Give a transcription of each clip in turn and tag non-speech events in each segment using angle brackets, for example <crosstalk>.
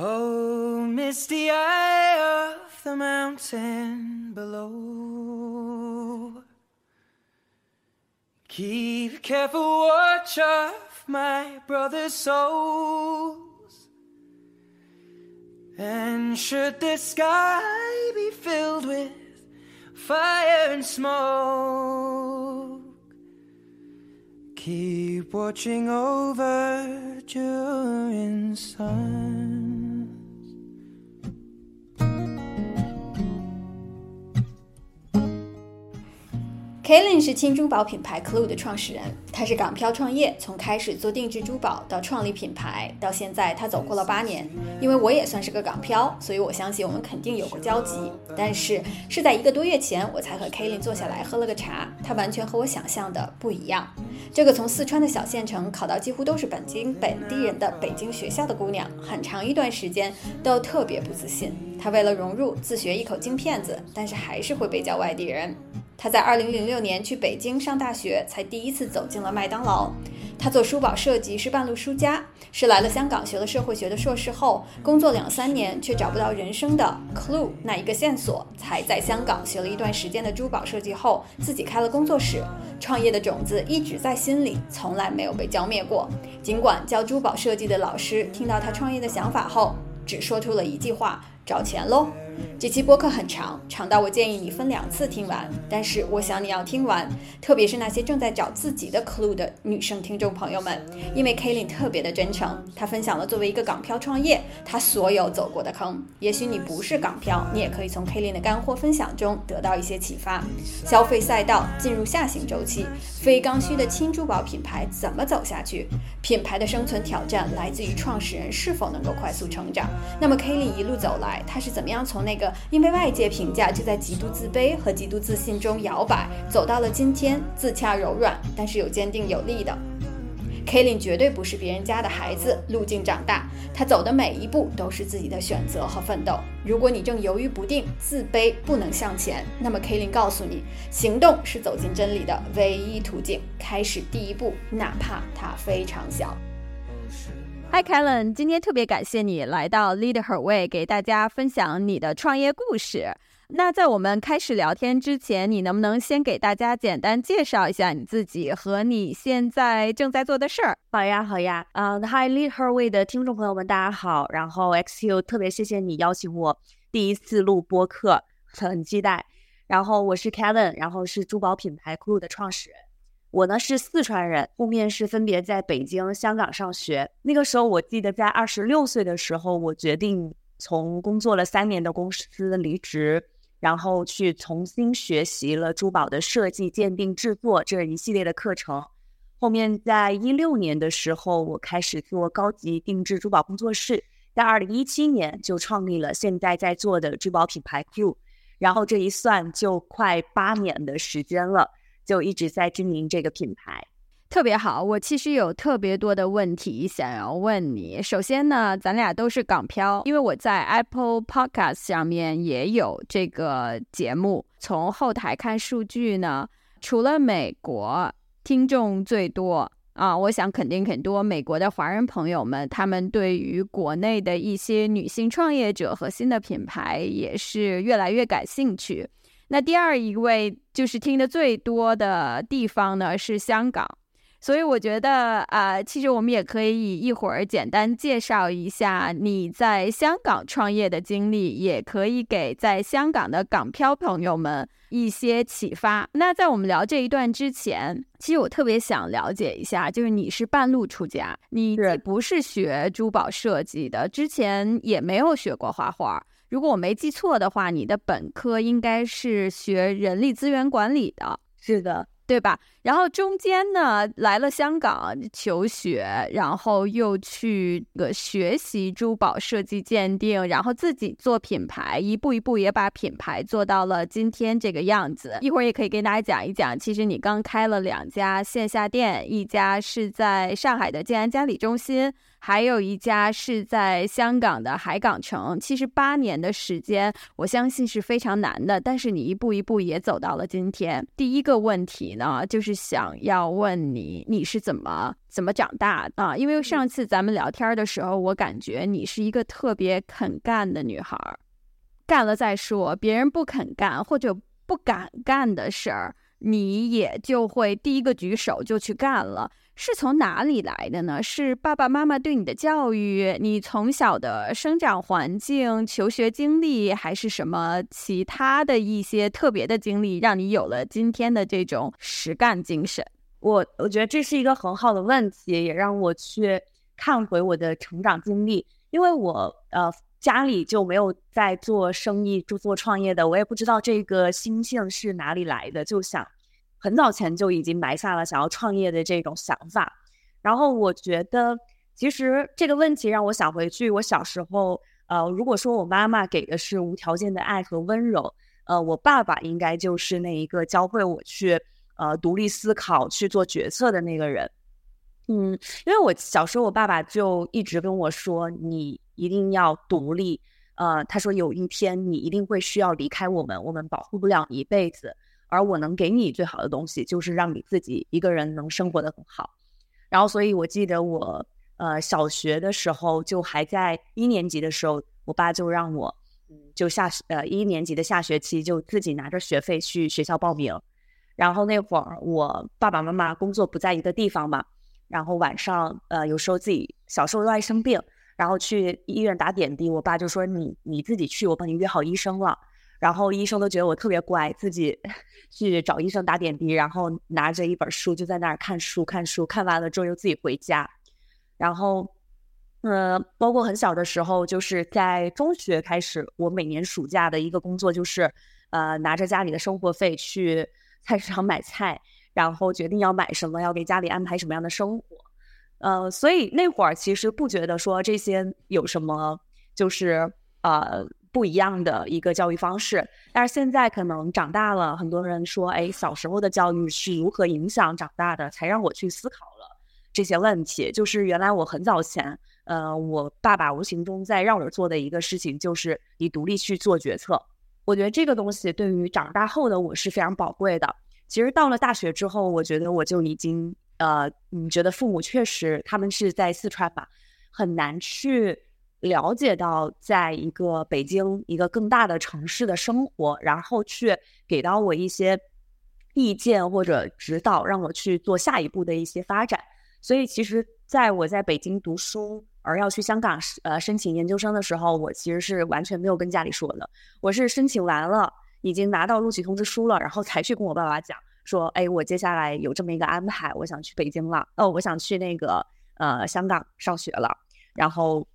Oh, misty eye of the mountain below. Keep careful watch of my brother's souls. And should the sky be filled with fire and smoke, keep watching over during sun. Kaylin 是轻珠宝品牌 Clue 的创始人，他是港漂创业，从开始做定制珠宝到创立品牌，到现在他走过了八年。因为我也算是个港漂，所以我相信我们肯定有过交集。但是是在一个多月前，我才和 Kaylin 坐下来喝了个茶，他完全和我想象的不一样。这个从四川的小县城考到几乎都是本京本地人的北京学校的姑娘，很长一段时间都特别不自信。她为了融入，自学一口京片子，但是还是会被叫外地人。他在2006年去北京上大学，才第一次走进了麦当劳。他做珠宝设计是半路出家，是来了香港学了社会学的硕士后，工作两三年却找不到人生的 clue 那一个线索，才在香港学了一段时间的珠宝设计后，自己开了工作室。创业的种子一直在心里，从来没有被浇灭过。尽管教珠宝设计的老师听到他创业的想法后，只说出了一句话：找钱喽。这期播客很长，长到我建议你分两次听完。但是我想你要听完，特别是那些正在找自己的 clue 的女生听众朋友们，因为 Kaylin 特别的真诚，她分享了作为一个港漂创业，她所有走过的坑。也许你不是港漂，你也可以从 Kaylin 的干货分享中得到一些启发。消费赛道进入下行周期，非刚需的轻珠宝品牌怎么走下去？品牌的生存挑战来自于创始人是否能够快速成长。那么 Kaylin 一路走来，她是怎么样从那个因为外界评价就在极度自卑和极度自信中摇摆，走到了今天自洽柔软，但是又坚定有力的。Kaylin 绝对不是别人家的孩子，路径长大，她走的每一步都是自己的选择和奋斗。如果你正犹豫不定、自卑不能向前，那么 Kaylin 告诉你，行动是走进真理的唯一途径。开始第一步，哪怕它非常小。Hi Kellen，今天特别感谢你来到 Leader Way 给大家分享你的创业故事。那在我们开始聊天之前，你能不能先给大家简单介绍一下你自己和你现在正在做的事儿？好呀，好呀。嗯，Hi Leader Way 的听众朋友们，大家好。然后 XU 特别谢谢你邀请我第一次录播客，很期待。然后我是 Kellen，然后是珠宝品牌 Clue 的创始人。我呢是四川人，后面是分别在北京、香港上学。那个时候，我记得在二十六岁的时候，我决定从工作了三年的公司离职，然后去重新学习了珠宝的设计、鉴定、制作这一系列的课程。后面在一六年的时候，我开始做高级定制珠宝工作室，在二零一七年就创立了现在在做的珠宝品牌 Q。然后这一算就快八年的时间了。就一直在经营这个品牌，特别好。我其实有特别多的问题想要问你。首先呢，咱俩都是港漂，因为我在 Apple Podcast 上面也有这个节目。从后台看数据呢，除了美国听众最多啊，我想肯定很多美国的华人朋友们，他们对于国内的一些女性创业者和新的品牌也是越来越感兴趣。那第二一位就是听的最多的地方呢是香港，所以我觉得啊，其实我们也可以一会儿简单介绍一下你在香港创业的经历，也可以给在香港的港漂朋友们一些启发。那在我们聊这一段之前，其实我特别想了解一下，就是你是半路出家，你不是学珠宝设计的，之前也没有学过画画。如果我没记错的话，你的本科应该是学人力资源管理的，是的，对吧？然后中间呢来了香港求学，然后又去个学习珠宝设计鉴定，然后自己做品牌，一步一步也把品牌做到了今天这个样子。一会儿也可以跟大家讲一讲，其实你刚开了两家线下店，一家是在上海的静安嘉里中心。还有一家是在香港的海港城。其实八年的时间，我相信是非常难的，但是你一步一步也走到了今天。第一个问题呢，就是想要问你，你是怎么怎么长大啊？因为上次咱们聊天的时候，我感觉你是一个特别肯干的女孩，干了再说，别人不肯干或者不敢干的事儿。你也就会第一个举手就去干了，是从哪里来的呢？是爸爸妈妈对你的教育，你从小的生长环境、求学经历，还是什么其他的一些特别的经历，让你有了今天的这种实干精神？我我觉得这是一个很好的问题，也让我去看回我的成长经历，因为我呃。家里就没有在做生意、做做创业的，我也不知道这个心性是哪里来的，就想很早前就已经埋下了想要创业的这种想法。然后我觉得，其实这个问题让我想回去，我小时候，呃，如果说我妈妈给的是无条件的爱和温柔，呃，我爸爸应该就是那一个教会我去呃独立思考、去做决策的那个人。嗯，因为我小时候，我爸爸就一直跟我说，你。一定要独立，呃，他说有一天你一定会需要离开我们，我们保护不了你一辈子，而我能给你最好的东西就是让你自己一个人能生活的很好。然后，所以我记得我呃小学的时候就还在一年级的时候，我爸就让我嗯就下呃一年级的下学期就自己拿着学费去学校报名。然后那会儿我爸爸妈妈工作不在一个地方嘛，然后晚上呃有时候自己小时候都爱生病。然后去医院打点滴，我爸就说你你自己去，我帮你约好医生了。然后医生都觉得我特别乖，自己 <laughs> 去找医生打点滴，然后拿着一本书就在那儿看书看书，看完了之后又自己回家。然后，呃，包括很小的时候，就是在中学开始，我每年暑假的一个工作就是，呃，拿着家里的生活费去菜市场买菜，然后决定要买什么，要给家里安排什么样的生活。呃，所以那会儿其实不觉得说这些有什么，就是呃不一样的一个教育方式。但是现在可能长大了，很多人说，哎，小时候的教育是如何影响长大的，才让我去思考了这些问题。就是原来我很早前，呃，我爸爸无形中在让我做的一个事情，就是你独立去做决策。我觉得这个东西对于长大后的我是非常宝贵的。其实到了大学之后，我觉得我就已经。呃，你觉得父母确实他们是在四川吧，很难去了解到在一个北京一个更大的城市的生活，然后去给到我一些意见或者指导，让我去做下一步的一些发展。所以，其实在我在北京读书而要去香港呃申请研究生的时候，我其实是完全没有跟家里说的，我是申请完了，已经拿到录取通知书了，然后才去跟我爸爸讲。说，哎，我接下来有这么一个安排，我想去北京了，哦，我想去那个呃香港上学了，然后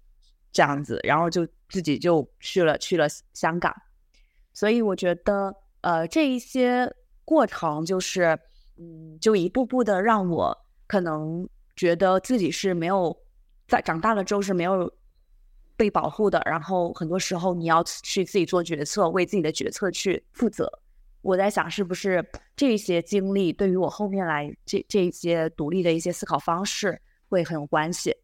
这样子，然后就自己就去了去了香港，所以我觉得呃这一些过程就是，嗯，就一步步的让我可能觉得自己是没有在长大了之后是没有被保护的，然后很多时候你要去自己做决策，为自己的决策去负责。我在想，是不是这些经历对于我后面来这这些独立的一些思考方式会很有关系？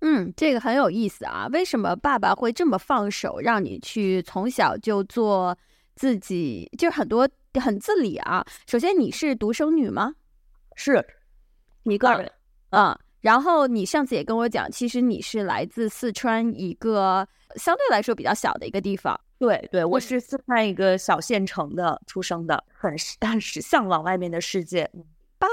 嗯，这个很有意思啊。为什么爸爸会这么放手，让你去从小就做自己，就是很多很自理啊？首先，你是独生女吗？是，一个人。嗯，然后你上次也跟我讲，其实你是来自四川一个相对来说比较小的一个地方。对对，我是四川一个小县城的出生的，很但是向往外面的世界。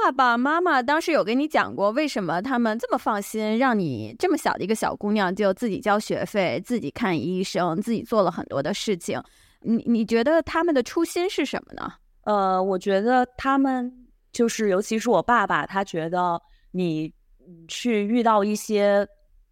爸爸妈妈当时有跟你讲过，为什么他们这么放心，让你这么小的一个小姑娘就自己交学费、自己看医生、自己做了很多的事情？你你觉得他们的初心是什么呢？呃，我觉得他们就是，尤其是我爸爸，他觉得你去遇到一些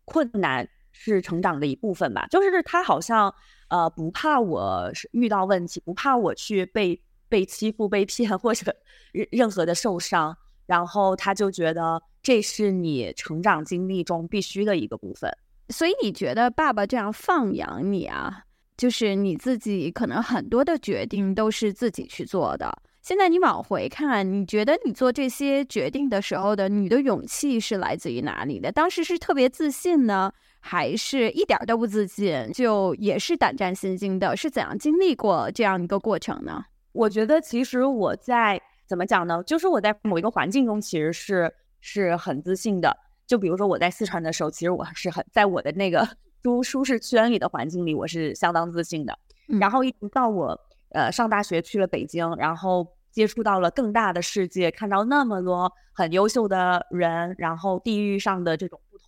困难是成长的一部分吧，就是他好像。呃，不怕我遇到问题，不怕我去被被欺负、被骗或者 <laughs> 任任何的受伤，然后他就觉得这是你成长经历中必须的一个部分。所以你觉得爸爸这样放养你啊，就是你自己可能很多的决定都是自己去做的。现在你往回看，你觉得你做这些决定的时候的你的勇气是来自于哪里的？当时是特别自信呢，还是一点都不自信，就也是胆战心惊的？是怎样经历过这样一个过程呢？我觉得其实我在怎么讲呢？就是我在某一个环境中其实是是很自信的。就比如说我在四川的时候，其实我是很在我的那个 <laughs> 舒舒适圈里的环境里，我是相当自信的。然后一直到我。呃，上大学去了北京，然后接触到了更大的世界，看到那么多很优秀的人，然后地域上的这种不同，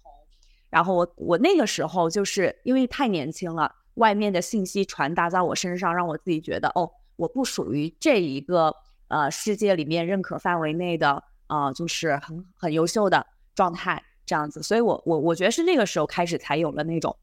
然后我我那个时候就是因为太年轻了，外面的信息传达在我身上，让我自己觉得哦，我不属于这一个呃世界里面认可范围内的啊，就是很很优秀的状态这样子，所以我我我觉得是那个时候开始才有了那种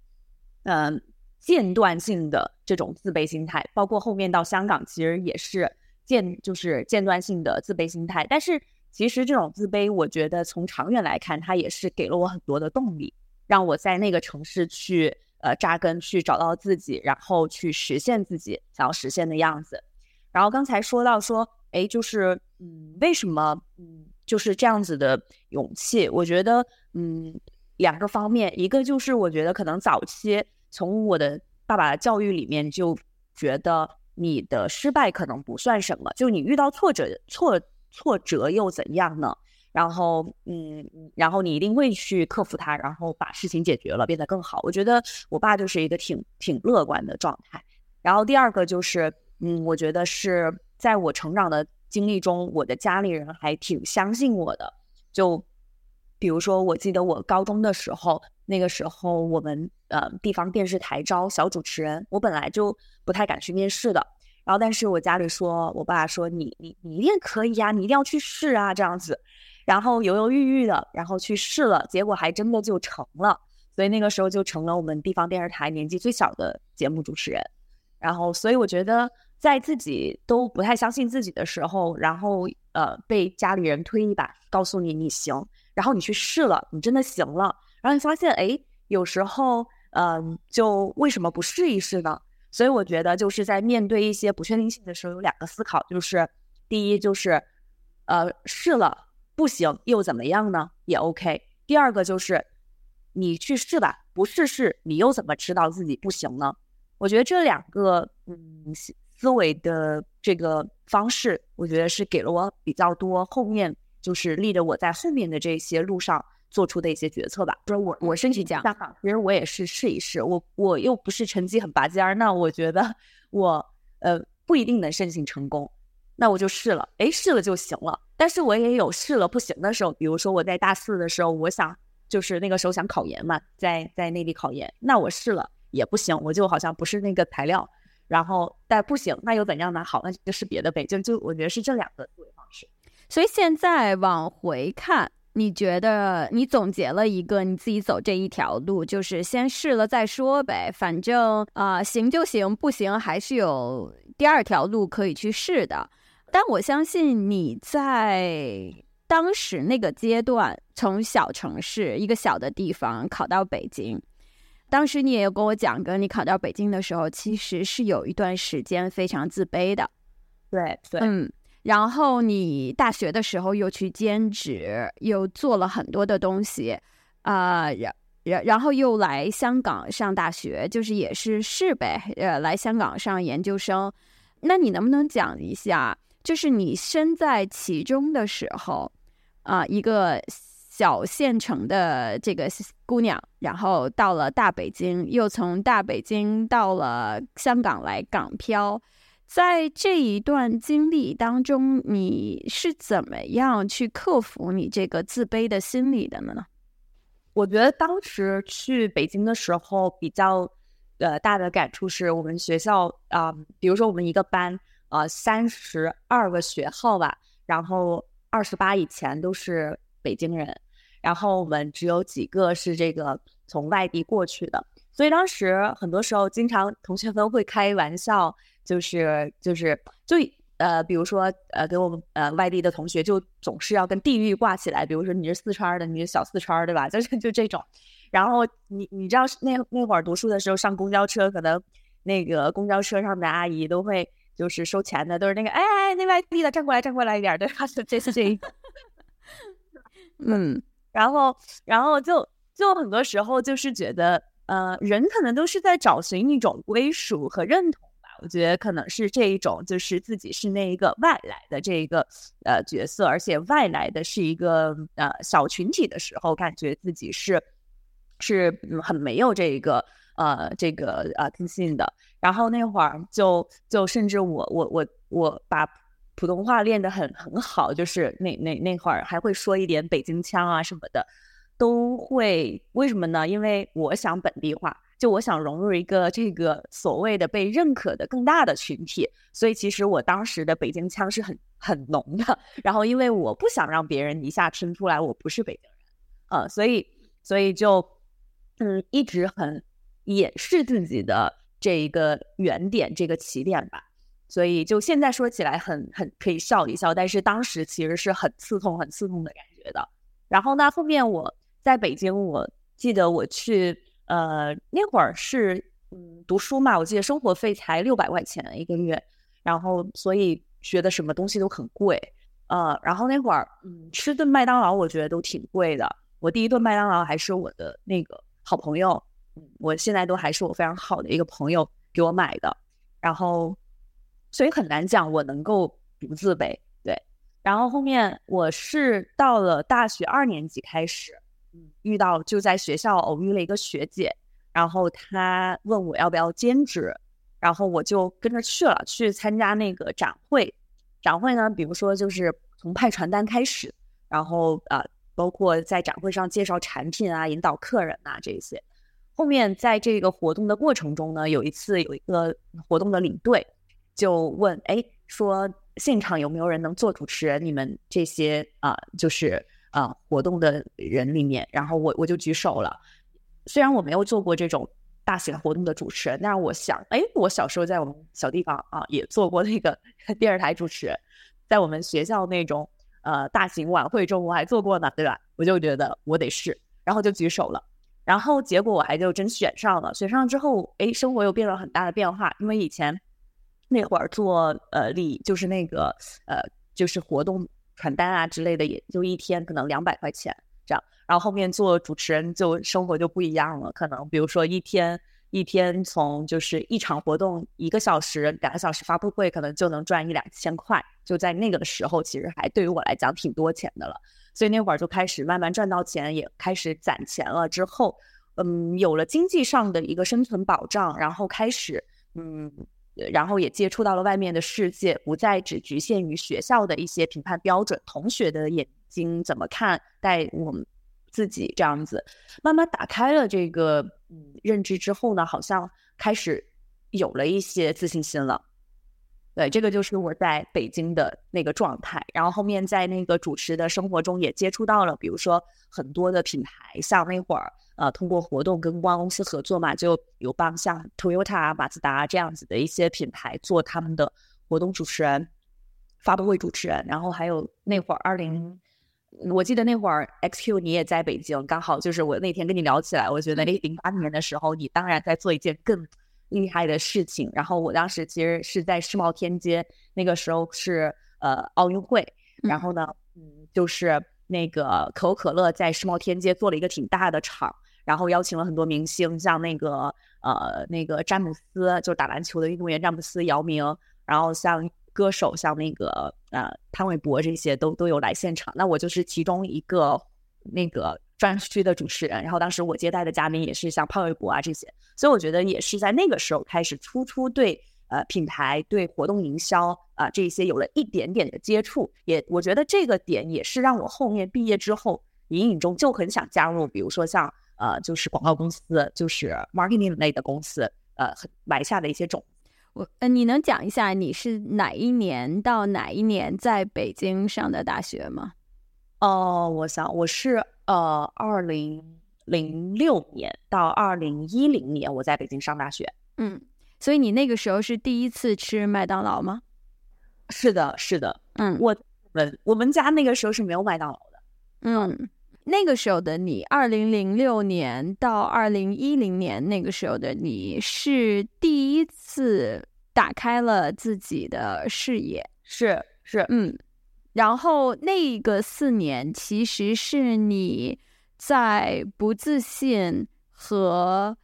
嗯。间断性的这种自卑心态，包括后面到香港，其实也是间就是间断性的自卑心态。但是其实这种自卑，我觉得从长远来看，它也是给了我很多的动力，让我在那个城市去呃扎根，去找到自己，然后去实现自己想要实现的样子。然后刚才说到说，哎，就是嗯，为什么嗯就是这样子的勇气？我觉得嗯两个方面，一个就是我觉得可能早期。从我的爸爸的教育里面就觉得你的失败可能不算什么，就你遇到挫折挫挫折又怎样呢？然后嗯，然后你一定会去克服它，然后把事情解决了，变得更好。我觉得我爸就是一个挺挺乐观的状态。然后第二个就是嗯，我觉得是在我成长的经历中，我的家里人还挺相信我的。就比如说，我记得我高中的时候。那个时候，我们呃地方电视台招小主持人，我本来就不太敢去面试的。然后，但是我家里说，我爸说你你你一定可以呀，你一定要去试啊，这样子。然后犹犹豫豫的，然后去试了，结果还真的就成了。所以那个时候就成了我们地方电视台年纪最小的节目主持人。然后，所以我觉得在自己都不太相信自己的时候，然后呃被家里人推一把，告诉你你行，然后你去试了，你真的行了。然后你发现，哎，有时候，嗯，就为什么不试一试呢？所以我觉得，就是在面对一些不确定性的时候，有两个思考，就是第一，就是，呃，试了不行又怎么样呢？也 OK。第二个就是，你去试吧，不试试你又怎么知道自己不行呢？我觉得这两个，嗯，思维的这个方式，我觉得是给了我比较多后面，就是立着我在后面的这些路上。做出的一些决策吧，说我我申请香港，其实我也是试一试，我我又不是成绩很拔尖儿，那我觉得我呃不一定能申请成功，那我就试了，哎试了就行了。但是我也有试了不行的时候，比如说我在大四的时候，我想就是那个时候想考研嘛，在在内地考研，那我试了也不行，我就好像不是那个材料，然后但不行，那又怎样呢？好，那就试别的呗，就就我觉得是这两个思维方式。所以现在往回看。你觉得你总结了一个你自己走这一条路，就是先试了再说呗，反正啊行就行，不行还是有第二条路可以去试的。但我相信你在当时那个阶段，从小城市一个小的地方考到北京，当时你也有跟我讲过，你考到北京的时候，其实是有一段时间非常自卑的。对对，嗯。然后你大学的时候又去兼职，又做了很多的东西，啊，然然然后又来香港上大学，就是也是是呗，呃，来香港上研究生。那你能不能讲一下，就是你身在其中的时候，啊，一个小县城的这个姑娘，然后到了大北京，又从大北京到了香港来港漂。在这一段经历当中，你是怎么样去克服你这个自卑的心理的呢？我觉得当时去北京的时候，比较呃大的感触是我们学校啊，比如说我们一个班呃，三十二个学号吧，然后二十八以前都是北京人，然后我们只有几个是这个从外地过去的，所以当时很多时候，经常同学们会开玩笑。就是就是就呃，比如说呃，给我们呃外地的同学，就总是要跟地域挂起来。比如说你是四川的，你是小四川对吧？<laughs> 就是就这种。然后你你知道那那会儿读书的时候，上公交车，可能那个公交车上的阿姨都会就是收钱的都是那个，哎，那外地的站过来，站过来一点，对吧？就 <laughs> 这是这一 <laughs> 个，嗯，然后，然后就就很多时候就是觉得，呃，人可能都是在找寻一种归属和认同吧。我觉得可能是这一种，就是自己是那一个外来的这一个呃角色，而且外来的是一个呃小群体的时候，感觉自己是是很没有这一个。呃，这个呃，自信的。然后那会儿就就甚至我我我我把普通话练得很很好，就是那那那会儿还会说一点北京腔啊什么的，都会。为什么呢？因为我想本地化，就我想融入一个这个所谓的被认可的更大的群体。所以其实我当时的北京腔是很很浓的。然后因为我不想让别人一下听出来我不是北京人，呃，所以所以就嗯一直很。掩饰自己的这一个原点，这个起点吧，所以就现在说起来很很可以笑一笑，但是当时其实是很刺痛、很刺痛的感觉的。然后呢，后面我在北京，我记得我去呃那会儿是嗯读书嘛，我记得生活费才六百块钱一个月，然后所以学的什么东西都很贵，呃，然后那会儿嗯吃顿麦当劳我觉得都挺贵的，我第一顿麦当劳还是我的那个好朋友。我现在都还是我非常好的一个朋友给我买的，然后所以很难讲我能够不自卑，对。然后后面我是到了大学二年级开始，嗯，遇到就在学校偶遇了一个学姐，然后她问我要不要兼职，然后我就跟着去了，去参加那个展会。展会呢，比如说就是从派传单开始，然后呃，包括在展会上介绍产品啊，引导客人啊这些。后面在这个活动的过程中呢，有一次有一个活动的领队就问，哎，说现场有没有人能做主持人？你们这些啊，就是啊活动的人里面，然后我我就举手了。虽然我没有做过这种大型活动的主持人，但是我想，哎，我小时候在我们小地方啊也做过那个 <laughs> 电视台主持人，在我们学校那种呃大型晚会中我还做过呢，对吧？我就觉得我得试，然后就举手了。然后结果我还就真选上了，选上之后，哎，生活又变了很大的变化。因为以前那会儿做呃礼，就是那个呃，就是活动传单啊之类的，也就一天可能两百块钱这样。然后后面做主持人，就生活就不一样了，可能比如说一天一天从就是一场活动一个小时、两个小时发布会，可能就能赚一两千块。就在那个的时候，其实还对于我来讲挺多钱的了。所以那会儿就开始慢慢赚到钱，也开始攒钱了。之后，嗯，有了经济上的一个生存保障，然后开始，嗯，然后也接触到了外面的世界，不再只局限于学校的一些评判标准，同学的眼睛怎么看待我们自己这样子，慢慢打开了这个嗯认知之后呢，好像开始有了一些自信心了。对，这个就是我在北京的那个状态，然后后面在那个主持的生活中也接触到了，比如说很多的品牌，像那会儿呃通过活动跟公关公司合作嘛，就有帮像 Toyota、马自达这样子的一些品牌做他们的活动主持人、发布会主持人，然后还有那会儿二零，我记得那会儿 XQ 你也在北京，刚好就是我那天跟你聊起来，我觉得哎零八年的时候你当然在做一件更。厉害的事情，然后我当时其实是在世贸天阶，那个时候是呃奥运会，然后呢，嗯，就是那个可口可乐在世贸天阶做了一个挺大的场，然后邀请了很多明星，像那个呃那个詹姆斯，就打篮球的运动员詹姆斯、姚明，然后像歌手像那个呃潘玮柏这些都都有来现场，那我就是其中一个那个。专区的主持人，然后当时我接待的嘉宾也是像潘玮柏啊这些，所以我觉得也是在那个时候开始突出对呃品牌、对活动营销啊这些有了一点点的接触，也我觉得这个点也是让我后面毕业之后隐隐中就很想加入，比如说像呃就是广告公司，就是 marketing 类的公司，呃埋下的一些种。我呃你能讲一下你是哪一年到哪一年在北京上的大学吗？哦，我想我是。呃，二零零六年到二零一零年，我在北京上大学。嗯，所以你那个时候是第一次吃麦当劳吗？是的，是的。嗯，我们我们家那个时候是没有麦当劳的。嗯，那个时候的你，二零零六年到二零一零年那个时候的你是第一次打开了自己的视野，是是，嗯，然后那个四年其实是你在不自信和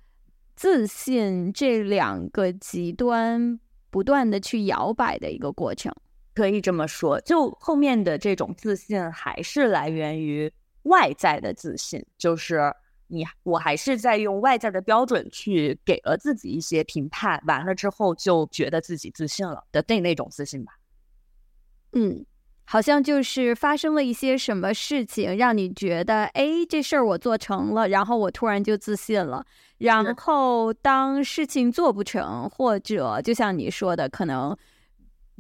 自信这两个极端不断的去摇摆的一个过程，可以这么说。就后面的这种自信还是来源于外在的自信，就是你我还是在用外在的标准去给了自己一些评判，完了之后就觉得自己自信了的那那种自信吧。嗯。好像就是发生了一些什么事情，让你觉得，哎，这事儿我做成了，然后我突然就自信了。然后当事情做不成，或者就像你说的，可能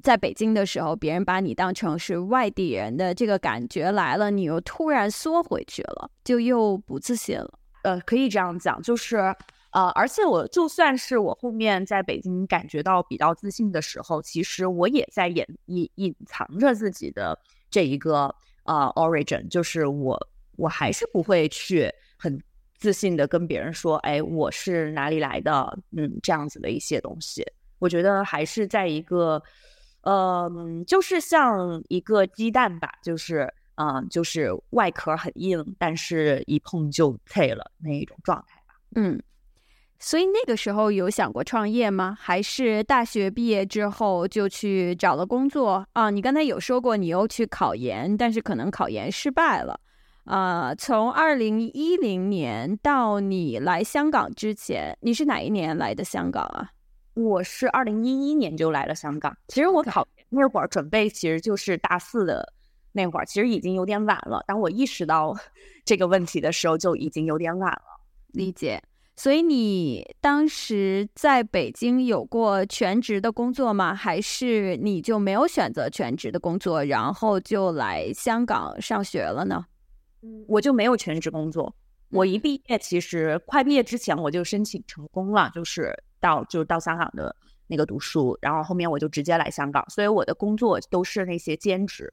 在北京的时候，别人把你当成是外地人的这个感觉来了，你又突然缩回去了，就又不自信了。呃，可以这样讲，就是。呃，而且我就算是我后面在北京感觉到比较自信的时候，其实我也在隐隐隐藏着自己的这一个呃 origin，就是我我还是不会去很自信的跟别人说，哎，我是哪里来的，嗯，这样子的一些东西。我觉得还是在一个，呃，就是像一个鸡蛋吧，就是嗯，就是外壳很硬，但是一碰就碎了那一种状态吧，嗯。所以那个时候有想过创业吗？还是大学毕业之后就去找了工作啊？你刚才有说过你又去考研，但是可能考研失败了。啊，从二零一零年到你来香港之前，你是哪一年来的香港啊？我是二零一一年就来了香港。其实我考那会儿准备，其实就是大四的那会儿，其实已经有点晚了。当我意识到 <laughs> 这个问题的时候，就已经有点晚了。理解。所以你当时在北京有过全职的工作吗？还是你就没有选择全职的工作，然后就来香港上学了呢？嗯，我就没有全职工作。我一毕业，其实快毕业之前我就申请成功了，就是到就到香港的那个读书，然后后面我就直接来香港，所以我的工作都是那些兼职。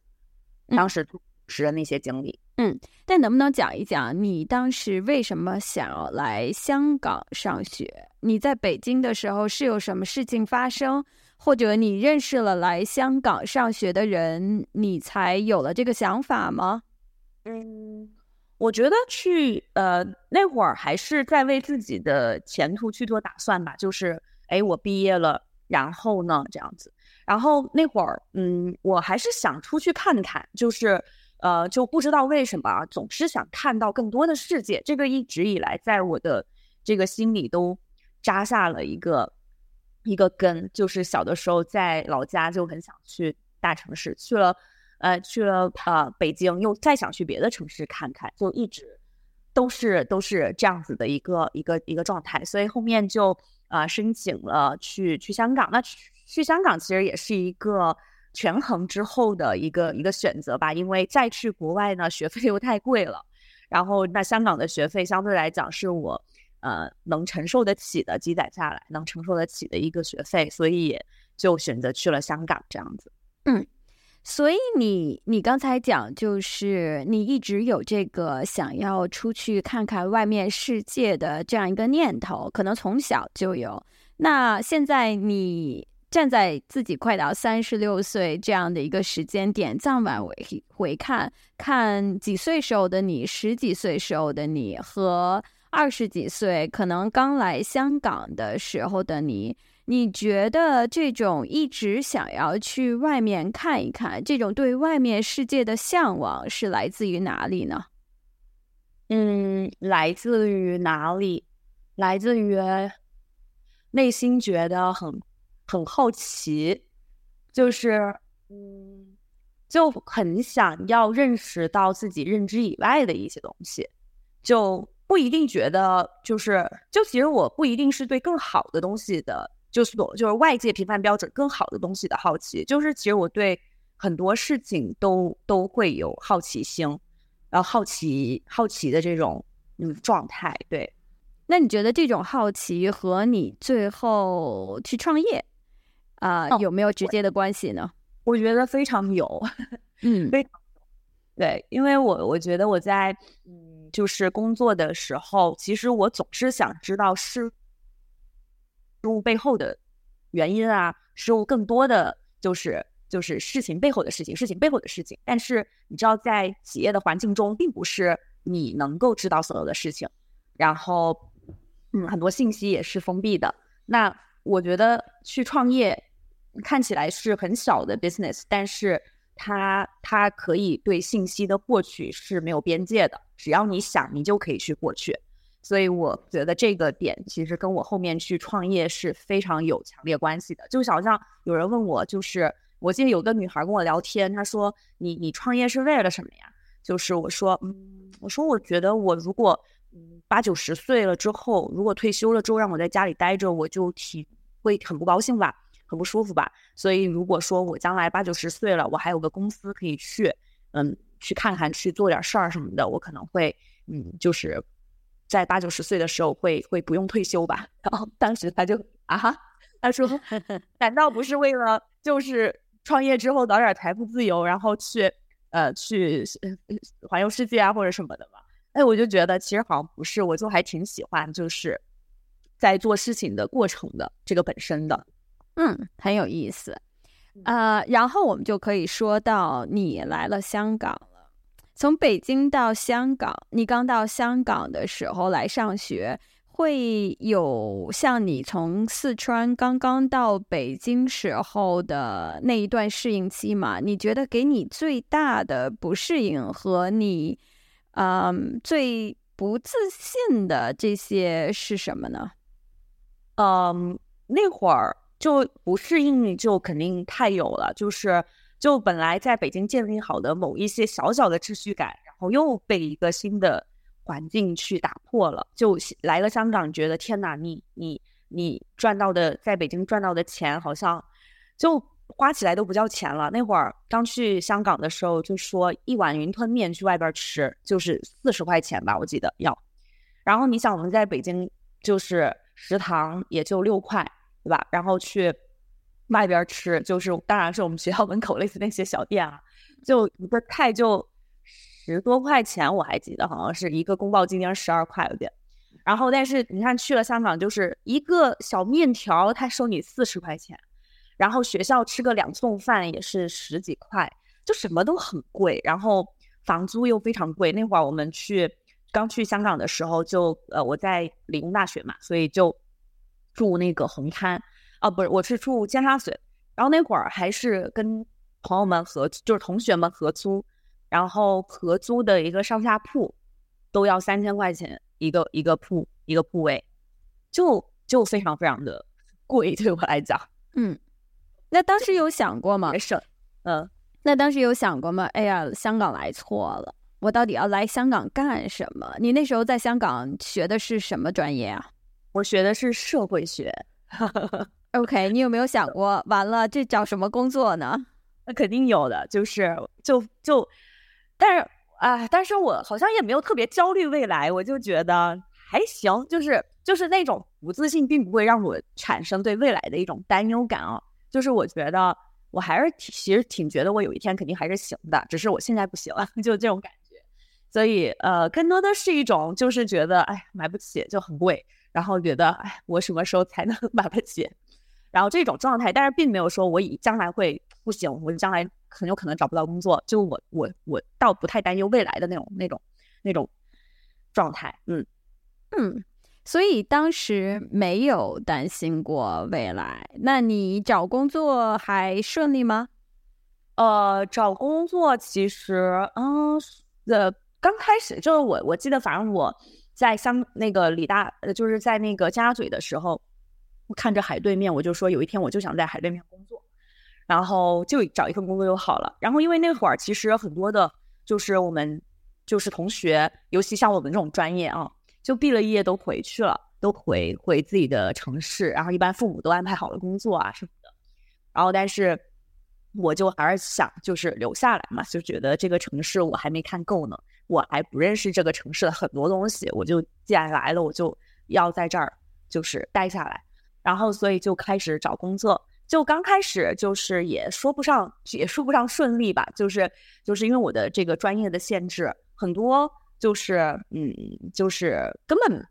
当时。时的那些经历，嗯，但能不能讲一讲你当时为什么想要来香港上学？你在北京的时候是有什么事情发生，或者你认识了来香港上学的人，你才有了这个想法吗？嗯，我觉得去呃那会儿还是在为自己的前途去做打算吧，就是哎我毕业了，然后呢这样子，然后那会儿嗯我还是想出去看看，就是。呃，就不知道为什么总是想看到更多的世界，这个一直以来在我的这个心里都扎下了一个一个根。就是小的时候在老家就很想去大城市，去了呃去了呃北京，又再想去别的城市看看，就一直都是都是这样子的一个一个一个状态。所以后面就啊申请了去去香港。那去去香港其实也是一个。权衡之后的一个一个选择吧，因为再去国外呢，学费又太贵了。然后那香港的学费相对来讲是我呃能承受得起的，积攒下来能承受得起的一个学费，所以就选择去了香港这样子。嗯，所以你你刚才讲就是你一直有这个想要出去看看外面世界的这样一个念头，可能从小就有。那现在你。站在自己快到三十六岁这样的一个时间点，再往回回看，看几岁时候的你，十几岁时候的你，和二十几岁可能刚来香港的时候的你，你觉得这种一直想要去外面看一看，这种对外面世界的向往是来自于哪里呢？嗯，来自于哪里？来自于内心觉得很。很好奇，就是，嗯，就很想要认识到自己认知以外的一些东西，就不一定觉得就是，就其实我不一定是对更好的东西的，就是就是外界评判标准更好的东西的好奇，就是其实我对很多事情都都会有好奇心，然后好奇好奇的这种嗯状态。对，那你觉得这种好奇和你最后去创业？啊，有没有直接的关系呢？我觉得非常有，嗯，非常对，因为我我觉得我在嗯，就是工作的时候，其实我总是想知道事物背后的原因啊，事物更多的就是就是事情背后的事情，事情背后的事情。但是你知道，在企业的环境中，并不是你能够知道所有的事情，然后嗯，很多信息也是封闭的。那我觉得去创业看起来是很小的 business，但是它它可以对信息的获取是没有边界的，只要你想，你就可以去获取。所以我觉得这个点其实跟我后面去创业是非常有强烈关系的。就好像有人问我，就是我记得有个女孩跟我聊天，她说：“你你创业是为了什么呀？”就是我说：“嗯，我说我觉得我如果嗯八九十岁了之后，如果退休了之后让我在家里待着，我就挺会很不高兴吧，很不舒服吧。所以如果说我将来八九十岁了，我还有个公司可以去，嗯，去看看去做点事儿什么的，我可能会嗯就是。”在八九十岁的时候会会不用退休吧？<laughs> 然后当时他就啊哈，他说 <laughs> 难道不是为了就是创业之后早点财富自由，然后去呃去环游世界啊或者什么的吗？哎，我就觉得其实好像不是，我就还挺喜欢就是在做事情的过程的这个本身的，嗯，很有意思。呃，然后我们就可以说到你来了香港了。从北京到香港，你刚到香港的时候来上学，会有像你从四川刚刚到北京时候的那一段适应期吗？你觉得给你最大的不适应和你，嗯，最不自信的这些是什么呢？嗯，那会儿就不适应，就肯定太有了，就是。就本来在北京建立好的某一些小小的秩序感，然后又被一个新的环境去打破了。就来了香港，觉得天哪，你你你赚到的在北京赚到的钱，好像就花起来都不叫钱了。那会儿刚去香港的时候，就说一碗云吞面去外边吃就是四十块钱吧，我记得要。然后你想，我们在北京就是食堂也就六块，对吧？然后去。外边吃就是，当然是我们学校门口类似那些小店啊，就一个菜就十多块钱，我还记得好像是一个宫保鸡丁十二块有点。然后，但是你看去了香港，就是一个小面条，他收你四十块钱。然后学校吃个两送饭也是十几块，就什么都很贵。然后房租又非常贵。那会儿我们去刚去香港的时候，就呃我在理工大学嘛，所以就住那个红滩。啊，不是，我是住尖沙咀，然后那会儿还是跟朋友们合，就是同学们合租，然后合租的一个上下铺都要三千块钱一个一个铺一个铺位，就就非常非常的 <laughs> 贵，对我来讲，嗯，<laughs> 那当时有想过吗？没事，嗯，那当时有想过吗？哎呀，香港来错了，我到底要来香港干什么？你那时候在香港学的是什么专业啊？我学的是社会学。<laughs> OK，你有没有想过，完了这找什么工作呢？那肯定有的，就是就就，但是啊，但是我好像也没有特别焦虑未来，我就觉得还行，就是就是那种不自信，并不会让我产生对未来的一种担忧感啊。就是我觉得我还是其实挺觉得我有一天肯定还是行的，只是我现在不行了，<laughs> 就这种感觉。所以呃，更多的是一种就是觉得哎买不起就很贵，然后觉得哎我什么时候才能买得起？然后这种状态，但是并没有说我以将来会不行，我将来很有可能找不到工作。就我我我倒不太担忧未来的那种那种那种状态。嗯嗯，所以当时没有担心过未来。那你找工作还顺利吗？呃，找工作其实嗯呃刚开始就是我我记得，反正我在香那个李大呃就是在那个尖沙咀的时候。我看着海对面，我就说有一天我就想在海对面工作，然后就找一份工作就好了。然后因为那会儿其实很多的，就是我们就是同学，尤其像我们这种专业啊，就毕了业都回去了，都回回自己的城市。然后一般父母都安排好了工作啊什么的。然后但是我就还是想就是留下来嘛，就觉得这个城市我还没看够呢，我还不认识这个城市的很多东西。我就既然来了，我就要在这儿就是待下来。然后，所以就开始找工作。就刚开始，就是也说不上，也说不上顺利吧。就是，就是因为我的这个专业的限制，很多就是，嗯，就是根本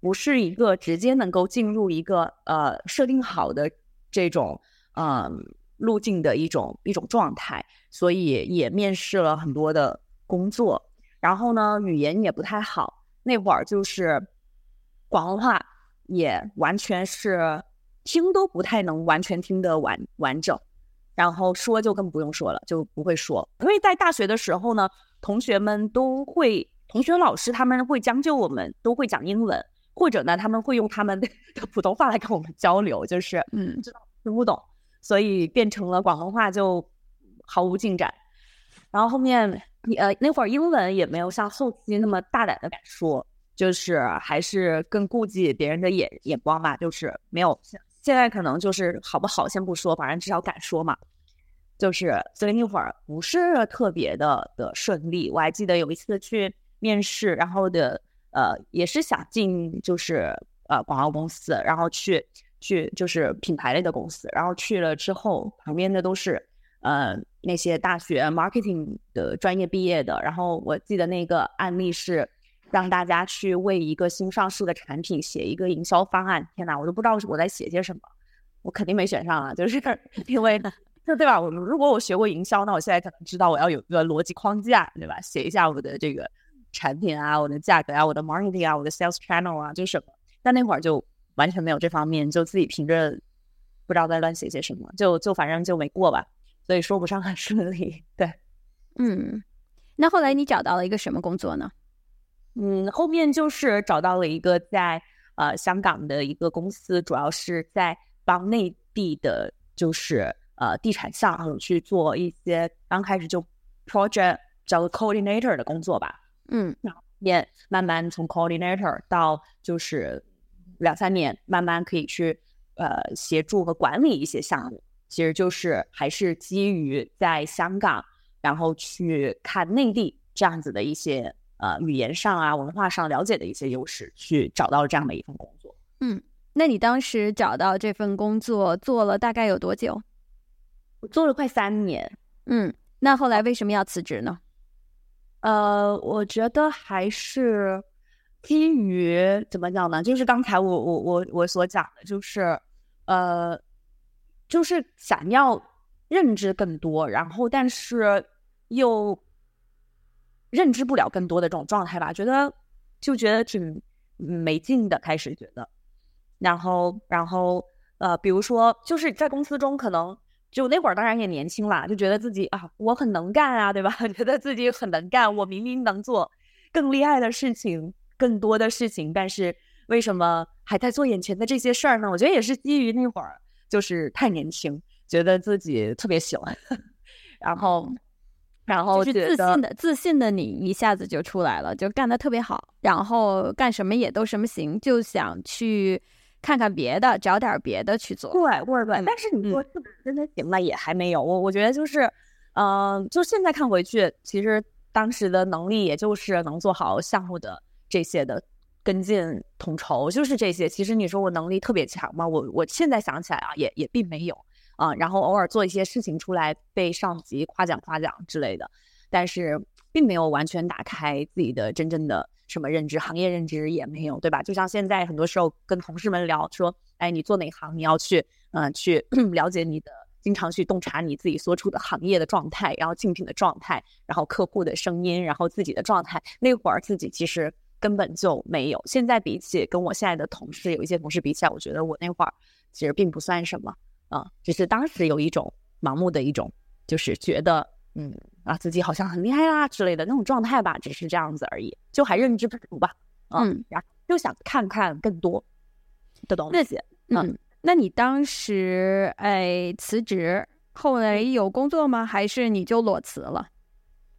不是一个直接能够进入一个呃设定好的这种嗯路径的一种一种状态，所以也面试了很多的工作。然后呢，语言也不太好，那会儿就是广东话也完全是听都不太能完全听得完完整，然后说就更不用说了，就不会说。因为在大学的时候呢，同学们都会，同学老师他们会将就我们，都会讲英文，或者呢他们会用他们的 <laughs> 普通话来跟我们交流，就是嗯知道听不懂，所以变成了广东话就毫无进展。然后后面。你呃那会儿英文也没有像后期那么大胆的敢说，就是还是更顾忌别人的眼眼光吧，就是没有现在可能就是好不好先不说，反正至少敢说嘛。就是所以那会儿不是特别的的顺利。我还记得有一次去面试，然后的呃也是想进就是呃广告公司，然后去去就是品牌类的公司，然后去了之后旁边的都是。呃，那些大学 marketing 的专业毕业的，然后我记得那个案例是让大家去为一个新上市的产品写一个营销方案。天哪，我都不知道我在写些什么，我肯定没选上啊！就是 <laughs> 因为，<laughs> 就对吧？我如果我学过营销，那我现在可能知道我要有一个逻辑框架，对吧？写一下我的这个产品啊，我的价格啊，我的 marketing 啊，我的 sales channel 啊，就是什么。但那会儿就完全没有这方面，就自己凭着不知道在乱写些什么，就就反正就没过吧。所以说不上很顺利，<laughs> 对，嗯，那后来你找到了一个什么工作呢？嗯，后面就是找到了一个在呃香港的一个公司，主要是在帮内地的，就是呃地产项目去做一些刚开始就 project 叫做 coordinator 的工作吧，嗯，然后也慢慢从 coordinator 到就是两三年，慢慢可以去呃协助和管理一些项目。其实就是还是基于在香港，然后去看内地这样子的一些呃语言上啊、文化上了解的一些优势，去找到这样的一份工作。嗯，那你当时找到这份工作做了大概有多久？我做了快三年。嗯，那后来为什么要辞职呢？呃，我觉得还是基于怎么讲呢？就是刚才我我我我所讲的，就是呃。就是想要认知更多，然后但是又认知不了更多的这种状态吧，觉得就觉得挺没劲的。开始觉得，然后然后呃，比如说就是在公司中，可能就那会儿当然也年轻啦，就觉得自己啊，我很能干啊，对吧？<laughs> 觉得自己很能干，我明明能做更厉害的事情，更多的事情，但是为什么还在做眼前的这些事儿呢？我觉得也是基于那会儿。就是太年轻，觉得自己特别喜欢，<laughs> 然后，然后就是自信的自信的你一下子就出来了，就干的特别好，然后干什么也都什么行，就想去看看别的，找点别的去做。对，对，对。但是你说是不是真的行了，也还没有。我我觉得就是，嗯，就现在看回去，其实当时的能力也就是能做好项目的这些的。跟进统筹就是这些。其实你说我能力特别强吗？我我现在想起来啊，也也并没有啊。然后偶尔做一些事情出来，被上级夸奖夸奖之类的，但是并没有完全打开自己的真正的什么认知，行业认知也没有，对吧？就像现在很多时候跟同事们聊说，哎，你做哪行？你要去嗯去 <clears throat> 了解你的，经常去洞察你自己所处的行业的状态，然后竞品的状态，然后客户的声音，然后自己的状态。那会儿自己其实。根本就没有。现在比起跟我现在的同事，有一些同事比起来，我觉得我那会儿其实并不算什么啊，只是当时有一种盲目的一种，就是觉得嗯啊自己好像很厉害啊之类的那种状态吧，只是这样子而已，就还认知不足吧。嗯，然后就想看看更多的东西。嗯，那你当时哎辞职，后来有工作吗？还是你就裸辞了？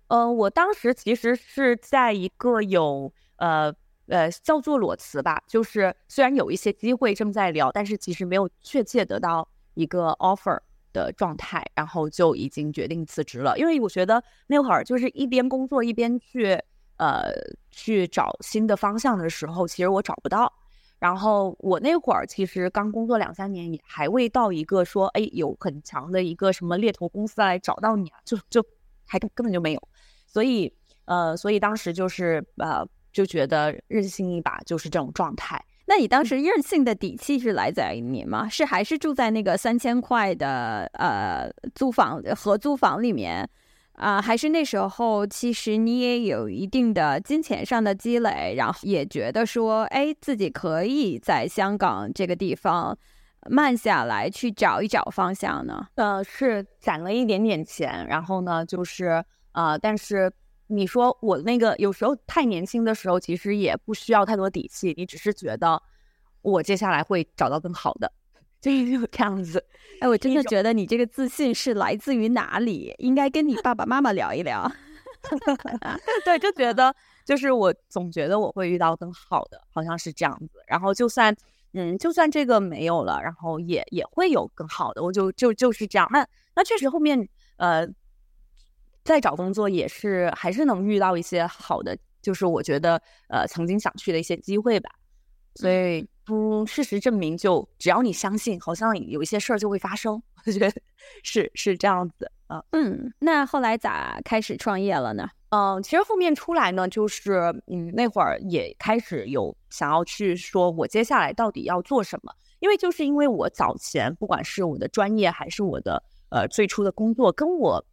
呃，我当时其实是在一个有。呃呃，叫做裸辞吧，就是虽然有一些机会正在聊，但是其实没有确切得到一个 offer 的状态，然后就已经决定辞职了。因为我觉得那会儿就是一边工作一边去呃去找新的方向的时候，其实我找不到。然后我那会儿其实刚工作两三年，也还未到一个说哎有很强的一个什么猎头公司来找到你啊，就就还根本就没有。所以呃，所以当时就是呃。就觉得任性一把就是这种状态。那你当时任性的底气是来自于你吗？是还是住在那个三千块的呃租房合租房里面啊？还是那时候其实你也有一定的金钱上的积累，然后也觉得说，哎，自己可以在香港这个地方慢下来去找一找方向呢？呃，是攒了一点点钱，然后呢，就是呃，但是。你说我那个有时候太年轻的时候，其实也不需要太多底气，你只是觉得我接下来会找到更好的，<laughs> 就是这样子。<laughs> 哎，我真的觉得你这个自信是来自于哪里？应该跟你爸爸妈妈聊一聊。<laughs> 对，就觉得就是我总觉得我会遇到更好的，好像是这样子。然后就算嗯，就算这个没有了，然后也也会有更好的。我就就就是这样。那那确实后面呃。再找工作也是还是能遇到一些好的，就是我觉得呃曾经想去的一些机会吧。所以嗯，事实证明，就只要你相信，好像有一些事儿就会发生。<laughs> 我觉得是是这样子啊。嗯，那后来咋开始创业了呢？嗯，其实后面出来呢，就是嗯那会儿也开始有想要去说，我接下来到底要做什么？因为就是因为我早前不管是我的专业还是我的呃最初的工作，跟我。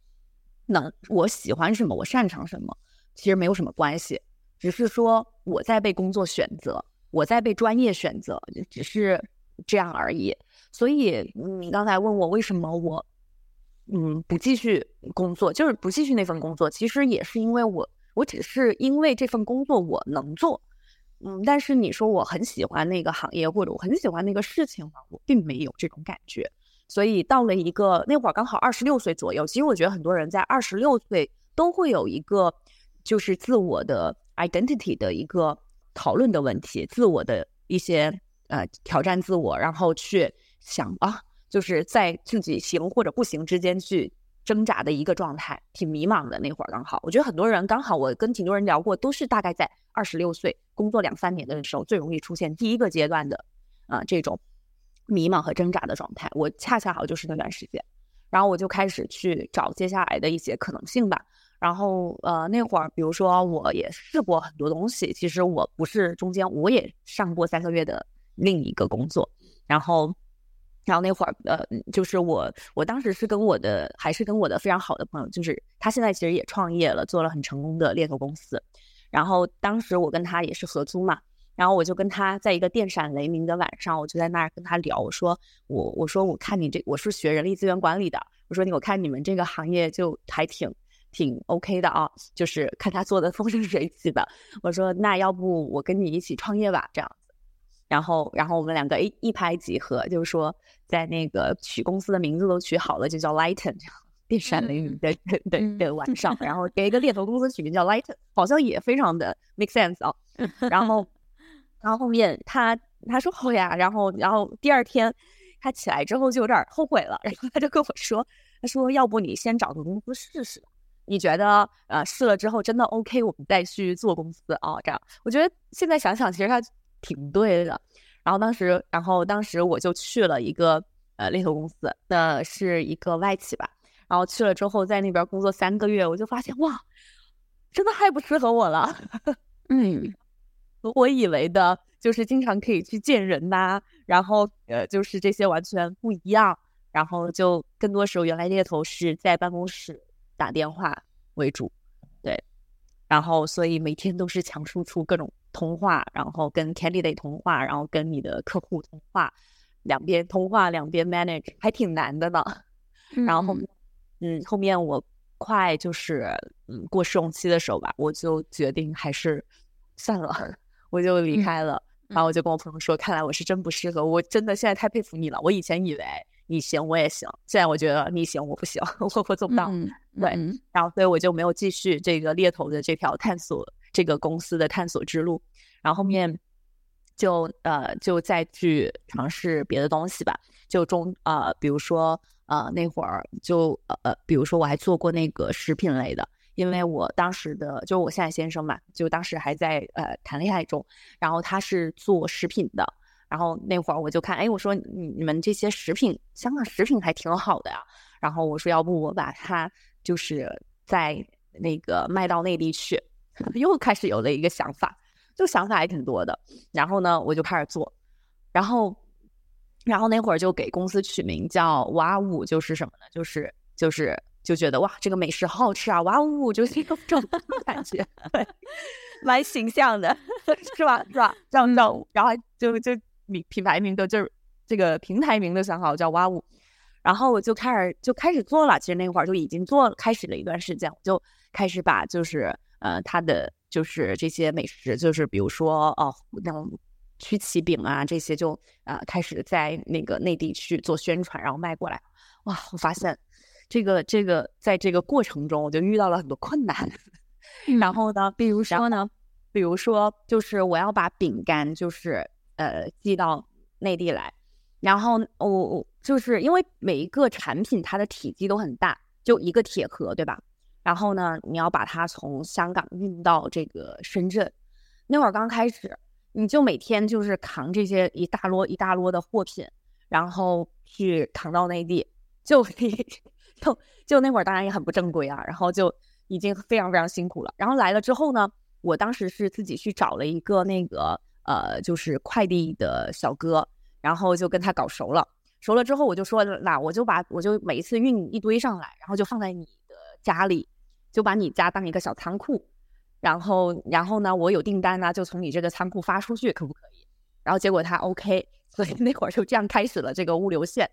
能我喜欢什么，我擅长什么，其实没有什么关系，只是说我在被工作选择，我在被专业选择，只是这样而已。所以你刚才问我为什么我嗯不继续工作，就是不继续那份工作，其实也是因为我我只是因为这份工作我能做，嗯，但是你说我很喜欢那个行业或者我很喜欢那个事情嘛，我并没有这种感觉。所以到了一个那会儿刚好二十六岁左右，其实我觉得很多人在二十六岁都会有一个就是自我的 identity 的一个讨论的问题，自我的一些呃挑战自我，然后去想啊，就是在自己行或者不行之间去挣扎的一个状态，挺迷茫的那会儿刚好。我觉得很多人刚好我跟挺多人聊过，都是大概在二十六岁工作两三年的时候最容易出现第一个阶段的啊这种。迷茫和挣扎的状态，我恰恰好就是那段时间，然后我就开始去找接下来的一些可能性吧。然后呃，那会儿比如说我也试过很多东西，其实我不是中间我也上过三个月的另一个工作，然后然后那会儿呃，就是我我当时是跟我的还是跟我的非常好的朋友，就是他现在其实也创业了，做了很成功的猎头公司，然后当时我跟他也是合租嘛。然后我就跟他在一个电闪雷鸣的晚上，我就在那儿跟他聊，我说我我说我看你这我是学人力资源管理的，我说你我看你们这个行业就还挺挺 OK 的啊，就是看他做的风生水起的，我说那要不我跟你一起创业吧这样子，然后然后我们两个一一拍即合，就是说在那个取公司的名字都取好了，就叫 Lighten，电闪雷鸣的的的晚。上，然后给一个猎头公司取名叫 Lighten，好像也非常的 make sense 啊，然后。然后后面他他说好呀，然后然后第二天他起来之后就有点后悔了，然后他就跟我说，他说要不你先找个公司试试，你觉得呃试了之后真的 OK，我们再去做公司啊，这样我觉得现在想想其实他挺对的。然后当时然后当时我就去了一个呃猎头公司，那是一个外企吧，然后去了之后在那边工作三个月，我就发现哇，真的太不适合我了，<laughs> 嗯。我以为的就是经常可以去见人呐，然后呃，就是这些完全不一样。然后就更多时候，原来猎头是在办公室打电话为主，对。然后所以每天都是强输出各种通话，然后跟 candidate 通话，然后跟你的客户通话，两边通话两边 manage，还挺难的呢。然后嗯，后面我快就是嗯过试用期的时候吧，我就决定还是算了。我就离开了，然后我就跟我朋友说：“看来我是真不适合，我真的现在太佩服你了。我以前以为你行，我也行，现在我觉得你行，我不行，我 <laughs> 我做不到。对，然后所以我就没有继续这个猎头的这条探索这个公司的探索之路。然后后面就呃就再去尝试别的东西吧，就中呃比如说呃那会儿就呃比如说我还做过那个食品类的。”因为我当时的就我现在先生嘛，就当时还在呃谈恋爱中，然后他是做食品的，然后那会儿我就看，哎，我说你你们这些食品，香港食品还挺好的呀，然后我说要不我把它就是在那个卖到内地去，<laughs> 又开始有了一个想法，就想法还挺多的。然后呢，我就开始做，然后，然后那会儿就给公司取名叫“哇呜”，就是什么呢？就是就是就觉得哇，这个美食好好吃啊！哇呜，就是一种这种感觉，<laughs> 对，蛮形象的，<laughs> 是吧？是吧？这样叫，然后就就名品牌名都就是这个平台名都想好叫“哇呜”，然后我就开始就开始做了。其实那会儿就已经做开始了一段时间，我就开始把就是呃它的。就是这些美食，就是比如说哦，那种曲奇饼啊，这些就呃开始在那个内地去做宣传，然后卖过来。哇，我发现这个这个在这个过程中，我就遇到了很多困难。<laughs> 然后呢，比如说呢，比如说就是我要把饼干就是呃寄到内地来，然后我就是因为每一个产品它的体积都很大，就一个铁盒，对吧？然后呢，你要把它从香港运到这个深圳。那会儿刚开始，你就每天就是扛这些一大摞一大摞的货品，然后去扛到内地。就就就那会儿当然也很不正规啊，然后就已经非常非常辛苦了。然后来了之后呢，我当时是自己去找了一个那个呃，就是快递的小哥，然后就跟他搞熟了。熟了之后，我就说，那我就把我就每一次运一堆上来，然后就放在你的家里。就把你家当一个小仓库，然后，然后呢，我有订单呢，就从你这个仓库发出去，可不可以？然后结果他 OK，所以那会儿就这样开始了这个物流线。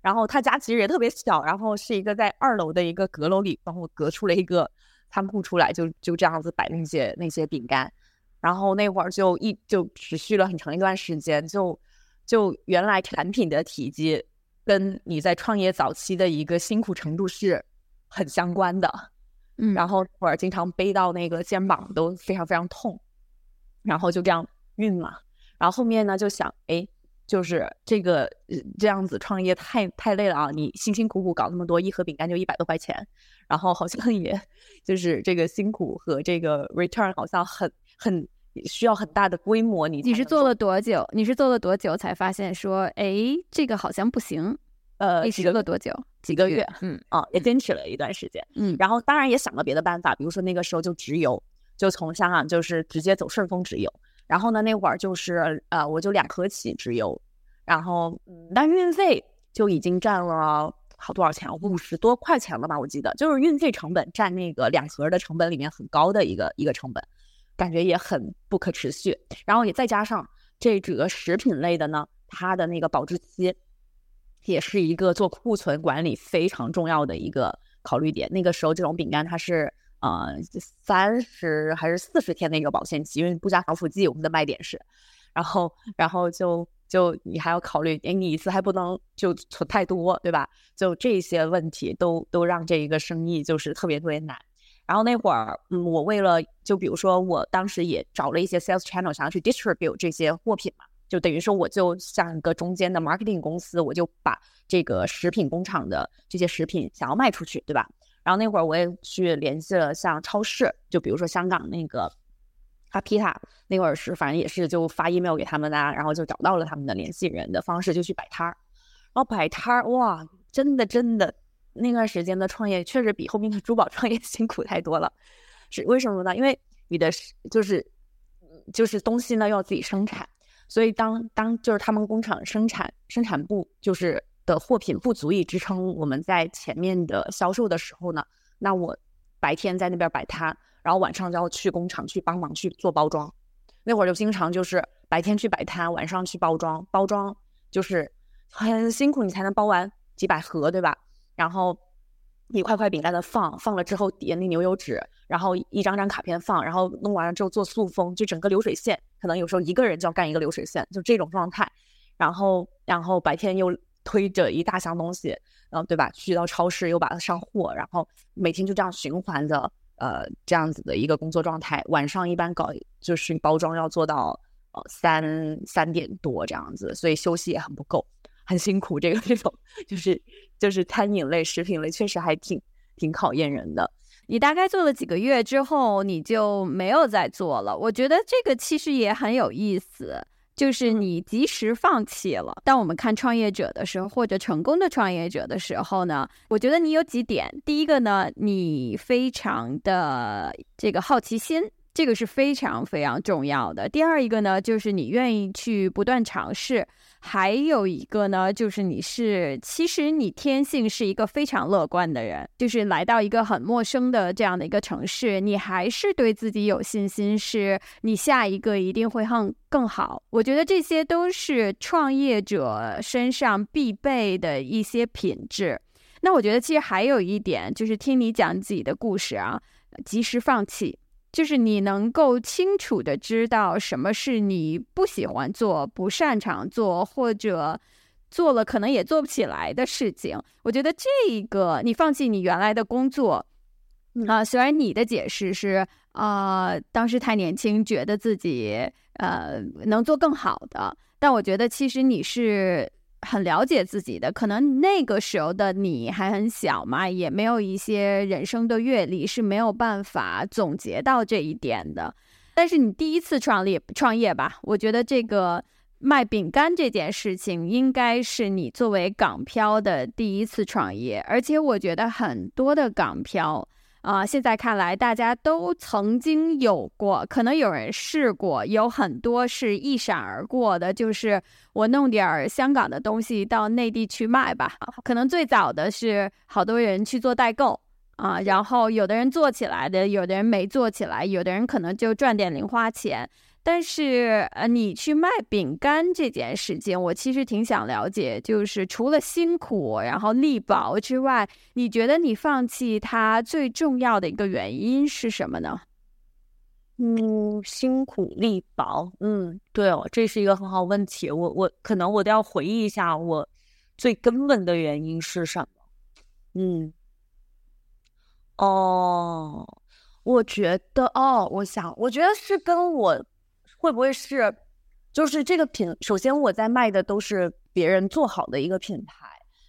然后他家其实也特别小，然后是一个在二楼的一个阁楼里帮我隔出了一个仓库出来，就就这样子摆那些那些饼干。然后那会儿就一就持续了很长一段时间，就就原来产品的体积跟你在创业早期的一个辛苦程度是很相关的。嗯，然后会儿经常背到那个肩膀都非常非常痛，然后就这样运嘛。然后后面呢就想，哎，就是这个这样子创业太太累了啊！你辛辛苦苦搞那么多，一盒饼干就一百多块钱，然后好像也就是这个辛苦和这个 return 好像很很需要很大的规模。你你是做了多久？你是做了多久才发现说，哎，这个好像不行？呃，你持了多久？几个月？嗯，啊，也坚持了一段时间。嗯，然后当然也想了别的办法，比如说那个时候就直邮，就从香港就是直接走顺丰直邮。然后呢，那会儿就是呃，我就两盒起直邮，然后嗯，但运费就已经占了好多少钱？五十多块钱了吧？我记得就是运费成本占那个两盒的成本里面很高的一个一个成本，感觉也很不可持续。然后也再加上这几个食品类的呢，它的那个保质期。也是一个做库存管理非常重要的一个考虑点。那个时候，这种饼干它是呃三十还是四十天的一个保鲜期，因为不加防腐剂，我们的卖点是。然后，然后就就你还要考虑，哎，你一次还不能就存太多，对吧？就这些问题都都让这一个生意就是特别特别难。然后那会儿，嗯，我为了就比如说，我当时也找了一些 sales channel，想要去 distribute 这些货品嘛。就等于说，我就像一个中间的 marketing 公司，我就把这个食品工厂的这些食品想要卖出去，对吧？然后那会儿我也去联系了像超市，就比如说香港那个阿皮塔，那会儿是反正也是就发 email 给他们啊，然后就找到了他们的联系人的方式，就去摆摊儿。然后摆摊儿，哇，真的真的，那段时间的创业确实比后面的珠宝创业 <laughs> 辛苦太多了。是为什么呢？因为你的就是就是东西呢要自己生产。所以当当就是他们工厂生产生产部就是的货品不足以支撑我们在前面的销售的时候呢，那我白天在那边摆摊，然后晚上就要去工厂去帮忙去做包装。那会儿就经常就是白天去摆摊，晚上去包装。包装就是很辛苦，你才能包完几百盒，对吧？然后。一块块饼干的放，放了之后叠那牛油纸，然后一张张卡片放，然后弄完了之后做塑封，就整个流水线，可能有时候一个人就要干一个流水线，就这种状态。然后，然后白天又推着一大箱东西，然后对吧？去到超市又把它上货，然后每天就这样循环的，呃，这样子的一个工作状态。晚上一般搞就是包装要做到呃三三点多这样子，所以休息也很不够。很辛苦，这个这种就是就是餐饮类、食品类，确实还挺挺考验人的。你大概做了几个月之后，你就没有再做了。我觉得这个其实也很有意思，就是你及时放弃了。当我们看创业者的时候，或者成功的创业者的时候呢，我觉得你有几点。第一个呢，你非常的这个好奇心。这个是非常非常重要的。第二一个呢，就是你愿意去不断尝试；还有一个呢，就是你是其实你天性是一个非常乐观的人，就是来到一个很陌生的这样的一个城市，你还是对自己有信心，是你下一个一定会更更好。我觉得这些都是创业者身上必备的一些品质。那我觉得其实还有一点，就是听你讲自己的故事啊，及时放弃。就是你能够清楚的知道什么是你不喜欢做、不擅长做，或者做了可能也做不起来的事情。我觉得这个你放弃你原来的工作啊，虽然你的解释是啊，当时太年轻，觉得自己呃能做更好的，但我觉得其实你是。很了解自己的，可能那个时候的你还很小嘛，也没有一些人生的阅历，是没有办法总结到这一点的。但是你第一次创立创业吧，我觉得这个卖饼干这件事情，应该是你作为港漂的第一次创业，而且我觉得很多的港漂。啊，现在看来，大家都曾经有过，可能有人试过，有很多是一闪而过的。就是我弄点儿香港的东西到内地去卖吧。可能最早的是好多人去做代购啊，然后有的人做起来的，有的人没做起来，有的人可能就赚点零花钱。但是，呃，你去卖饼干这件事情，我其实挺想了解，就是除了辛苦，然后力薄之外，你觉得你放弃它最重要的一个原因是什么呢？嗯，辛苦力薄。嗯，对哦，这是一个很好问题。我我可能我都要回忆一下，我最根本的原因是什么？嗯，哦，我觉得，哦，我想，我觉得是跟我。会不会是，就是这个品？首先，我在卖的都是别人做好的一个品牌。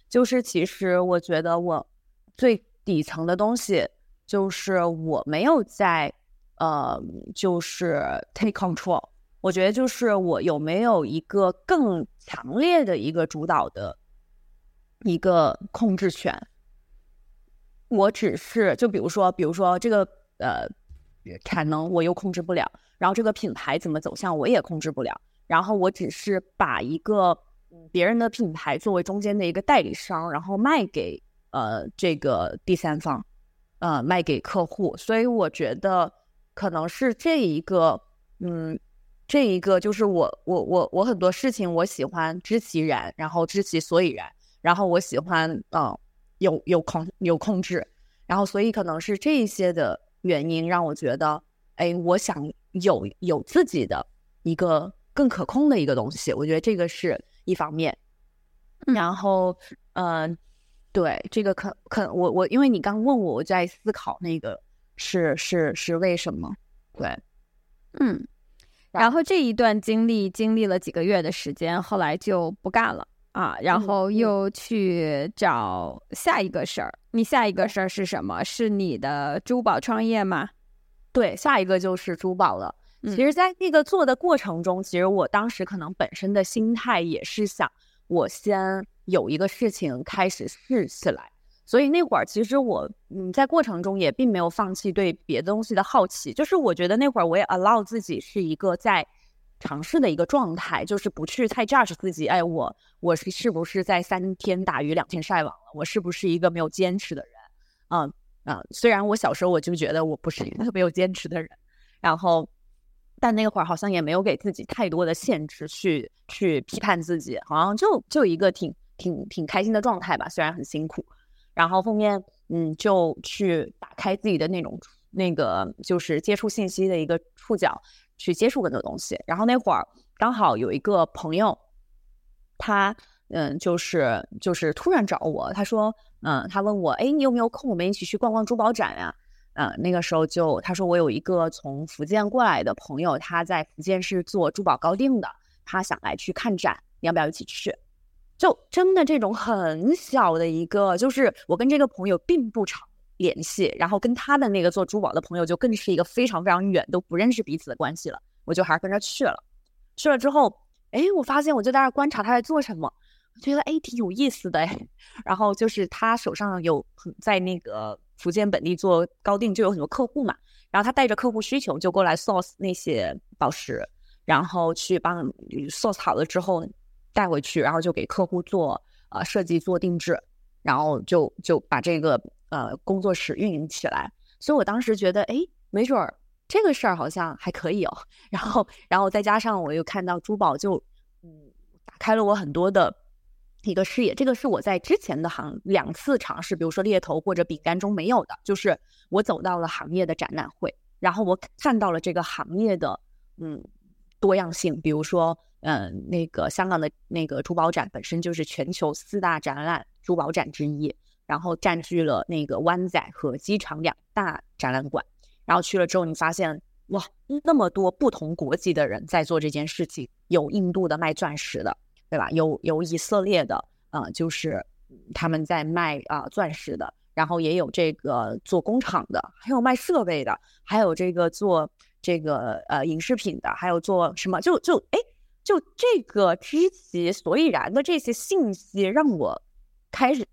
就是其实我觉得我最底层的东西，就是我没有在呃，就是 take control。我觉得就是我有没有一个更强烈的一个主导的一个控制权。我只是就比如说，比如说这个呃产能，我又控制不了。然后这个品牌怎么走向我也控制不了，然后我只是把一个别人的品牌作为中间的一个代理商，然后卖给呃这个第三方，呃卖给客户，所以我觉得可能是这一个，嗯，这一个就是我我我我很多事情我喜欢知其然，然后知其所以然，然后我喜欢嗯有有控有控制，然后所以可能是这一些的原因让我觉得，哎，我想。有有自己的一个更可控的一个东西，我觉得这个是一方面。然后，嗯，对，这个可可我我因为你刚问我，我在思考那个是是是为什么？对，嗯。然后这一段经历经历了几个月的时间，后来就不干了啊，然后又去找下一个事儿。你下一个事儿是什么？是你的珠宝创业吗？对，下一个就是珠宝了。其实，在那个做的过程中，其实我当时可能本身的心态也是想，我先有一个事情开始试起来。所以那会儿，其实我嗯，在过程中也并没有放弃对别的东西的好奇。就是我觉得那会儿我也 allow 自己是一个在尝试的一个状态，就是不去太 judge 自己。哎，我我是是不是在三天打鱼两天晒网了？我是不是一个没有坚持的人？嗯。啊，虽然我小时候我就觉得我不是一个特别有坚持的人，然后，但那会儿好像也没有给自己太多的限制去去批判自己，好像就就一个挺挺挺开心的状态吧，虽然很辛苦。然后后面嗯，就去打开自己的那种那个就是接触信息的一个触角，去接触更多东西。然后那会儿刚好有一个朋友，他嗯就是就是突然找我，他说。嗯，他问我，哎，你有没有空？我们一起去逛逛珠宝展呀？嗯，那个时候就他说我有一个从福建过来的朋友，他在福建是做珠宝高定的，他想来去看展，你要不要一起去？就真的这种很小的一个，就是我跟这个朋友并不常联系，然后跟他的那个做珠宝的朋友就更是一个非常非常远都不认识彼此的关系了。我就还是跟着去了，去了之后，哎，我发现我就在那观察他在做什么。觉得哎挺有意思的哎，<laughs> 然后就是他手上有很在那个福建本地做高定就有很多客户嘛，然后他带着客户需求就过来 source 那些宝石，然后去帮 source 好了之后带回去，然后就给客户做呃设计做定制，然后就就把这个呃工作室运营起来。所以我当时觉得，哎，没准儿这个事儿好像还可以哦。<laughs> 然后，然后再加上我又看到珠宝，就嗯打开了我很多的。一个视野，这个是我在之前的行两次尝试，比如说猎头或者饼干中没有的，就是我走到了行业的展览会，然后我看到了这个行业的嗯多样性，比如说嗯那个香港的那个珠宝展本身就是全球四大展览珠宝展之一，然后占据了那个湾仔和机场两大展览馆，然后去了之后你发现哇那么多不同国籍的人在做这件事情，有印度的卖钻石的。对吧？有有以色列的，呃，就是他们在卖啊钻石的，然后也有这个做工厂的，还有卖设备的，还有这个做这个呃影视品的，还有做什么？就就哎，就这个知其所以然的这些信息，让我开始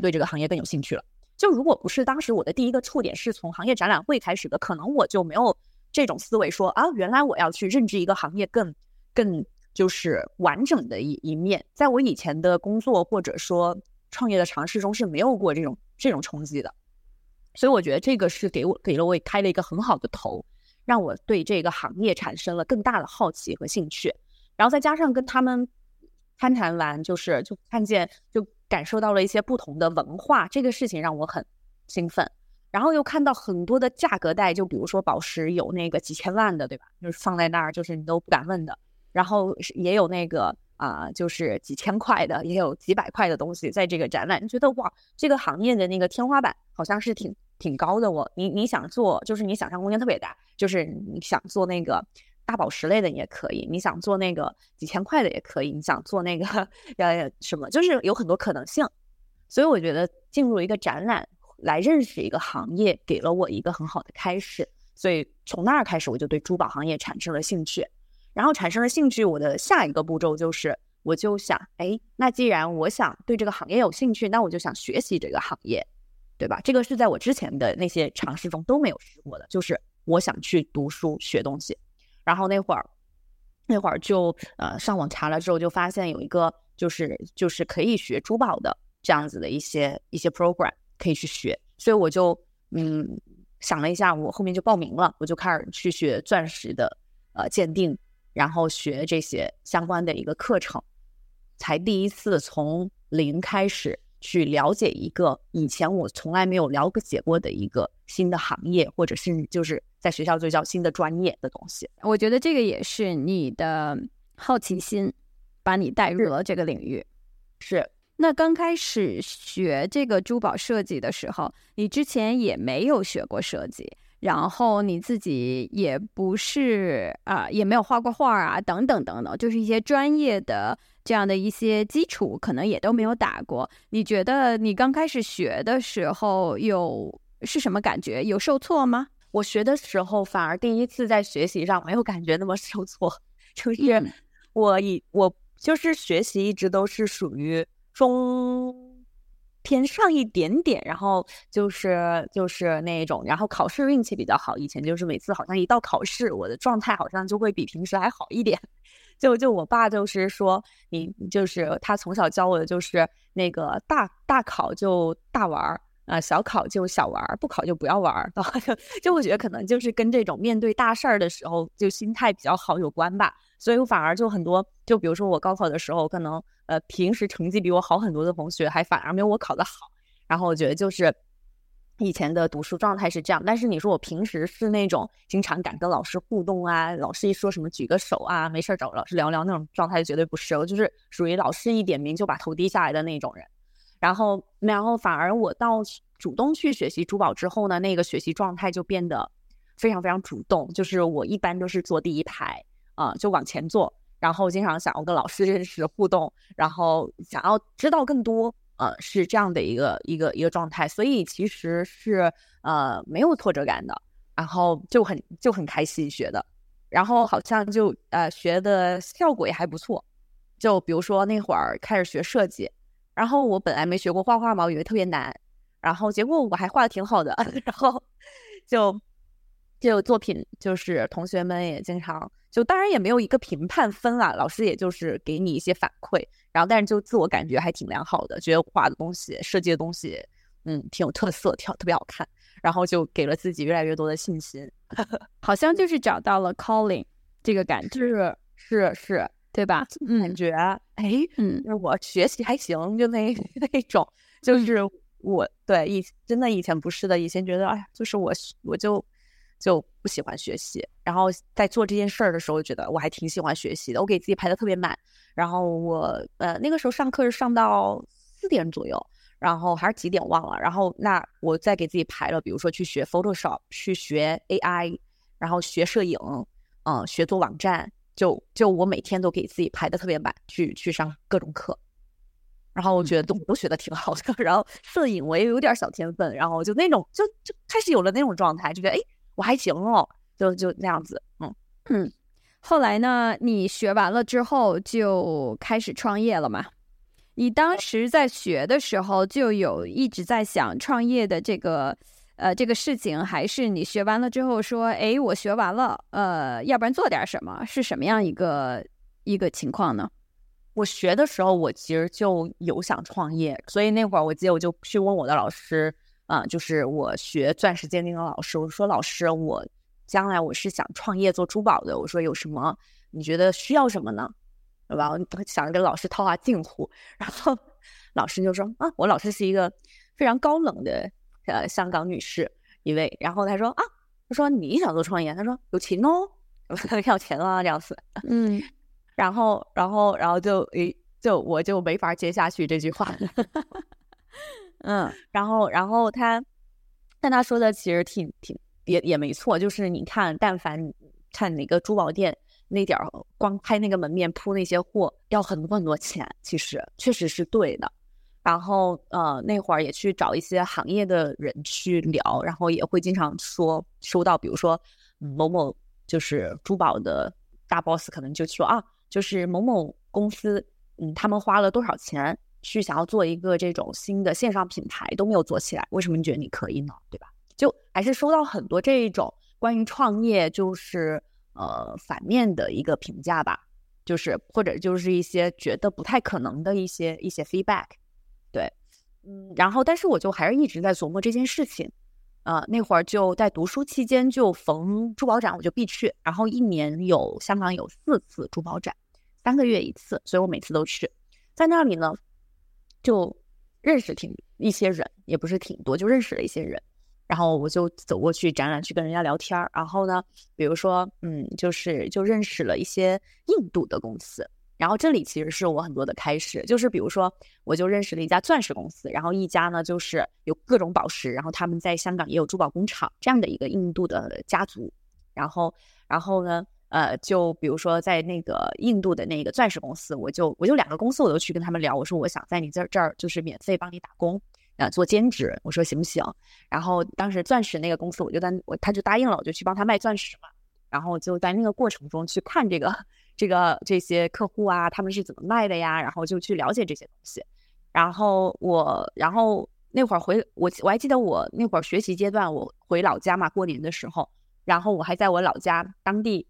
对这个行业更有兴趣了。就如果不是当时我的第一个触点是从行业展览会开始的，可能我就没有这种思维，说啊，原来我要去认知一个行业更更。就是完整的一一面，在我以前的工作或者说创业的尝试中是没有过这种这种冲击的，所以我觉得这个是给我给了我开了一个很好的头，让我对这个行业产生了更大的好奇和兴趣，然后再加上跟他们攀谈完，就是就看见就感受到了一些不同的文化，这个事情让我很兴奋，然后又看到很多的价格带，就比如说宝石有那个几千万的，对吧？就是放在那儿，就是你都不敢问的。然后也有那个啊，就是几千块的，也有几百块的东西在这个展览，你觉得哇，这个行业的那个天花板好像是挺挺高的。我你你想做，就是你想象空间特别大，就是你想做那个大宝石类的也可以，你想做那个几千块的也可以，你想做那个呃什么，就是有很多可能性。所以我觉得进入一个展览来认识一个行业，给了我一个很好的开始。所以从那儿开始，我就对珠宝行业产生了兴趣。然后产生了兴趣，我的下一个步骤就是，我就想，哎，那既然我想对这个行业有兴趣，那我就想学习这个行业，对吧？这个是在我之前的那些尝试中都没有试过的，就是我想去读书学东西。然后那会儿，那会儿就呃上网查了之后，就发现有一个就是就是可以学珠宝的这样子的一些一些 program 可以去学，所以我就嗯想了一下，我后面就报名了，我就开始去学钻石的呃鉴定。然后学这些相关的一个课程，才第一次从零开始去了解一个以前我从来没有了解过的一个新的行业，或者是就是在学校就叫新的专业的东西。我觉得这个也是你的好奇心把你带入了这个领域。是，那刚开始学这个珠宝设计的时候，你之前也没有学过设计。然后你自己也不是啊，也没有画过画啊，等等等等，就是一些专业的这样的一些基础，可能也都没有打过。你觉得你刚开始学的时候有是什么感觉？有受挫吗？我学的时候反而第一次在学习上没有感觉那么受挫，就是我以我就是学习一直都是属于中。偏上一点点，然后就是就是那种，然后考试运气比较好。以前就是每次好像一到考试，我的状态好像就会比平时还好一点。就就我爸就是说，你就是他从小教我的就是那个大大考就大玩儿，呃小考就小玩儿，不考就不要玩儿。<laughs> 就就我觉得可能就是跟这种面对大事儿的时候就心态比较好有关吧。所以我反而就很多，就比如说我高考的时候，可能呃平时成绩比我好很多的同学，还反而没有我考得好。然后我觉得就是以前的读书状态是这样，但是你说我平时是那种经常敢跟老师互动啊，老师一说什么举个手啊，没事儿找老师聊聊那种状态绝对不是，我就是属于老师一点名就把头低下来的那种人。然后然后反而我到主动去学习珠宝之后呢，那个学习状态就变得非常非常主动，就是我一般都是坐第一排。啊，就往前坐，然后经常想要跟老师认识互动，然后想要知道更多，呃，是这样的一个一个一个状态，所以其实是呃没有挫折感的，然后就很就很开心学的，然后好像就呃学的效果也还不错，就比如说那会儿开始学设计，然后我本来没学过画画嘛，我以为特别难，然后结果我还画的挺好的，<laughs> 然后。就就作品，就是同学们也经常就，当然也没有一个评判分啦，老师也就是给你一些反馈，然后但是就自我感觉还挺良好的，觉得画的东西、设计的东西，嗯，挺有特色，挺特别好看，然后就给了自己越来越多的信心，<laughs> 好像就是找到了 calling 这个感觉，是是是，对吧？感觉哎，嗯，我学习还行，就那 <laughs> 那种，就是我对以真的以前不是的，以前觉得哎呀，就是我我就。就不喜欢学习，然后在做这件事儿的时候，觉得我还挺喜欢学习的。我给自己排的特别满，然后我呃那个时候上课是上到四点左右，然后还是几点忘了。然后那我再给自己排了，比如说去学 Photoshop，去学 AI，然后学摄影，嗯，学做网站，就就我每天都给自己排的特别满，去去上各种课。然后我觉得都都学的挺好的，<laughs> 然后摄影我也有点小天分，然后就那种就就开始有了那种状态，就觉得哎。我还行哦，就就那样子，嗯嗯。后来呢，你学完了之后就开始创业了嘛？你当时在学的时候就有一直在想创业的这个呃这个事情，还是你学完了之后说，哎，我学完了，呃，要不然做点什么？是什么样一个一个情况呢？我学的时候，我其实就有想创业，所以那会儿我记得我就去问我的老师。啊，就是我学钻石鉴定的老师，我说老师，我将来我是想创业做珠宝的。我说有什么？你觉得需要什么呢？对吧？我想着跟老师套下近乎，然后老师就说啊，我老师是一个非常高冷的呃香港女士一位。然后他说啊，他说你想做创业，他说有钱哦，要钱啊这样子。嗯，然后然后然后就诶，就我就没法接下去这句话。<laughs> 嗯，然后，然后他，但他说的其实挺挺也也没错，就是你看，但凡看哪个珠宝店那点儿，光拍那个门面铺那些货，要很多很多钱，其实确实是对的。然后，呃，那会儿也去找一些行业的人去聊，然后也会经常说收到，比如说某某就是珠宝的大 boss，可能就说啊，就是某某公司，嗯，他们花了多少钱。去想要做一个这种新的线上品牌都没有做起来，为什么你觉得你可以呢？对吧？就还是收到很多这一种关于创业就是呃反面的一个评价吧，就是或者就是一些觉得不太可能的一些一些 feedback。对，嗯，然后但是我就还是一直在琢磨这件事情，呃，那会儿就在读书期间就逢珠宝展我就必去，然后一年有香港有四次珠宝展，三个月一次，所以我每次都去，在那里呢。就认识挺一些人，也不是挺多，就认识了一些人。然后我就走过去展览，去跟人家聊天儿。然后呢，比如说，嗯，就是就认识了一些印度的公司。然后这里其实是我很多的开始，就是比如说，我就认识了一家钻石公司，然后一家呢就是有各种宝石，然后他们在香港也有珠宝工厂这样的一个印度的家族。然后，然后呢？呃，就比如说在那个印度的那个钻石公司，我就我就两个公司我都去跟他们聊，我说我想在你这这儿就是免费帮你打工，呃，做兼职，我说行不行？然后当时钻石那个公司我就在我他就答应了，我就去帮他卖钻石嘛。然后就在那个过程中去看这个这个这些客户啊，他们是怎么卖的呀？然后就去了解这些东西。然后我然后那会儿回我我还记得我那会儿学习阶段，我回老家嘛，过年的时候，然后我还在我老家当地。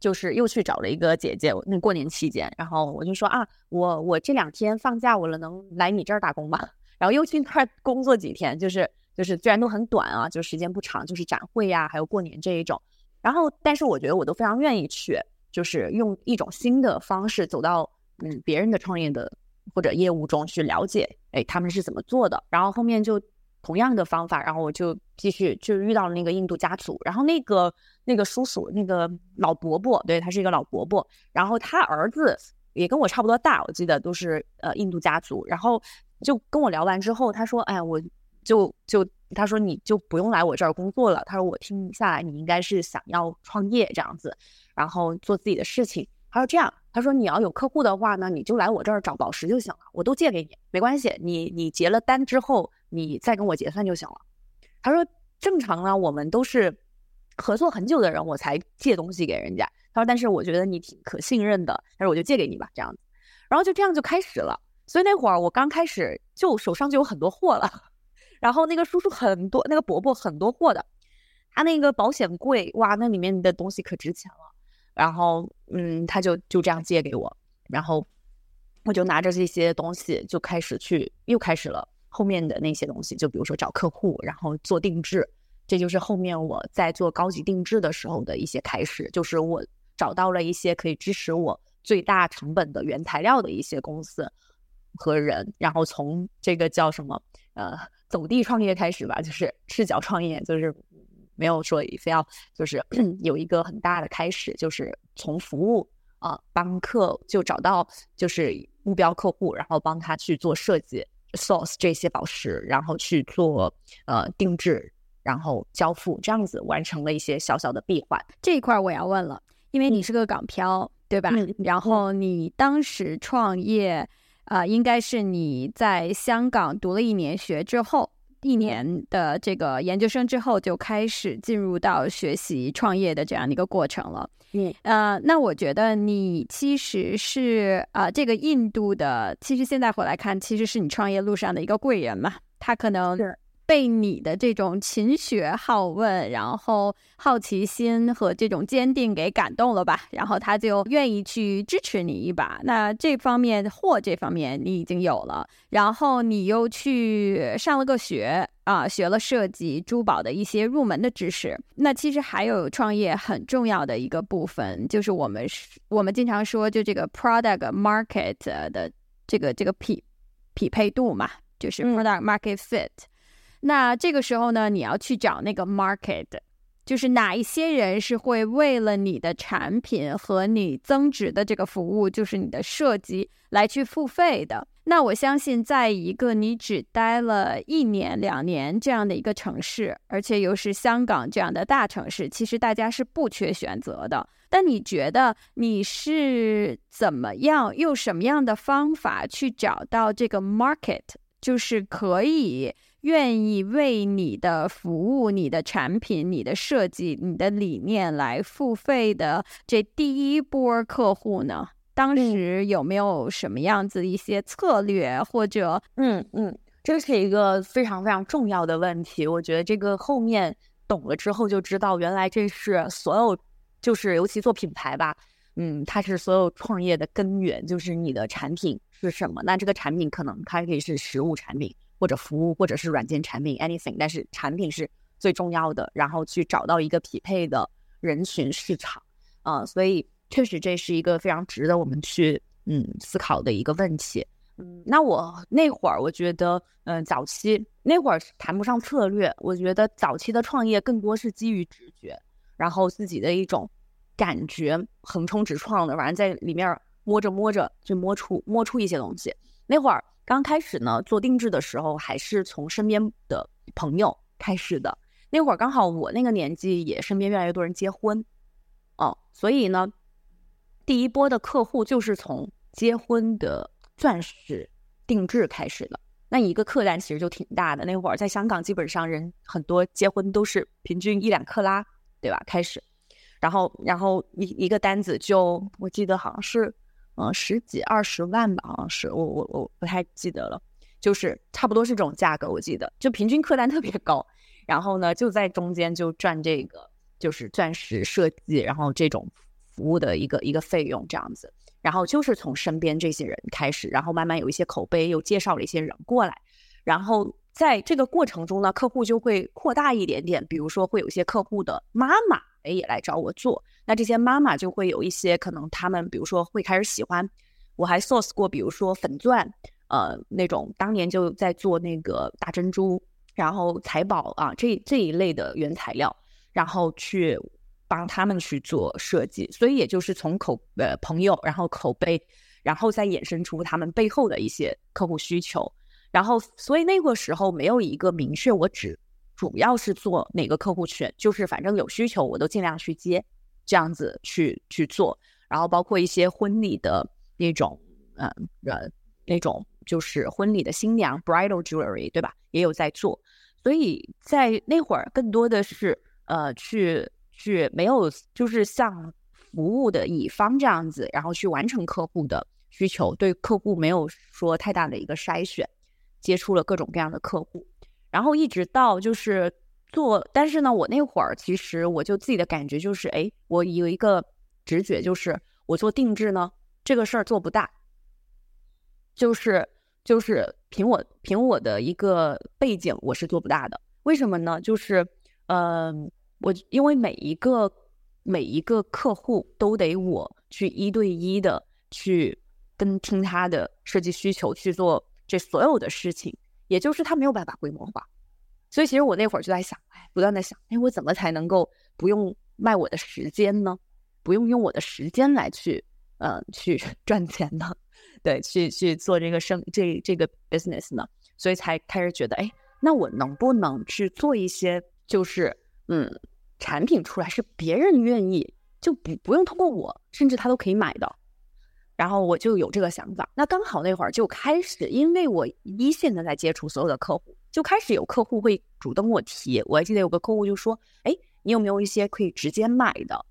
就是又去找了一个姐姐，那过年期间，然后我就说啊，我我这两天放假我了，能来你这儿打工吗？<laughs> 然后又去那儿工作几天，就是就是虽然都很短啊，就时间不长，就是展会呀，还有过年这一种。然后，但是我觉得我都非常愿意去，就是用一种新的方式走到嗯别人的创业的或者业务中去了解，哎，他们是怎么做的。然后后面就。同样的方法，然后我就继续就遇到了那个印度家族，然后那个那个叔叔那个老伯伯，对他是一个老伯伯，然后他儿子也跟我差不多大，我记得都是呃印度家族，然后就跟我聊完之后，他说，哎，我就就他说你就不用来我这儿工作了，他说我听下来你应该是想要创业这样子，然后做自己的事情。他说这样，他说你要有客户的话呢，你就来我这儿找宝石就行了，我都借给你，没关系，你你结了单之后，你再跟我结算就行了。他说正常呢，我们都是合作很久的人，我才借东西给人家。他说但是我觉得你挺可信任的，他说我就借给你吧，这样子。然后就这样就开始了。所以那会儿我刚开始就手上就有很多货了，<laughs> 然后那个叔叔很多，那个伯伯很多货的。他那个保险柜，哇，那里面的东西可值钱了。然后，嗯，他就就这样借给我，然后我就拿着这些东西就开始去，又开始了后面的那些东西，就比如说找客户，然后做定制，这就是后面我在做高级定制的时候的一些开始，就是我找到了一些可以支持我最大成本的原材料的一些公司和人，然后从这个叫什么，呃，走地创业开始吧，就是赤脚创业，就是。没有说非要就是 <clears throat> 有一个很大的开始，就是从服务啊帮客就找到就是目标客户，然后帮他去做设计，source 这些宝石，然后去做呃定制，然后交付，这样子完成了一些小小的闭环。这一块我要问了，因为你是个港漂，对吧？然后你当时创业啊，应该是你在香港读了一年学之后。一年的这个研究生之后，就开始进入到学习创业的这样的一个过程了。嗯，呃，那我觉得你其实是啊，这个印度的，其实现在回来看，其实是你创业路上的一个贵人嘛。他可能是。被你的这种勤学好问，然后好奇心和这种坚定给感动了吧？然后他就愿意去支持你一把。那这方面货这方面你已经有了，然后你又去上了个学啊，学了设计珠宝的一些入门的知识。那其实还有创业很重要的一个部分，就是我们我们经常说就这个 product market 的这个这个匹匹配度嘛，就是 product market fit。那这个时候呢，你要去找那个 market，就是哪一些人是会为了你的产品和你增值的这个服务，就是你的设计来去付费的。那我相信，在一个你只待了一年、两年这样的一个城市，而且又是香港这样的大城市，其实大家是不缺选择的。但你觉得你是怎么样用什么样的方法去找到这个 market，就是可以？愿意为你的服务、你的产品、你的设计、你的理念来付费的这第一波客户呢？当时有没有什么样子一些策略，或者嗯嗯，这是一个非常非常重要的问题。我觉得这个后面懂了之后就知道，原来这是所有，就是尤其做品牌吧，嗯，它是所有创业的根源，就是你的产品是什么。那这个产品可能它可以是实物产品。或者服务，或者是软件产品，anything，但是产品是最重要的，然后去找到一个匹配的人群市场，啊，所以确实这是一个非常值得我们去嗯思考的一个问题。嗯，那我那会儿我觉得，嗯，早期那会儿谈不上策略，我觉得早期的创业更多是基于直觉，然后自己的一种感觉，横冲直撞的，反正在里面摸着摸着就摸出摸出一些东西。那会儿。刚开始呢，做定制的时候还是从身边的朋友开始的。那会儿刚好我那个年纪，也身边越来越多人结婚，哦，所以呢，第一波的客户就是从结婚的钻石定制开始的。那一个客单其实就挺大的。那会儿在香港，基本上人很多结婚都是平均一两克拉，对吧？开始，然后然后一一个单子就我记得好像是。嗯，十几二十万吧，好像是我我我不太记得了，就是差不多是这种价格，我记得就平均客单特别高，然后呢就在中间就赚这个就是钻石设计，然后这种服务的一个一个费用这样子，然后就是从身边这些人开始，然后慢慢有一些口碑，又介绍了一些人过来，然后在这个过程中呢，客户就会扩大一点点，比如说会有一些客户的妈妈也来找我做。那这些妈妈就会有一些可能，他们比如说会开始喜欢，我还 source 过，比如说粉钻，呃，那种当年就在做那个大珍珠，然后财宝啊，这这一类的原材料，然后去帮他们去做设计，所以也就是从口呃朋友，然后口碑，然后再衍生出他们背后的一些客户需求，然后所以那个时候没有一个明确，我只主要是做哪个客户群，就是反正有需求我都尽量去接。这样子去去做，然后包括一些婚礼的那种，嗯呃，那种就是婚礼的新娘 bridal jewelry，对吧？也有在做，所以在那会儿更多的是呃去去没有就是像服务的乙方这样子，然后去完成客户的需求，对客户没有说太大的一个筛选，接触了各种各样的客户，然后一直到就是做，但是呢，我那会儿其实我就自己的感觉就是，哎，我有一个直觉，就是我做定制呢，这个事儿做不大，就是就是凭我凭我的一个背景，我是做不大的。为什么呢？就是呃，我因为每一个每一个客户都得我去一对一的去跟听他的设计需求去做这所有的事情，也就是他没有办法规模化。所以其实我那会儿就在想，哎，不断的想，哎，我怎么才能够不用卖我的时间呢？不用用我的时间来去，呃，去 <laughs> 赚钱呢？对，去去做这个生这这个 business 呢？所以才开始觉得，哎，那我能不能去做一些，就是嗯，产品出来是别人愿意，就不不用通过我，甚至他都可以买的。然后我就有这个想法。那刚好那会儿就开始，因为我一线的在接触所有的客户。就开始有客户会主动跟我提，我还记得有个客户就说：“哎，你有没有一些可以直接买的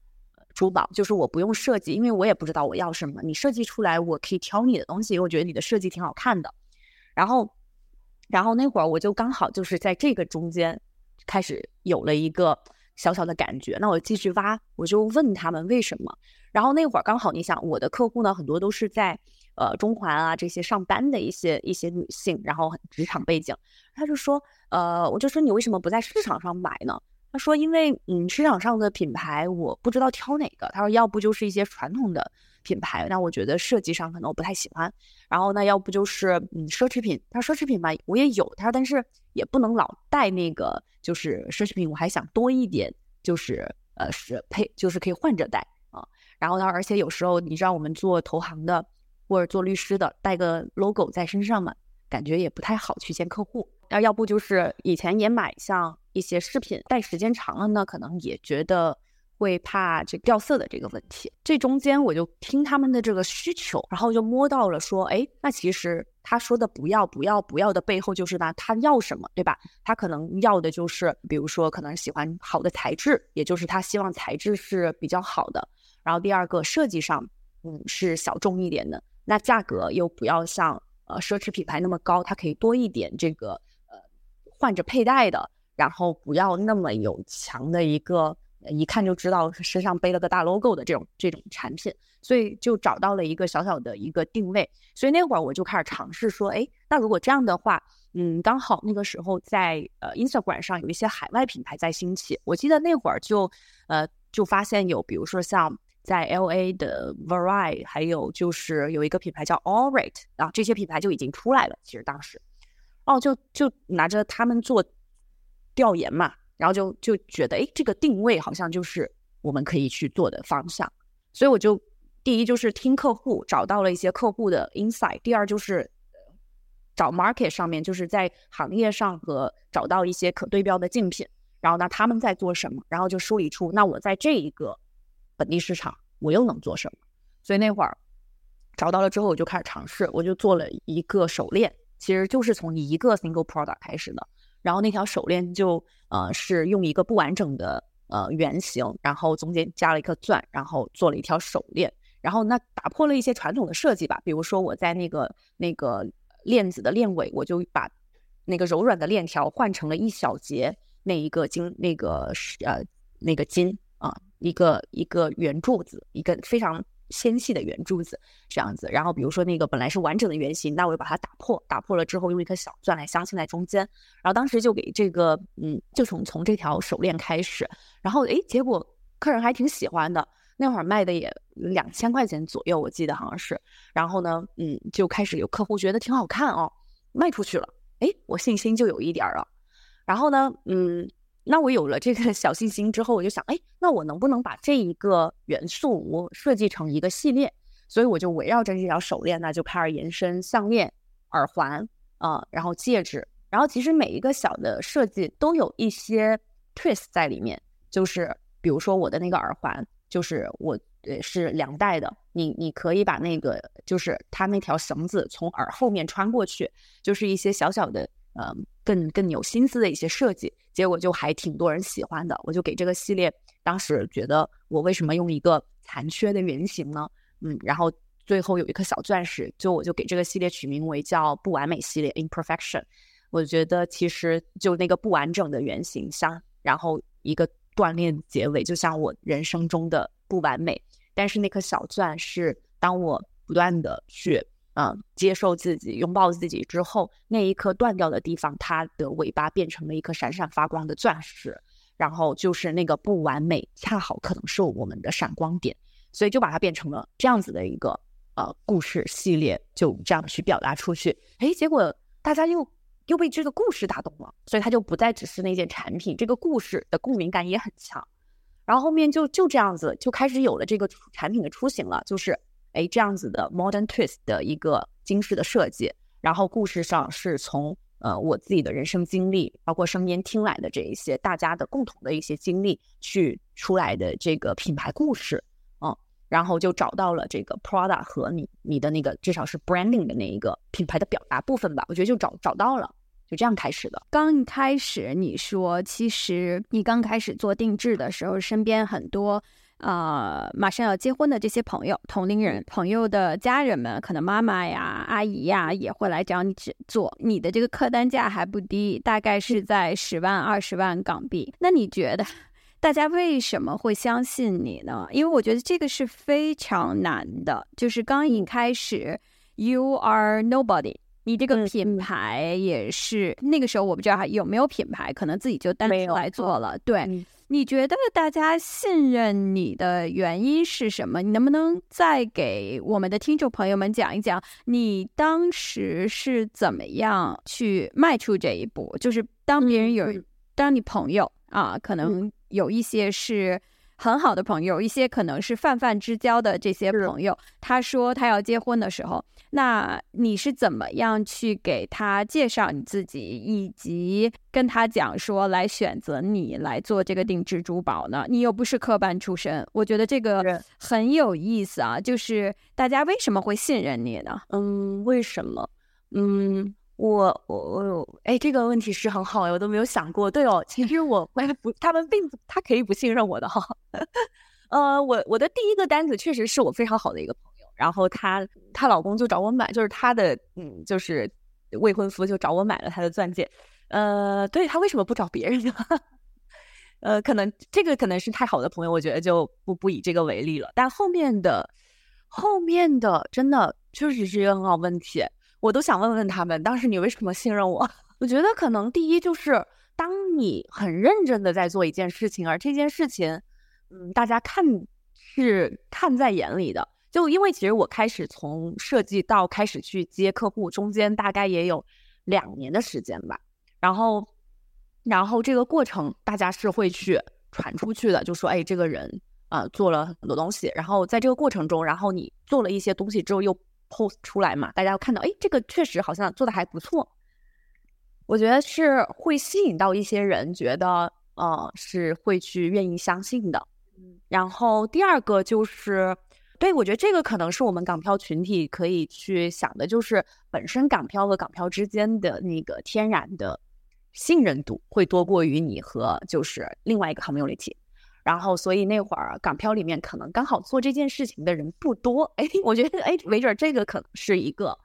珠宝？就是我不用设计，因为我也不知道我要什么，你设计出来我可以挑你的东西，我觉得你的设计挺好看的。”然后，然后那会儿我就刚好就是在这个中间开始有了一个小小的感觉。那我继续挖，我就问他们为什么。然后那会儿刚好你想，我的客户呢很多都是在。呃，中环啊，这些上班的一些一些女性，然后职场背景，他就说，呃，我就说你为什么不在市场上买呢？他说，因为嗯，市场上的品牌我不知道挑哪个。他说，要不就是一些传统的品牌，那我觉得设计上可能我不太喜欢。然后那，要不就是嗯，奢侈品。他说，奢侈品吧，我也有。他说，但是也不能老带那个，就是奢侈品，我还想多一点，就是呃，是配，就是可以换着戴。然后他，而且有时候你知道，我们做投行的。或者做律师的带个 logo 在身上嘛，感觉也不太好去见客户。那要不就是以前也买像一些饰品，戴时间长了呢，可能也觉得会怕这掉色的这个问题。这中间我就听他们的这个需求，然后就摸到了说，哎，那其实他说的不要不要不要的背后就是呢他要什么，对吧？他可能要的就是，比如说可能喜欢好的材质，也就是他希望材质是比较好的。然后第二个设计上，嗯，是小众一点的。那价格又不要像呃奢侈品牌那么高，它可以多一点这个呃换着佩戴的，然后不要那么有强的一个一看就知道身上背了个大 logo 的这种这种产品，所以就找到了一个小小的一个定位。所以那会儿我就开始尝试说，哎，那如果这样的话，嗯，刚好那个时候在呃 Instagram 上有一些海外品牌在兴起，我记得那会儿就呃就发现有，比如说像。在 L A 的 Vari，还有就是有一个品牌叫 Allright 啊，这些品牌就已经出来了。其实当时，哦，就就拿着他们做调研嘛，然后就就觉得，哎，这个定位好像就是我们可以去做的方向。所以我就第一就是听客户，找到了一些客户的 insight；第二就是找 market 上面，就是在行业上和找到一些可对标的竞品，然后呢他们在做什么，然后就梳理出那我在这一个。本地市场我又能做什么？所以那会儿找到了之后，我就开始尝试，我就做了一个手链，其实就是从一个 single product 开始的。然后那条手链就呃是用一个不完整的呃圆形，然后中间加了一颗钻，然后做了一条手链。然后那打破了一些传统的设计吧，比如说我在那个那个链子的链尾，我就把那个柔软的链条换成了一小节那一个金那个呃那个金啊。一个一个圆柱子，一个非常纤细的圆柱子，这样子。然后比如说那个本来是完整的圆形，那我就把它打破，打破了之后用一颗小钻来镶嵌在中间。然后当时就给这个，嗯，就从从这条手链开始。然后诶，结果客人还挺喜欢的，那会儿卖的也两千块钱左右，我记得好像是。然后呢，嗯，就开始有客户觉得挺好看哦，卖出去了。诶，我信心就有一点了。然后呢，嗯。那我有了这个小信心之后，我就想，哎，那我能不能把这一个元素我设计成一个系列？所以我就围绕着这条手链呢，就开始延伸项链、耳环啊，然后戒指，然后其实每一个小的设计都有一些 twist 在里面。就是比如说我的那个耳环，就是我呃是两戴的，你你可以把那个就是它那条绳子从耳后面穿过去，就是一些小小的。嗯，更更有心思的一些设计，结果就还挺多人喜欢的。我就给这个系列，当时觉得我为什么用一个残缺的圆形呢？嗯，然后最后有一颗小钻石，就我就给这个系列取名为叫不完美系列 （Imperfection）。我觉得其实就那个不完整的原型像然后一个锻炼结尾，就像我人生中的不完美。但是那颗小钻是当我不断的去嗯接受自己、拥抱自己之后，那一颗断掉的地方，它的尾巴变成了一颗闪闪发光的钻石。然后就是那个不完美，恰好可能是我们的闪光点，所以就把它变成了这样子的一个呃故事系列，就这样去表达出去。哎，结果大家又又被这个故事打动了，所以它就不再只是那件产品，这个故事的共鸣感也很强。然后后面就就这样子就开始有了这个产品的雏形了，就是哎这样子的 modern twist 的一个精致的设计，然后故事上是从。呃，我自己的人生经历，包括身边听来的这一些大家的共同的一些经历，去出来的这个品牌故事，嗯，然后就找到了这个 Prada 和你你的那个至少是 branding 的那一个品牌的表达部分吧，我觉得就找找到了，就这样开始的。刚一开始你说，其实你刚开始做定制的时候，身边很多。呃，马上要结婚的这些朋友、同龄人、朋友的家人们，可能妈妈呀、阿姨呀也会来找你做。你的这个客单价还不低，大概是在十万、二十万港币。那你觉得大家为什么会相信你呢？因为我觉得这个是非常难的。就是刚一开始，You are nobody，你这个品牌也是那个时候我不知道还有没有品牌，可能自己就单出来做了。对。你觉得大家信任你的原因是什么？你能不能再给我们的听众朋友们讲一讲，你当时是怎么样去迈出这一步？就是当别人有，当你朋友啊，可能有一些是。很好的朋友，一些可能是泛泛之交的这些朋友，他说他要结婚的时候，那你是怎么样去给他介绍你自己，以及跟他讲说来选择你来做这个定制珠宝呢？你又不是科班出身，我觉得这个很有意思啊。就是大家为什么会信任你呢？嗯，为什么？嗯。我我我哎，这个问题是很好哎，我都没有想过。对哦，其实我不，他们并不，他可以不信任我的哈。<laughs> 呃，我我的第一个单子确实是我非常好的一个朋友，然后她她老公就找我买，就是她的嗯，就是未婚夫就找我买了他的钻戒。呃，对他为什么不找别人呢？<laughs> 呃，可能这个可能是太好的朋友，我觉得就不不以这个为例了。但后面的后面的真的确实是一个很好问题。我都想问问他们，当时你为什么信任我？我觉得可能第一就是，当你很认真的在做一件事情，而这件事情，嗯，大家看是看在眼里的。就因为其实我开始从设计到开始去接客户，中间大概也有两年的时间吧。然后，然后这个过程大家是会去传出去的，就说，哎，这个人啊做了很多东西。然后在这个过程中，然后你做了一些东西之后又。Post 出来嘛，大家看到，哎，这个确实好像做的还不错，我觉得是会吸引到一些人，觉得呃是会去愿意相信的。然后第二个就是，对我觉得这个可能是我们港漂群体可以去想的，就是本身港漂和港漂之间的那个天然的信任度会多过于你和就是另外一个 community。然后，所以那会儿港漂里面可能刚好做这件事情的人不多。<laughs> 哎，我觉得哎，没准这个可能是一个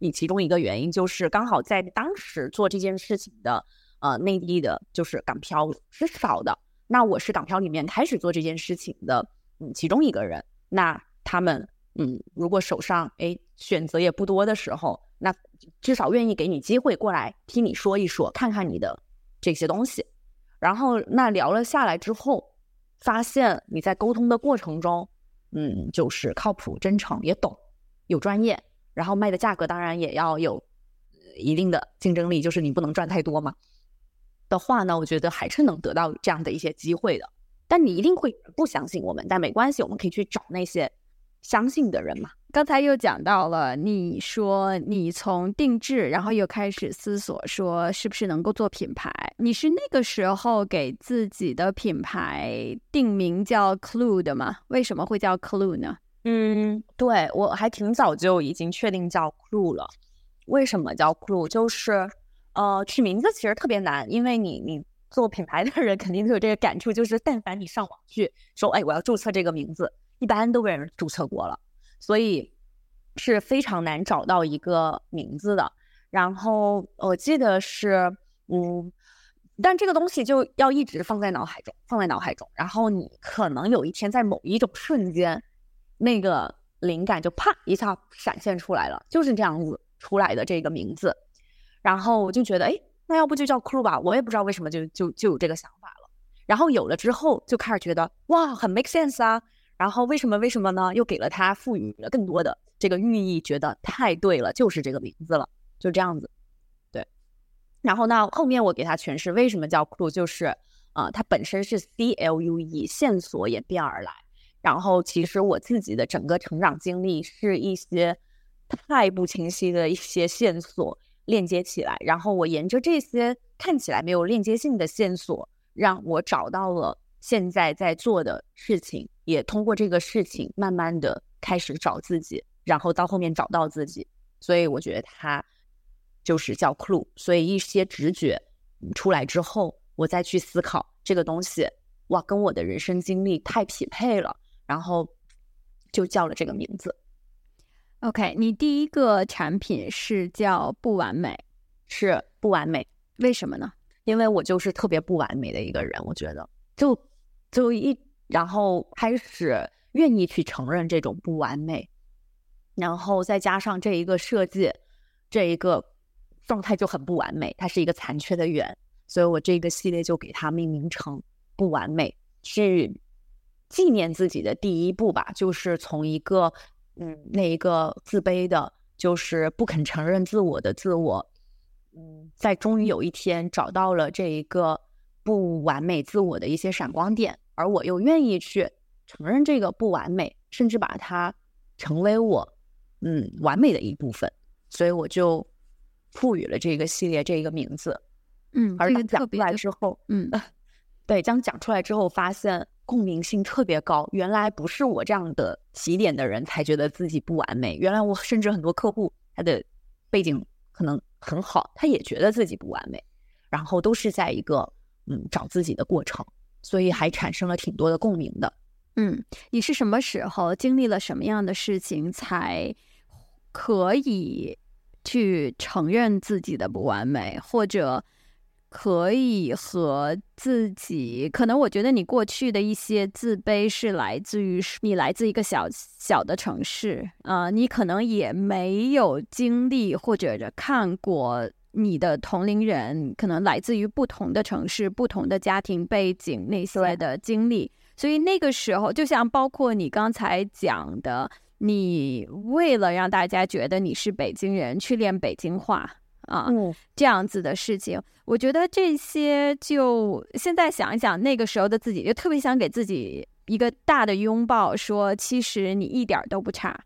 你其中一个原因，就是刚好在当时做这件事情的呃内地的，就是港漂是少的。那我是港漂里面开始做这件事情的嗯其中一个人。那他们嗯，如果手上哎选择也不多的时候，那至少愿意给你机会过来听你说一说，看看你的这些东西。然后那聊了下来之后。发现你在沟通的过程中，嗯，就是靠谱、真诚，也懂，有专业，然后卖的价格当然也要有一定的竞争力，就是你不能赚太多嘛。的话呢，我觉得还是能得到这样的一些机会的。但你一定会不相信我们，但没关系，我们可以去找那些相信的人嘛。刚才又讲到了，你说你从定制，然后又开始思索说是不是能够做品牌。你是那个时候给自己的品牌定名叫 Clue 的吗？为什么会叫 Clue 呢？嗯，对我还挺早就已经确定叫 Clue 了。为什么叫 Clue？就是呃，取名字其实特别难，因为你你做品牌的人肯定都有这个感触，就是但凡你上网去说，哎，我要注册这个名字，一般都被人注册过了。所以是非常难找到一个名字的。然后我记得是，嗯，但这个东西就要一直放在脑海中，放在脑海中，然后你可能有一天在某一种瞬间，那个灵感就啪一下闪现出来了，就是这样子出来的这个名字。然后我就觉得，哎，那要不就叫 Clue 吧？我也不知道为什么就就就有这个想法了。然后有了之后，就开始觉得哇，很 make sense 啊。然后为什么为什么呢？又给了它赋予了更多的这个寓意，觉得太对了，就是这个名字了，就这样子。对然后呢，后面我给他诠释为什么叫 clue，就是啊，它本身是 C L U E，线索演变而来。然后其实我自己的整个成长经历是一些太不清晰的一些线索链接起来，然后我沿着这些看起来没有链接性的线索，让我找到了现在在做的事情，也通过这个事情慢慢的开始找自己，然后到后面找到自己。所以我觉得他。就是叫 clue，所以一些直觉出来之后，我再去思考这个东西，哇，跟我的人生经历太匹配了，然后就叫了这个名字。OK，你第一个产品是叫不完美，是不完美，为什么呢？因为我就是特别不完美的一个人，我觉得就就一然后开始愿意去承认这种不完美，然后再加上这一个设计，这一个。状态就很不完美，它是一个残缺的圆，所以我这个系列就给它命名成“不完美”，是纪念自己的第一步吧。就是从一个嗯，那一个自卑的，就是不肯承认自我的自我，嗯，在终于有一天找到了这一个不完美自我的一些闪光点，而我又愿意去承认这个不完美，甚至把它成为我嗯完美的一部分，所以我就。赋予了这个系列这个名字，嗯，<laughs> 而讲出来之后，嗯，对，将讲出来之后，发现共鸣性特别高。原来不是我这样的起点的人才觉得自己不完美，原来我甚至很多客户他的背景可能很好，他也觉得自己不完美，然后都是在一个嗯找自己的过程，所以还产生了挺多的共鸣的。嗯，你是什么时候经历了什么样的事情才可以？去承认自己的不完美，或者可以和自己，可能我觉得你过去的一些自卑是来自于你来自一个小小的城市啊，你可能也没有经历或者看过你的同龄人，可能来自于不同的城市、不同的家庭背景那些的经历，所以那个时候，就像包括你刚才讲的。你为了让大家觉得你是北京人，去练北京话啊，这样子的事情，我觉得这些就现在想一想，那个时候的自己就特别想给自己一个大的拥抱，说其实你一点都不差。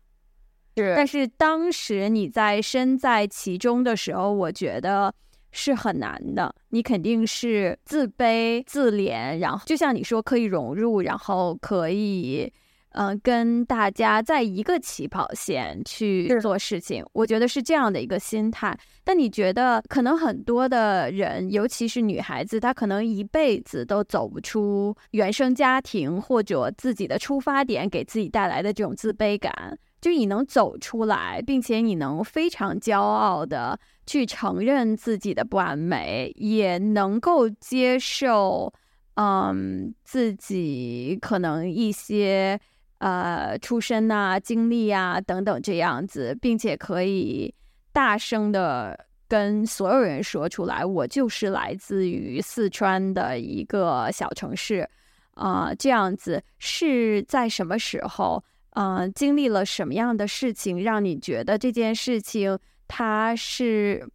是，但是当时你在身在其中的时候，我觉得是很难的。你肯定是自卑、自怜，然后就像你说，可以融入，然后可以。嗯，跟大家在一个起跑线去做事情，我觉得是这样的一个心态。但你觉得，可能很多的人，尤其是女孩子，她可能一辈子都走不出原生家庭或者自己的出发点给自己带来的这种自卑感。就你能走出来，并且你能非常骄傲的去承认自己的不完美，也能够接受，嗯，自己可能一些。呃，出身呐、经历啊等等这样子，并且可以大声的跟所有人说出来，我就是来自于四川的一个小城市，啊，这样子是在什么时候？嗯，经历了什么样的事情，让你觉得这件事情它是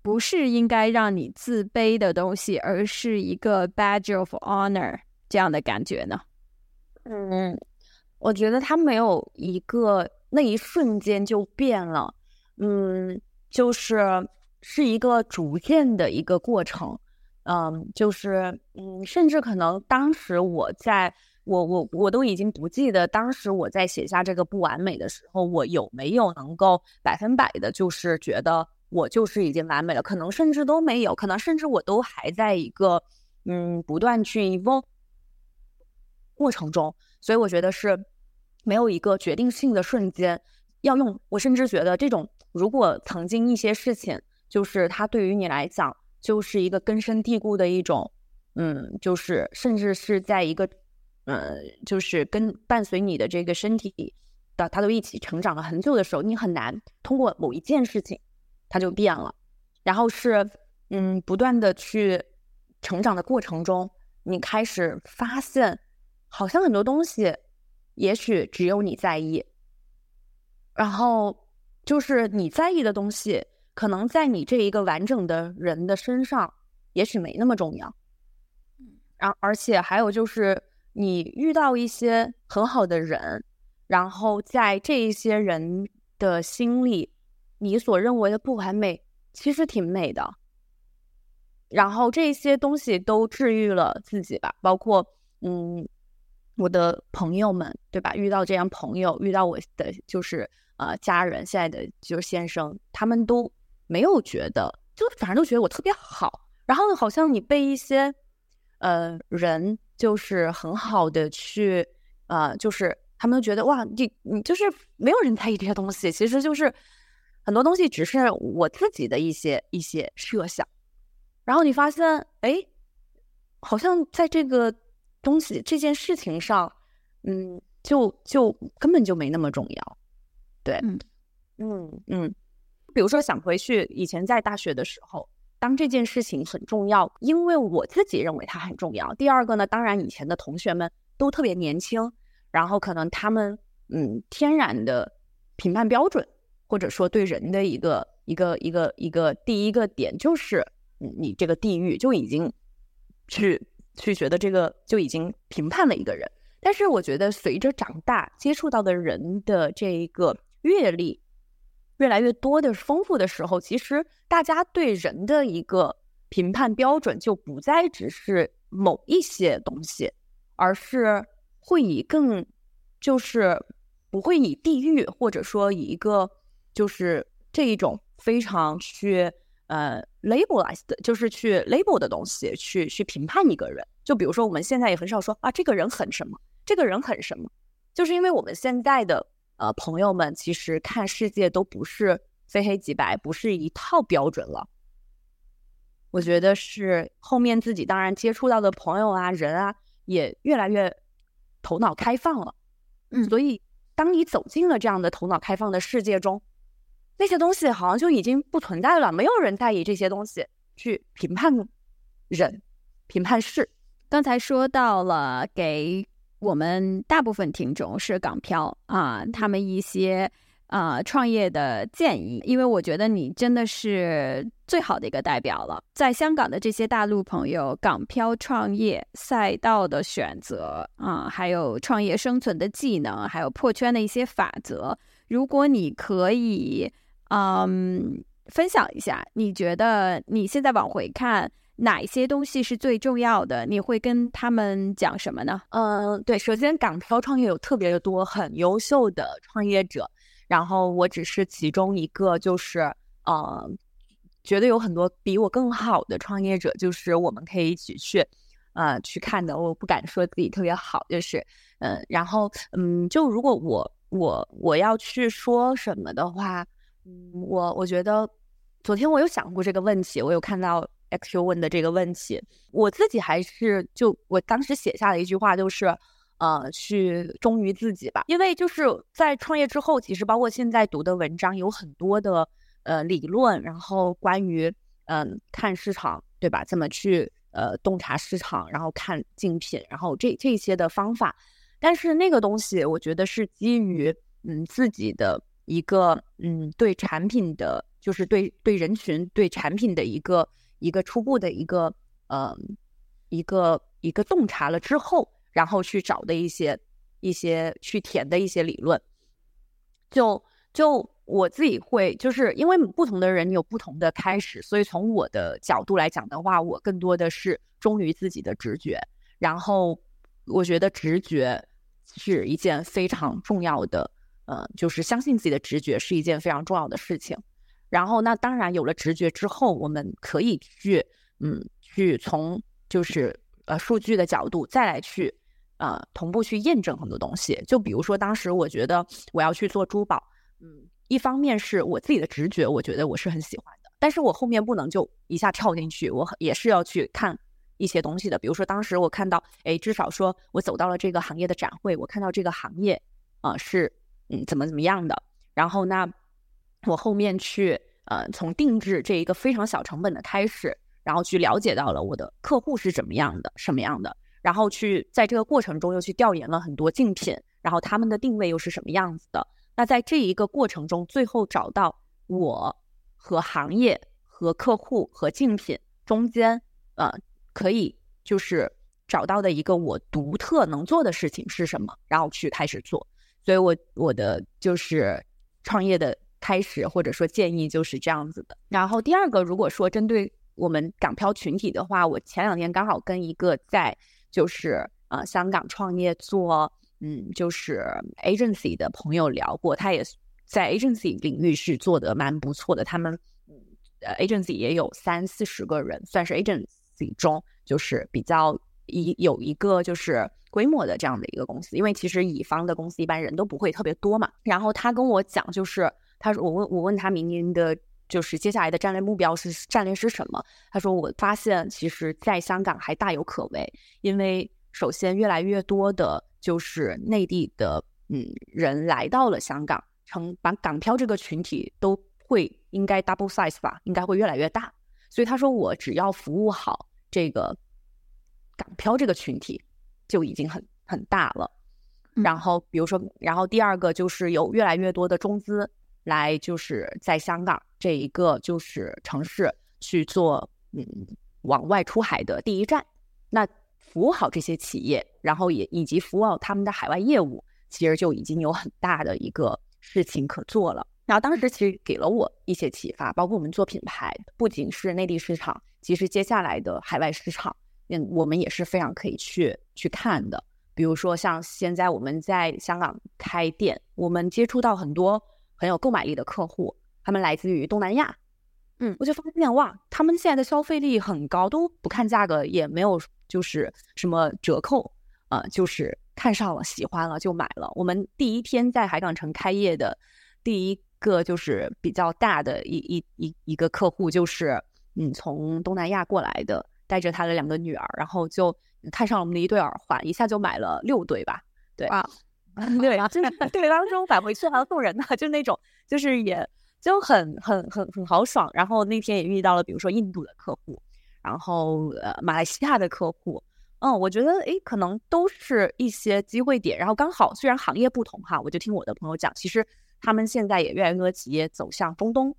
不是应该让你自卑的东西，而是一个 badge of honor 这样的感觉呢？嗯。我觉得他没有一个那一瞬间就变了，嗯，就是是一个逐渐的一个过程，嗯，就是嗯，甚至可能当时我在我我我都已经不记得当时我在写下这个不完美的时候，我有没有能够百分百的，就是觉得我就是已经完美了，可能甚至都没有，可能甚至我都还在一个嗯不断去 evolve 过程中，所以我觉得是。没有一个决定性的瞬间，要用我甚至觉得这种，如果曾经一些事情，就是它对于你来讲就是一个根深蒂固的一种，嗯，就是甚至是在一个，呃，就是跟伴随你的这个身体的，它都一起成长了很久的时候，你很难通过某一件事情，它就变了。然后是，嗯，不断的去成长的过程中，你开始发现，好像很多东西，也许只有你在意，然后就是你在意的东西。可能在你这一个完整的人的身上，也许没那么重要。嗯，然而且还有就是，你遇到一些很好的人，然后在这一些人的心里，你所认为的不完美，其实挺美的。然后这些东西都治愈了自己吧，包括嗯，我的朋友们，对吧？遇到这样朋友，遇到我的就是呃家人，现在的就是先生，他们都。没有觉得，就反正都觉得我特别好。然后好像你被一些呃人，就是很好的去呃，就是他们都觉得哇，你你就是没有人在意这些东西。其实就是很多东西只是我自己的一些一些设想。然后你发现，哎，好像在这个东西这件事情上，嗯，就就根本就没那么重要。对，嗯嗯嗯。比如说，想回去以前在大学的时候，当这件事情很重要，因为我自己认为它很重要。第二个呢，当然以前的同学们都特别年轻，然后可能他们嗯天然的评判标准，或者说对人的一个一个一个一个第一个点就是，嗯你这个地域就已经去去觉得这个就已经评判了一个人。但是我觉得随着长大，接触到的人的这一个阅历。越来越多的丰富的时候，其实大家对人的一个评判标准就不再只是某一些东西，而是会以更就是不会以地域或者说以一个就是这一种非常去呃 labelized 就是去 label 的东西去去评判一个人。就比如说我们现在也很少说啊这个人很什么，这个人很什么，就是因为我们现在的。呃，朋友们，其实看世界都不是非黑即白，不是一套标准了。我觉得是后面自己当然接触到的朋友啊、人啊，也越来越头脑开放了。嗯，所以当你走进了这样的头脑开放的世界中，那些东西好像就已经不存在了，没有人在意这些东西去评判人、评判事。刚才说到了给。我们大部分听众是港漂啊，他们一些啊创业的建议，因为我觉得你真的是最好的一个代表了。在香港的这些大陆朋友，港漂创业赛道的选择啊，还有创业生存的技能，还有破圈的一些法则，如果你可以嗯分享一下，你觉得你现在往回看？哪些东西是最重要的？你会跟他们讲什么呢？嗯，对，首先港漂创业有特别的多很优秀的创业者，然后我只是其中一个，就是呃，觉得有很多比我更好的创业者，就是我们可以一起去呃去看的。我不敢说自己特别好，就是嗯，然后嗯，就如果我我我要去说什么的话，嗯，我我觉得昨天我有想过这个问题，我有看到。XQ 问的这个问题，我自己还是就我当时写下的一句话，就是呃，去忠于自己吧。因为就是在创业之后，其实包括现在读的文章有很多的呃理论，然后关于嗯看市场对吧？怎么去呃洞察市场，然后看竞品，然后这这些的方法。但是那个东西，我觉得是基于嗯自己的一个嗯对产品的，就是对对人群对产品的一个。一个初步的一个呃一个一个洞察了之后，然后去找的一些一些去填的一些理论，就就我自己会就是因为不同的人有不同的开始，所以从我的角度来讲的话，我更多的是忠于自己的直觉，然后我觉得直觉是一件非常重要的，呃，就是相信自己的直觉是一件非常重要的事情。然后，那当然有了直觉之后，我们可以去，嗯，去从就是呃数据的角度再来去，呃，同步去验证很多东西。就比如说，当时我觉得我要去做珠宝，嗯，一方面是我自己的直觉，我觉得我是很喜欢的。但是我后面不能就一下跳进去，我也是要去看一些东西的。比如说当时我看到，哎，至少说我走到了这个行业的展会，我看到这个行业啊是嗯怎么怎么样的，然后那我后面去呃从定制这一个非常小成本的开始，然后去了解到了我的客户是怎么样的，什么样的，然后去在这个过程中又去调研了很多竞品，然后他们的定位又是什么样子的。那在这一个过程中，最后找到我和行业、和客户、和竞品中间，呃，可以就是找到的一个我独特能做的事情是什么，然后去开始做。所以，我我的就是创业的开始，或者说建议就是这样子的。然后第二个，如果说针对我们港漂群体的话，我前两天刚好跟一个在就是呃香港创业做。嗯，就是 agency 的朋友聊过，他也在 agency 领域是做的蛮不错的。他们呃 agency 也有三四十个人，算是 agency 中就是比较一有一个就是规模的这样的一个公司。因为其实乙方的公司一般人都不会特别多嘛。然后他跟我讲，就是他说我问我问他明年的就是接下来的战略目标是战略是什么？他说我发现其实在香港还大有可为，因为首先越来越多的。就是内地的嗯人来到了香港，成把港漂这个群体都会应该 double size 吧，应该会越来越大。所以他说我只要服务好这个港漂这个群体，就已经很很大了。然后比如说，然后第二个就是有越来越多的中资来，就是在香港这一个就是城市去做嗯往外出海的第一站。那服务好这些企业，然后也以及服务好他们的海外业务，其实就已经有很大的一个事情可做了。然后当时其实给了我一些启发，包括我们做品牌，不仅是内地市场，其实接下来的海外市场，嗯，我们也是非常可以去去看的。比如说像现在我们在香港开店，我们接触到很多很有购买力的客户，他们来自于东南亚，嗯，我就发现哇，他们现在的消费力很高，都不看价格，也没有。就是什么折扣啊，就是看上了、喜欢了就买了。我们第一天在海港城开业的第一个就是比较大的一一一一个客户，就是嗯从东南亚过来的，带着他的两个女儿，然后就看上了我们的一对耳环，一下就买了六对吧？对，<laughs> 对啊，真的对，当中买回去还要送人呢，就那种，就是也就很很很很豪爽。然后那天也遇到了，比如说印度的客户。然后，呃，马来西亚的客户，嗯，我觉得，诶，可能都是一些机会点。然后刚好，虽然行业不同哈，我就听我的朋友讲，其实他们现在也越来越多企业走向中东、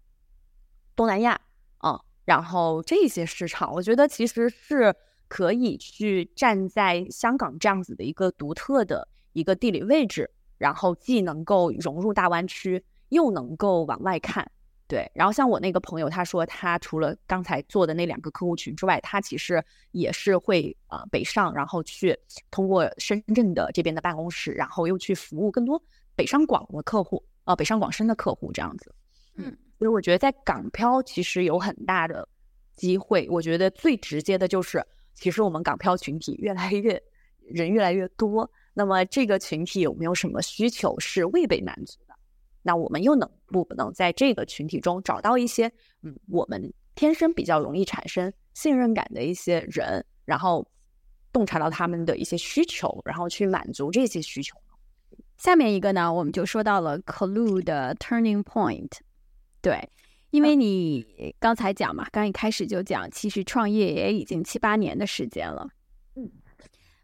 东南亚，嗯，然后这些市场，我觉得其实是可以去站在香港这样子的一个独特的一个地理位置，然后既能够融入大湾区，又能够往外看。对，然后像我那个朋友，他说他除了刚才做的那两个客户群之外，他其实也是会呃北上，然后去通过深圳的这边的办公室，然后又去服务更多北上广的客户，呃北上广深的客户这样子。嗯，所以我觉得在港漂其实有很大的机会。我觉得最直接的就是，其实我们港漂群体越来越人越来越多，那么这个群体有没有什么需求是未被满足的？那我们又能不能在这个群体中找到一些，嗯，我们天生比较容易产生信任感的一些人，然后洞察到他们的一些需求，然后去满足这些需求。下面一个呢，我们就说到了 Clue 的 Turning Point。对，因为你刚才讲嘛，刚一开始就讲，其实创业也已经七八年的时间了。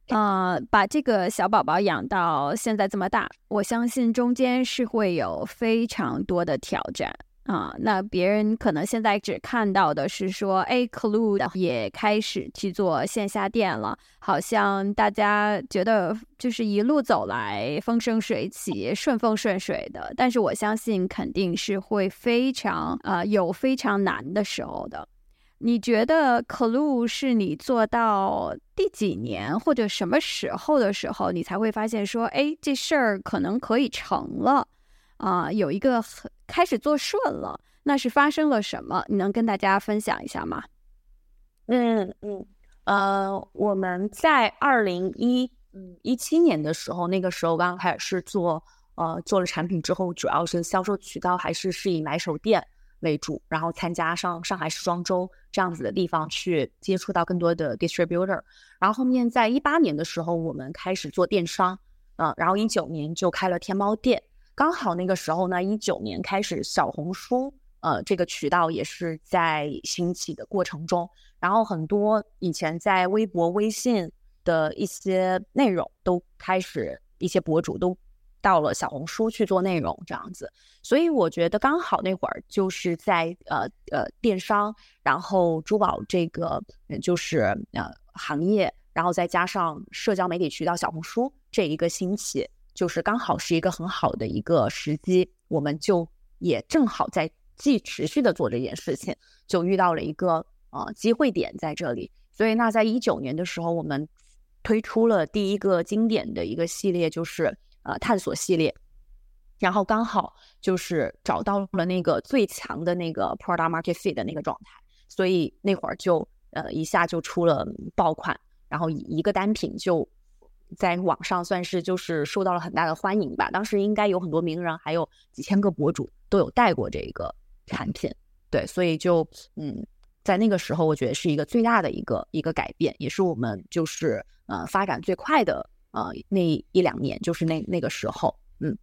呃，把这个小宝宝养到现在这么大，我相信中间是会有非常多的挑战啊。那别人可能现在只看到的是说，哎，Clue 也开始去做线下店了，好像大家觉得就是一路走来风生水起、顺风顺水的。但是我相信肯定是会非常呃有非常难的时候的。你觉得 Clue 是你做到第几年或者什么时候的时候，你才会发现说，哎，这事儿可能可以成了啊，有一个很开始做顺了，那是发生了什么？你能跟大家分享一下吗？嗯嗯呃，我们在二零一一七年的时候，那个时候刚开始是做呃做了产品之后，主要是销售渠道还是是以买手店。为主，然后参加上上海时装周这样子的地方去接触到更多的 distributor，然后后面在一八年的时候，我们开始做电商，嗯，然后一九年就开了天猫店，刚好那个时候呢，一九年开始小红书，呃，这个渠道也是在兴起的过程中，然后很多以前在微博、微信的一些内容都开始，一些博主都。到了小红书去做内容这样子，所以我觉得刚好那会儿就是在呃呃电商，然后珠宝这个就是呃行业，然后再加上社交媒体渠道小红书这一个兴起，就是刚好是一个很好的一个时机，我们就也正好在继持续的做这件事情，就遇到了一个呃机会点在这里，所以那在一九年的时候，我们推出了第一个经典的一个系列，就是。呃，探索系列，然后刚好就是找到了那个最强的那个 product market fit 的那个状态，所以那会儿就呃一下就出了爆款，然后一个单品就在网上算是就是受到了很大的欢迎吧。当时应该有很多名人，还有几千个博主都有带过这个产品，对，所以就嗯，在那个时候我觉得是一个最大的一个一个改变，也是我们就是呃发展最快的。呃，那一两年就是那那个时候，嗯，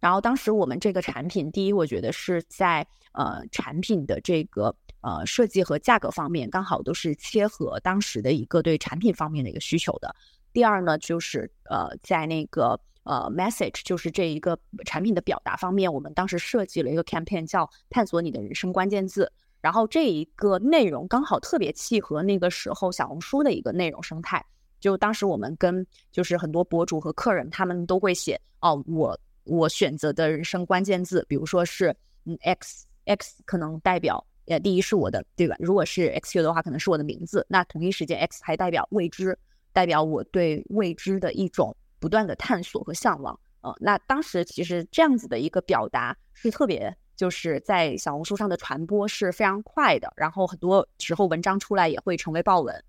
然后当时我们这个产品，第一，我觉得是在呃产品的这个呃设计和价格方面，刚好都是切合当时的一个对产品方面的一个需求的。第二呢，就是呃在那个呃 message，就是这一个产品的表达方面，我们当时设计了一个 campaign，叫探索你的人生关键字。然后这一个内容刚好特别契合那个时候小红书的一个内容生态。就当时我们跟就是很多博主和客人，他们都会写哦，我我选择的人生关键字，比如说是嗯 X X 可能代表呃第一是我的对吧？如果是 X Q 的话，可能是我的名字。那同一时间 X 还代表未知，代表我对未知的一种不断的探索和向往。呃，那当时其实这样子的一个表达是特别就是在小红书上的传播是非常快的，然后很多时候文章出来也会成为爆文，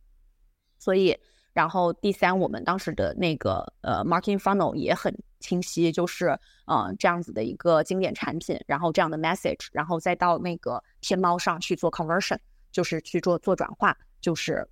所以。然后第三，我们当时的那个呃 marketing funnel 也很清晰，就是呃这样子的一个经典产品，然后这样的 message，然后再到那个天猫上去做 conversion，就是去做做转化，就是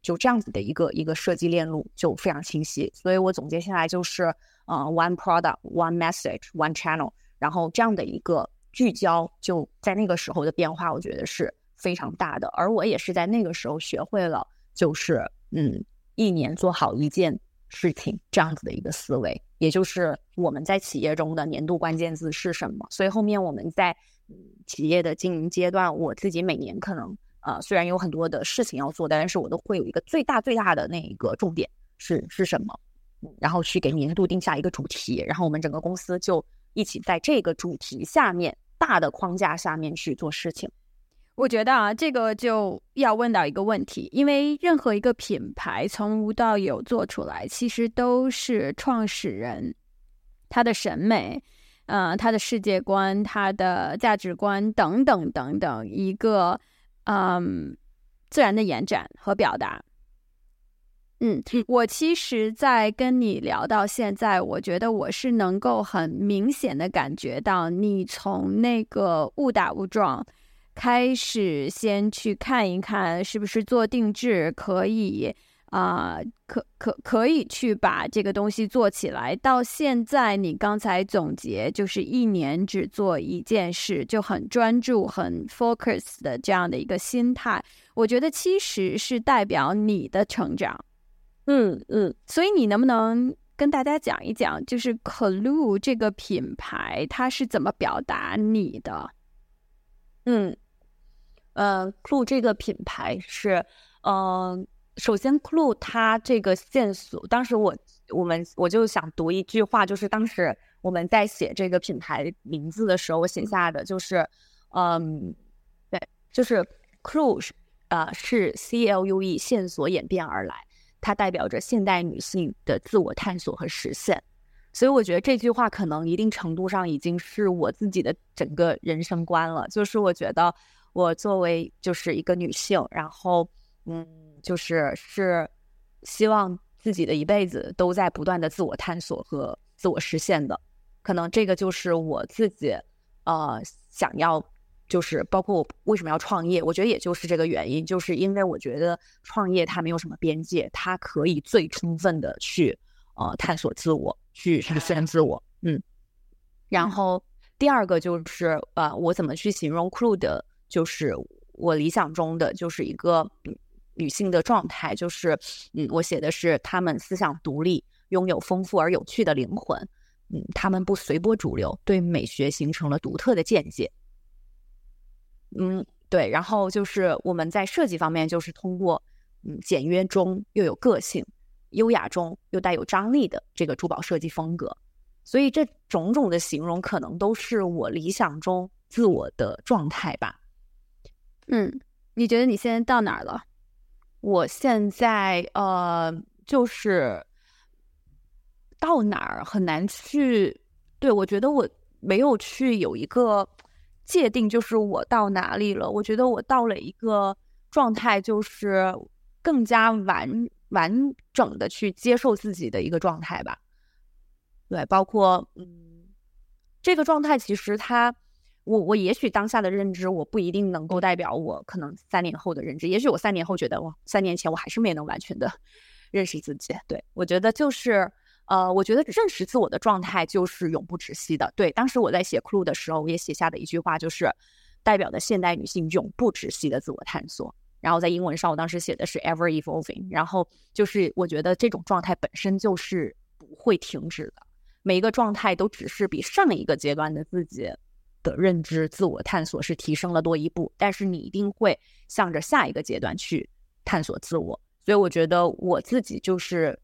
就这样子的一个一个设计链路就非常清晰。所以我总结下来就是呃 one product one message one channel，然后这样的一个聚焦就在那个时候的变化，我觉得是非常大的。而我也是在那个时候学会了，就是嗯。一年做好一件事情，这样子的一个思维，也就是我们在企业中的年度关键字是什么。所以后面我们在企业的经营阶段，我自己每年可能呃虽然有很多的事情要做，但是我都会有一个最大最大的那一个重点是是什么，然后去给年度定下一个主题，然后我们整个公司就一起在这个主题下面大的框架下面去做事情。我觉得啊，这个就要问到一个问题，因为任何一个品牌从无到有做出来，其实都是创始人他的审美、呃，他的世界观、他的价值观等等等等一个嗯自然的延展和表达。嗯，我其实，在跟你聊到现在，我觉得我是能够很明显的感觉到，你从那个误打误撞。开始先去看一看，是不是做定制可以啊？可可可以去把这个东西做起来。到现在，你刚才总结就是一年只做一件事，就很专注、很 focus 的这样的一个心态。我觉得其实是代表你的成长。嗯嗯，所以你能不能跟大家讲一讲，就是 Clue 这个品牌它是怎么表达你的？嗯。呃，Clue 这个品牌是，嗯，首先 Clue 它这个线索，当时我我们我就想读一句话，就是当时我们在写这个品牌名字的时候，我写下的就是，嗯，对，就是 Clue 是啊是 C L U E 线索演变而来，它代表着现代女性的自我探索和实现，所以我觉得这句话可能一定程度上已经是我自己的整个人生观了，就是我觉得。我作为就是一个女性，然后，嗯，就是是希望自己的一辈子都在不断的自我探索和自我实现的，可能这个就是我自己，呃，想要就是包括我为什么要创业，我觉得也就是这个原因，就是因为我觉得创业它没有什么边界，它可以最充分的去呃探索自我，去实现自我，嗯。然后第二个就是呃，我怎么去形容的，就是我理想中的就是一个女性的状态，就是嗯，我写的是她们思想独立，拥有丰富而有趣的灵魂，嗯，她们不随波逐流，对美学形成了独特的见解。嗯，对，然后就是我们在设计方面，就是通过嗯简约中又有个性，优雅中又带有张力的这个珠宝设计风格，所以这种种的形容可能都是我理想中自我的状态吧。嗯，你觉得你现在到哪儿了？我现在呃，就是到哪儿很难去，对我觉得我没有去有一个。界定就是我到哪里了？我觉得我到了一个状态，就是更加完完整的去接受自己的一个状态吧。对，包括嗯，这个状态其实它，我我也许当下的认知，我不一定能够代表我可能三年后的认知。也许我三年后觉得，哇，三年前我还是没能完全的 <laughs> 认识自己。对我觉得就是。呃，我觉得认识自我的状态就是永不止息的。对，当时我在写《clue》的时候，我也写下的一句话就是，代表的现代女性永不止息的自我探索。然后在英文上，我当时写的是 ever evolving。然后就是我觉得这种状态本身就是不会停止的，每一个状态都只是比上一个阶段的自己的认知、自我探索是提升了多一步，但是你一定会向着下一个阶段去探索自我。所以我觉得我自己就是。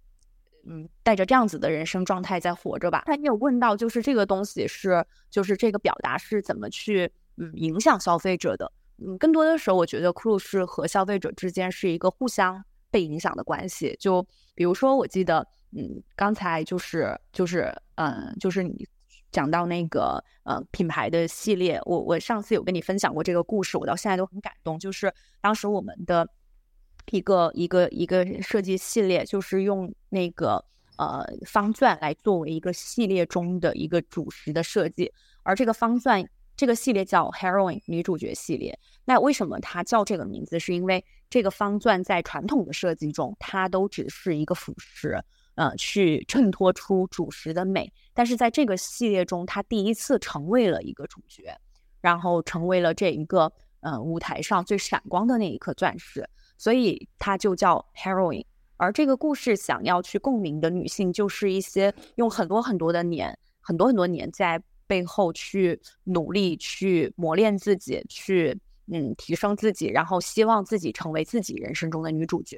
嗯，带着这样子的人生状态在活着吧。那你有问到，就是这个东西是，就是这个表达是怎么去嗯影响消费者的？嗯，更多的时候，我觉得 Crew 是和消费者之间是一个互相被影响的关系。就比如说，我记得嗯，刚才就是就是嗯，就是你讲到那个呃品牌的系列，我我上次有跟你分享过这个故事，我到现在都很感动。就是当时我们的。一个一个一个设计系列，就是用那个呃方钻来作为一个系列中的一个主食的设计，而这个方钻这个系列叫 Heroine 女主角系列。那为什么它叫这个名字？是因为这个方钻在传统的设计中，它都只是一个辅食，呃，去衬托出主食的美。但是在这个系列中，她第一次成为了一个主角，然后成为了这一个呃舞台上最闪光的那一颗钻石。所以她就叫 heroine，而这个故事想要去共鸣的女性，就是一些用很多很多的年、很多很多年在背后去努力、去磨练自己、去嗯提升自己，然后希望自己成为自己人生中的女主角，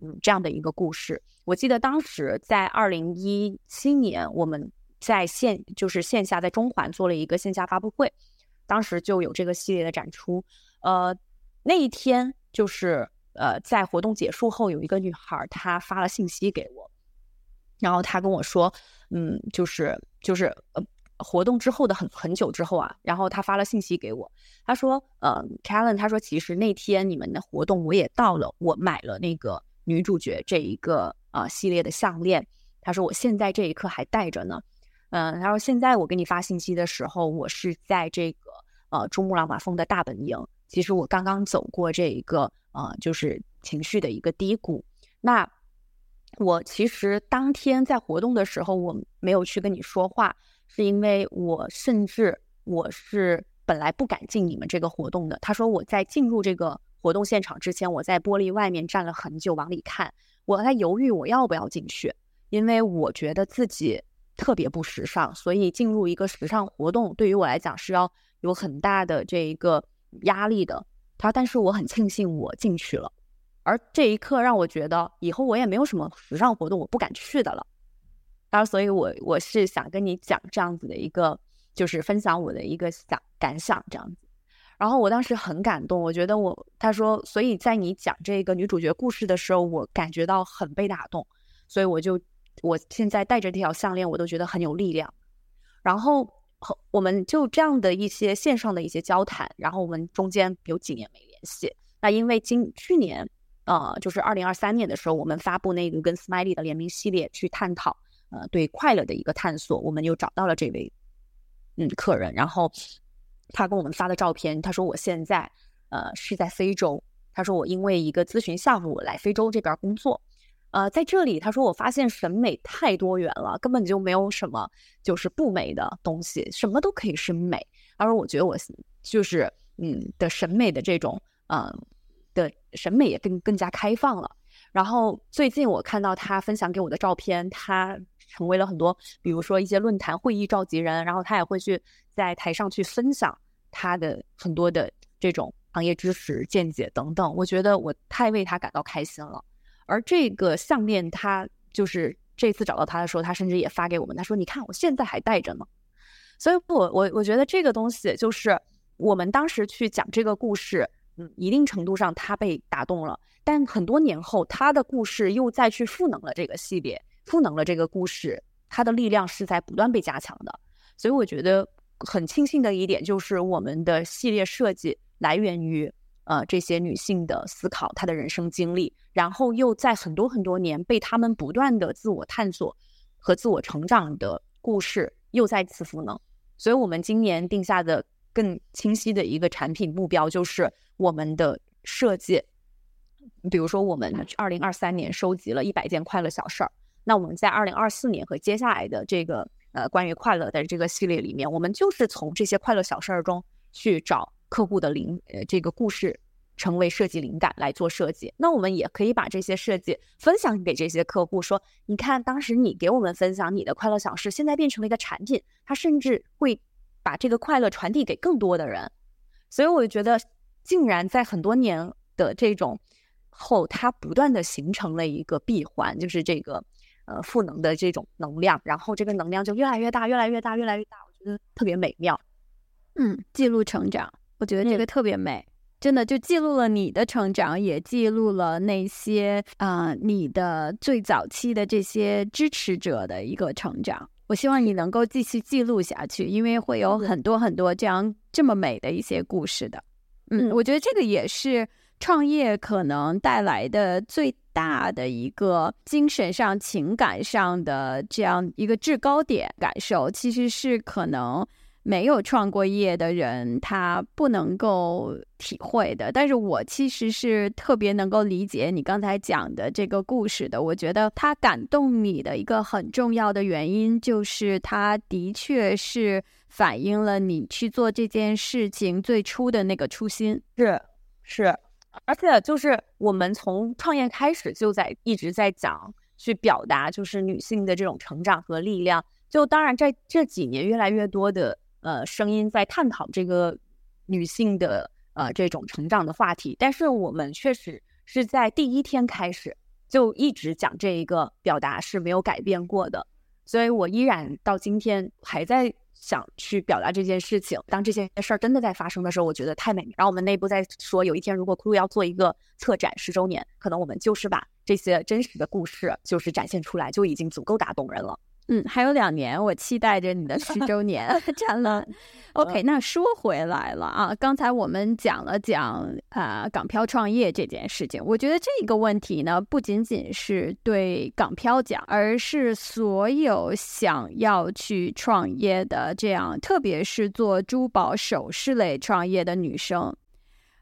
嗯这样的一个故事。我记得当时在二零一七年，我们在线就是线下在中环做了一个线下发布会，当时就有这个系列的展出。呃，那一天就是。呃，在活动结束后，有一个女孩她发了信息给我，然后她跟我说，嗯，就是就是呃，活动之后的很很久之后啊，然后她发了信息给我，她说，呃，Kalen，她说其实那天你们的活动我也到了，我买了那个女主角这一个呃系列的项链，她说我现在这一刻还戴着呢，嗯，她说现在我给你发信息的时候，我是在这个呃珠穆朗玛峰的大本营。其实我刚刚走过这一个呃，就是情绪的一个低谷。那我其实当天在活动的时候，我没有去跟你说话，是因为我甚至我是本来不敢进你们这个活动的。他说我在进入这个活动现场之前，我在玻璃外面站了很久往里看，我在犹豫我要不要进去，因为我觉得自己特别不时尚，所以进入一个时尚活动对于我来讲是要有很大的这一个。压力的他，但是我很庆幸我进去了，而这一刻让我觉得以后我也没有什么时尚活动我不敢去的了。当然，所以我我是想跟你讲这样子的一个，就是分享我的一个想感想这样子。然后我当时很感动，我觉得我他说，所以在你讲这个女主角故事的时候，我感觉到很被打动，所以我就我现在戴着这条项链，我都觉得很有力量。然后。我们就这样的一些线上的一些交谈，然后我们中间有几年没联系。那因为今去年，呃，就是二零二三年的时候，我们发布那个跟 Smiley 的联名系列，去探讨呃对快乐的一个探索，我们又找到了这位嗯客人，然后他跟我们发的照片，他说我现在呃是在非洲，他说我因为一个咨询项目来非洲这边工作。呃，在这里，他说我发现审美太多元了，根本就没有什么就是不美的东西，什么都可以是美。他说我觉得我就是嗯的审美的这种嗯的审美也更更加开放了。然后最近我看到他分享给我的照片，他成为了很多，比如说一些论坛会议召集人，然后他也会去在台上去分享他的很多的这种行业知识、见解等等。我觉得我太为他感到开心了。而这个项链，他就是这次找到他的时候，他甚至也发给我们，他说：“你看，我现在还戴着呢。”所以，我我我觉得这个东西就是我们当时去讲这个故事，嗯，一定程度上他被打动了。但很多年后，他的故事又再去赋能了这个系列，赋能了这个故事，它的力量是在不断被加强的。所以，我觉得很庆幸的一点就是，我们的系列设计来源于。呃，这些女性的思考，她的人生经历，然后又在很多很多年被她们不断的自我探索和自我成长的故事又再次赋能。所以，我们今年定下的更清晰的一个产品目标就是我们的设计。比如说，我们二零二三年收集了一百件快乐小事儿，那我们在二零二四年和接下来的这个呃关于快乐的这个系列里面，我们就是从这些快乐小事儿中去找。客户的灵呃这个故事成为设计灵感来做设计，那我们也可以把这些设计分享给这些客户，说你看当时你给我们分享你的快乐小事，现在变成了一个产品，它甚至会把这个快乐传递给更多的人。所以我就觉得，竟然在很多年的这种后，它不断的形成了一个闭环，就是这个呃赋能的这种能量，然后这个能量就越来越大，越来越大，越来越大，我觉得特别美妙。嗯，记录成长。我觉得这个特别美，真的就记录了你的成长，也记录了那些啊你的最早期的这些支持者的一个成长。我希望你能够继续记录下去，因为会有很多很多这样这么美的一些故事的。嗯，我觉得这个也是创业可能带来的最大的一个精神上、情感上的这样一个制高点感受，其实是可能。没有创过业的人，他不能够体会的。但是我其实是特别能够理解你刚才讲的这个故事的。我觉得它感动你的一个很重要的原因，就是它的确是反映了你去做这件事情最初的那个初心。是是，而且就是我们从创业开始就在一直在讲去表达，就是女性的这种成长和力量。就当然在这几年越来越多的。呃，声音在探讨这个女性的呃这种成长的话题，但是我们确实是在第一天开始就一直讲这一个表达是没有改变过的，所以我依然到今天还在想去表达这件事情。当这些事儿真的在发生的时候，我觉得太美。然后我们内部在说，有一天如果酷酷要做一个策展十周年，可能我们就是把这些真实的故事就是展现出来，就已经足够打动人了。嗯，还有两年，我期待着你的十周年 <laughs> 展览。OK，那说回来了啊，刚才我们讲了讲啊港漂创业这件事情，我觉得这个问题呢，不仅仅是对港漂讲，而是所有想要去创业的这样，特别是做珠宝首饰类创业的女生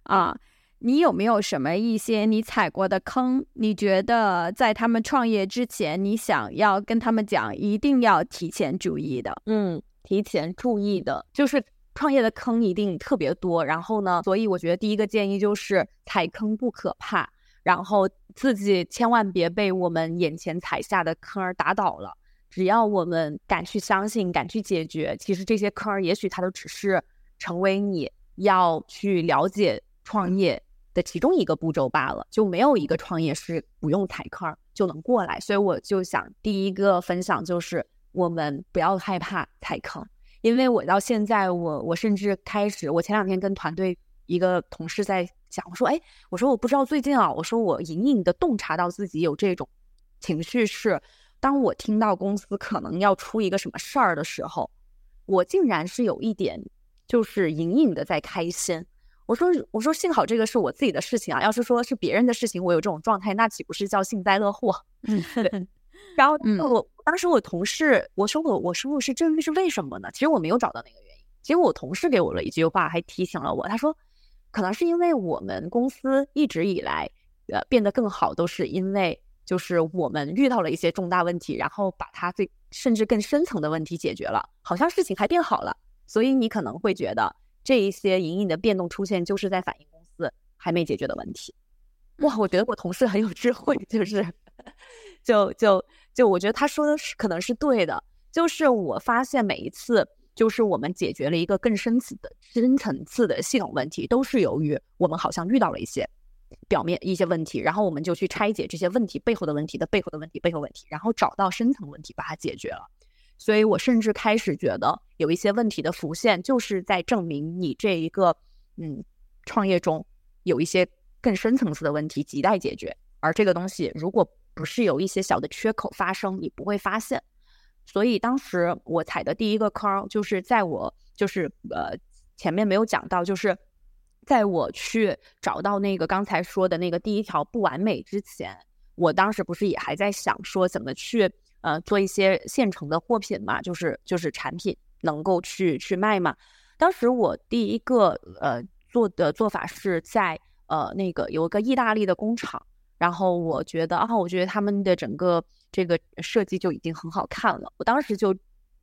啊。你有没有什么一些你踩过的坑？你觉得在他们创业之前，你想要跟他们讲，一定要提前注意的？嗯，提前注意的就是创业的坑一定特别多。然后呢，所以我觉得第一个建议就是踩坑不可怕，然后自己千万别被我们眼前踩下的坑儿打倒了。只要我们敢去相信，敢去解决，其实这些坑儿也许它都只是成为你要去了解创业。的其中一个步骤罢了，就没有一个创业是不用踩坑就能过来。所以我就想，第一个分享就是我们不要害怕踩坑，因为我到现在，我我甚至开始，我前两天跟团队一个同事在讲，我说，哎，我说我不知道最近啊，我说我隐隐的洞察到自己有这种情绪，是当我听到公司可能要出一个什么事儿的时候，我竟然是有一点就是隐隐的在开心。我说，我说，幸好这个是我自己的事情啊！要是说是别人的事情，我有这种状态，那岂不是叫幸灾乐祸？嗯，对。<laughs> 然后我当时我同事我说我我说我是这是为什么呢？其实我没有找到那个原因，结果我同事给我了一句话，还提醒了我，他说，可能是因为我们公司一直以来，呃，变得更好，都是因为就是我们遇到了一些重大问题，然后把它最甚至更深层的问题解决了，好像事情还变好了。所以你可能会觉得这一些隐隐的变动出现，就是在反映公司还没解决的问题。哇，我觉得我同事很有智慧，就是，就就就，我觉得他说的是可能是对的，就是我发现每一次。就是我们解决了一个更深层的、深层次的系统问题，都是由于我们好像遇到了一些表面一些问题，然后我们就去拆解这些问题背后的问题的背后的问题背后问题，然后找到深层问题把它解决了。所以我甚至开始觉得有一些问题的浮现，就是在证明你这一个嗯创业中有一些更深层次的问题亟待解决，而这个东西如果不是有一些小的缺口发生，你不会发现。所以当时我踩的第一个坑，就是在我就是呃前面没有讲到，就是在我去找到那个刚才说的那个第一条不完美之前，我当时不是也还在想说怎么去呃做一些现成的货品嘛，就是就是产品能够去去卖嘛。当时我第一个呃做的做法是在呃那个有一个意大利的工厂。然后我觉得啊，我觉得他们的整个这个设计就已经很好看了。我当时就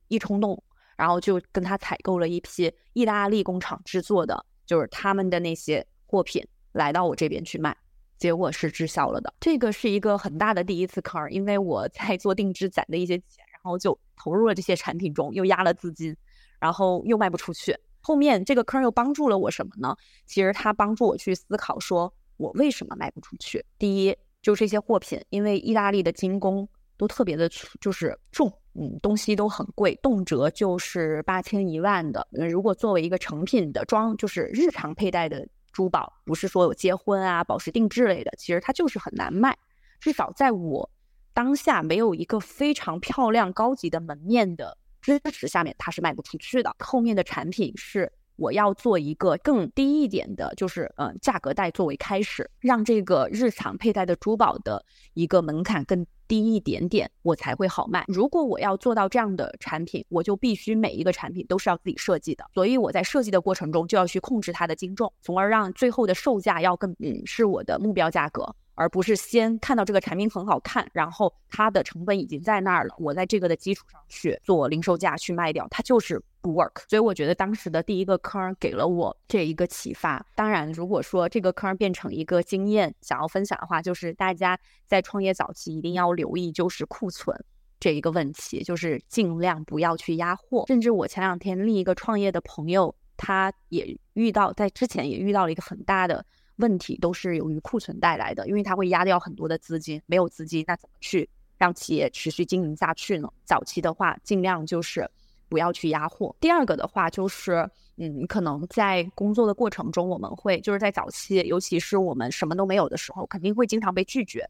一冲动，然后就跟他采购了一批意大利工厂制作的，就是他们的那些货品来到我这边去卖，结果是滞销了的。这个是一个很大的第一次坑，因为我在做定制攒的一些钱，然后就投入了这些产品中，又压了资金，然后又卖不出去。后面这个坑又帮助了我什么呢？其实它帮助我去思考说。我为什么卖不出去？第一，就这些货品，因为意大利的精工都特别的粗就是重，嗯，东西都很贵，动辄就是八千一万的。如果作为一个成品的装，就是日常佩戴的珠宝，不是说有结婚啊、宝石定制类的，其实它就是很难卖。至少在我当下没有一个非常漂亮、高级的门面的支持下面，它是卖不出去的。后面的产品是。我要做一个更低一点的，就是嗯，价格带作为开始，让这个日常佩戴的珠宝的一个门槛更低一点点，我才会好卖。如果我要做到这样的产品，我就必须每一个产品都是要自己设计的，所以我在设计的过程中就要去控制它的精重，从而让最后的售价要更嗯是我的目标价格。而不是先看到这个产品很好看，然后它的成本已经在那儿了，我在这个的基础上去做零售价去卖掉，它就是不 work。所以我觉得当时的第一个坑给了我这一个启发。当然，如果说这个坑变成一个经验想要分享的话，就是大家在创业早期一定要留意就是库存这一个问题，就是尽量不要去压货。甚至我前两天另一个创业的朋友，他也遇到在之前也遇到了一个很大的。问题都是由于库存带来的，因为它会压掉很多的资金，没有资金，那怎么去让企业持续经营下去呢？早期的话，尽量就是不要去压货。第二个的话，就是嗯，可能在工作的过程中，我们会就是在早期，尤其是我们什么都没有的时候，肯定会经常被拒绝。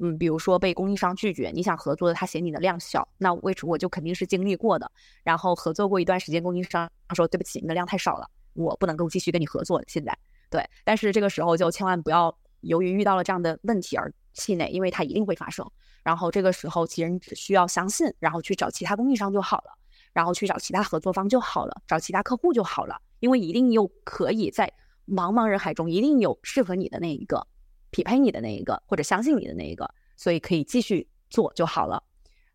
嗯，比如说被供应商拒绝，你想合作的，他嫌你的量小，那为我就肯定是经历过的。然后合作过一段时间，供应商说对不起，你的量太少了，我不能够继续跟你合作。现在。对，但是这个时候就千万不要由于遇到了这样的问题而气馁，因为它一定会发生。然后这个时候其实你只需要相信，然后去找其他供应商就好了，然后去找其他合作方就好了，找其他客户就好了，因为一定又可以在茫茫人海中一定有适合你的那一个，匹配你的那一个，或者相信你的那一个，所以可以继续做就好了。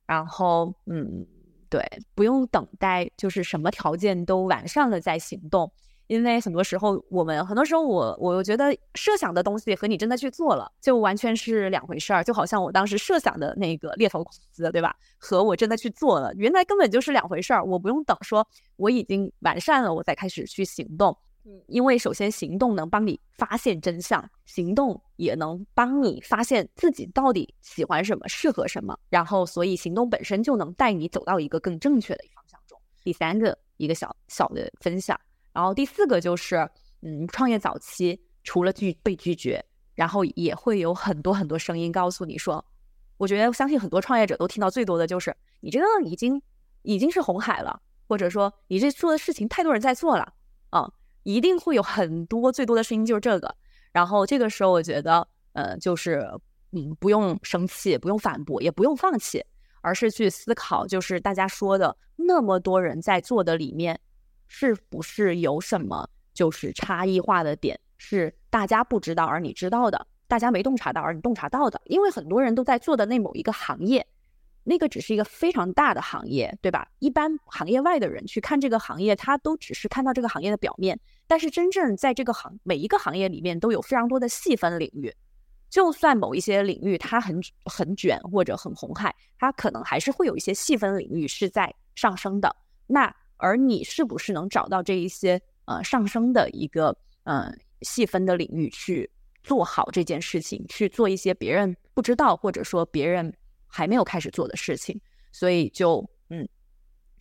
然后，嗯，对，不用等待，就是什么条件都完善了再行动。因为很多时候，我们很多时候，我我觉得设想的东西和你真的去做了，就完全是两回事儿。就好像我当时设想的那个猎头公司，对吧？和我真的去做了，原来根本就是两回事儿。我不用等说我已经完善了，我再开始去行动。嗯，因为首先行动能帮你发现真相，行动也能帮你发现自己到底喜欢什么，适合什么。然后，所以行动本身就能带你走到一个更正确的方向中。第三个，一个小小的分享。然后第四个就是，嗯，创业早期除了拒被拒绝，然后也会有很多很多声音告诉你说，我觉得相信很多创业者都听到最多的就是，你这个已经已经是红海了，或者说你这做的事情太多人在做了，啊，一定会有很多最多的声音就是这个。然后这个时候我觉得，呃，就是嗯，不用生气，不用反驳，也不用放弃，而是去思考，就是大家说的那么多人在做的里面。是不是有什么就是差异化的点是大家不知道而你知道的，大家没洞察到而你洞察到的？因为很多人都在做的那某一个行业，那个只是一个非常大的行业，对吧？一般行业外的人去看这个行业，他都只是看到这个行业的表面，但是真正在这个行每一个行业里面都有非常多的细分领域。就算某一些领域它很很卷或者很红海，它可能还是会有一些细分领域是在上升的。那而你是不是能找到这一些呃上升的一个呃细分的领域去做好这件事情，去做一些别人不知道或者说别人还没有开始做的事情？所以就嗯，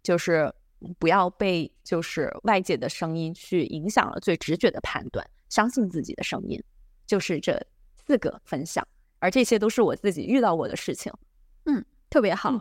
就是不要被就是外界的声音去影响了最直觉的判断，相信自己的声音，就是这。四个分享，而这些都是我自己遇到过的事情。嗯，特别好。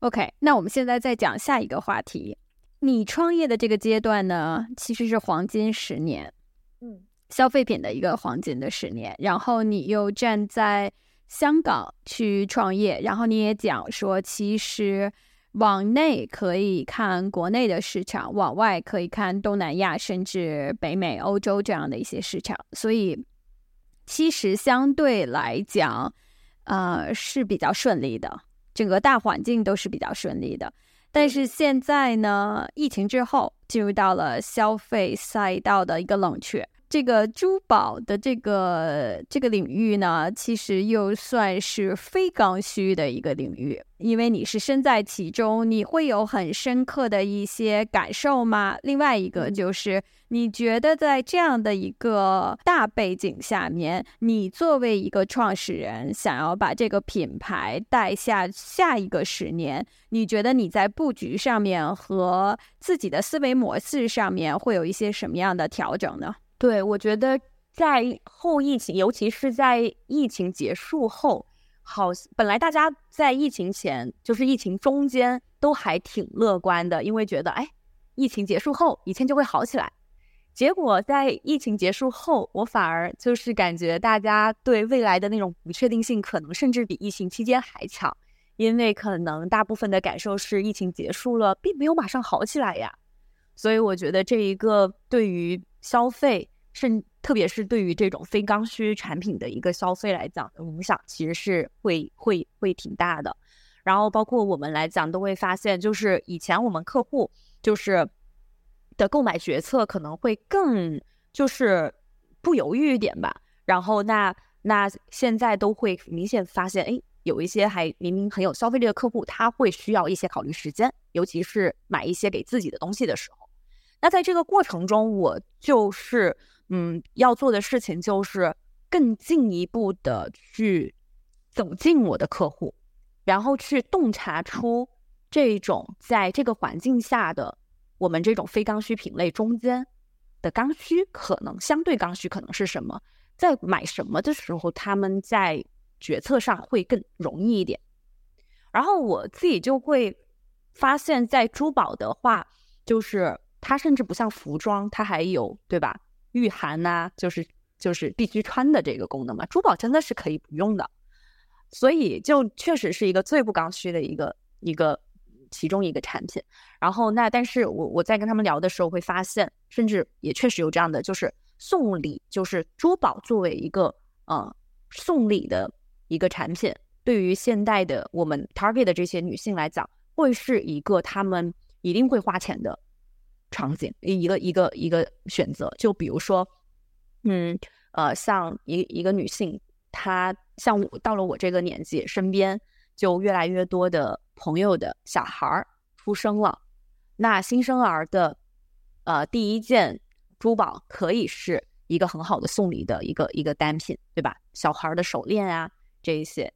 OK，那我们现在再讲下一个话题。你创业的这个阶段呢，其实是黄金十年，嗯，消费品的一个黄金的十年。然后你又站在香港去创业，然后你也讲说，其实往内可以看国内的市场，往外可以看东南亚，甚至北美、欧洲这样的一些市场。所以。其实相对来讲，呃是比较顺利的，整个大环境都是比较顺利的。但是现在呢，疫情之后进入到了消费赛道的一个冷却。这个珠宝的这个这个领域呢，其实又算是非刚需的一个领域，因为你是身在其中，你会有很深刻的一些感受吗？另外一个就是，你觉得在这样的一个大背景下面，你作为一个创始人，想要把这个品牌带下下一个十年，你觉得你在布局上面和自己的思维模式上面会有一些什么样的调整呢？对，我觉得在后疫情，尤其是在疫情结束后，好，本来大家在疫情前，就是疫情中间都还挺乐观的，因为觉得，哎，疫情结束后一切就会好起来。结果在疫情结束后，我反而就是感觉大家对未来的那种不确定性，可能甚至比疫情期间还强，因为可能大部分的感受是疫情结束了，并没有马上好起来呀。所以我觉得这一个对于消费。甚，特别是对于这种非刚需产品的一个消费来讲，影响其实是会会会挺大的。然后包括我们来讲，都会发现，就是以前我们客户就是的购买决策可能会更就是不犹豫一点吧。然后那那现在都会明显发现，哎，有一些还明明很有消费力的客户，他会需要一些考虑时间，尤其是买一些给自己的东西的时候。那在这个过程中，我就是。嗯，要做的事情就是更进一步的去走进我的客户，然后去洞察出这种在这个环境下的我们这种非刚需品类中间的刚需，可能相对刚需可能是什么，在买什么的时候，他们在决策上会更容易一点。然后我自己就会发现，在珠宝的话，就是它甚至不像服装，它还有对吧？御寒呐，就是就是必须穿的这个功能嘛。珠宝真的是可以不用的，所以就确实是一个最不刚需的一个一个其中一个产品。然后那但是我我在跟他们聊的时候会发现，甚至也确实有这样的，就是送礼，就是珠宝作为一个呃送礼的一个产品，对于现代的我们 target 的这些女性来讲，会是一个她们一定会花钱的。场景一个一个一个选择，就比如说，嗯呃，像一一个女性，她像我到了我这个年纪，身边就越来越多的朋友的小孩儿出生了，那新生儿的呃第一件珠宝可以是一个很好的送礼的一个一个单品，对吧？小孩的手链啊这一些，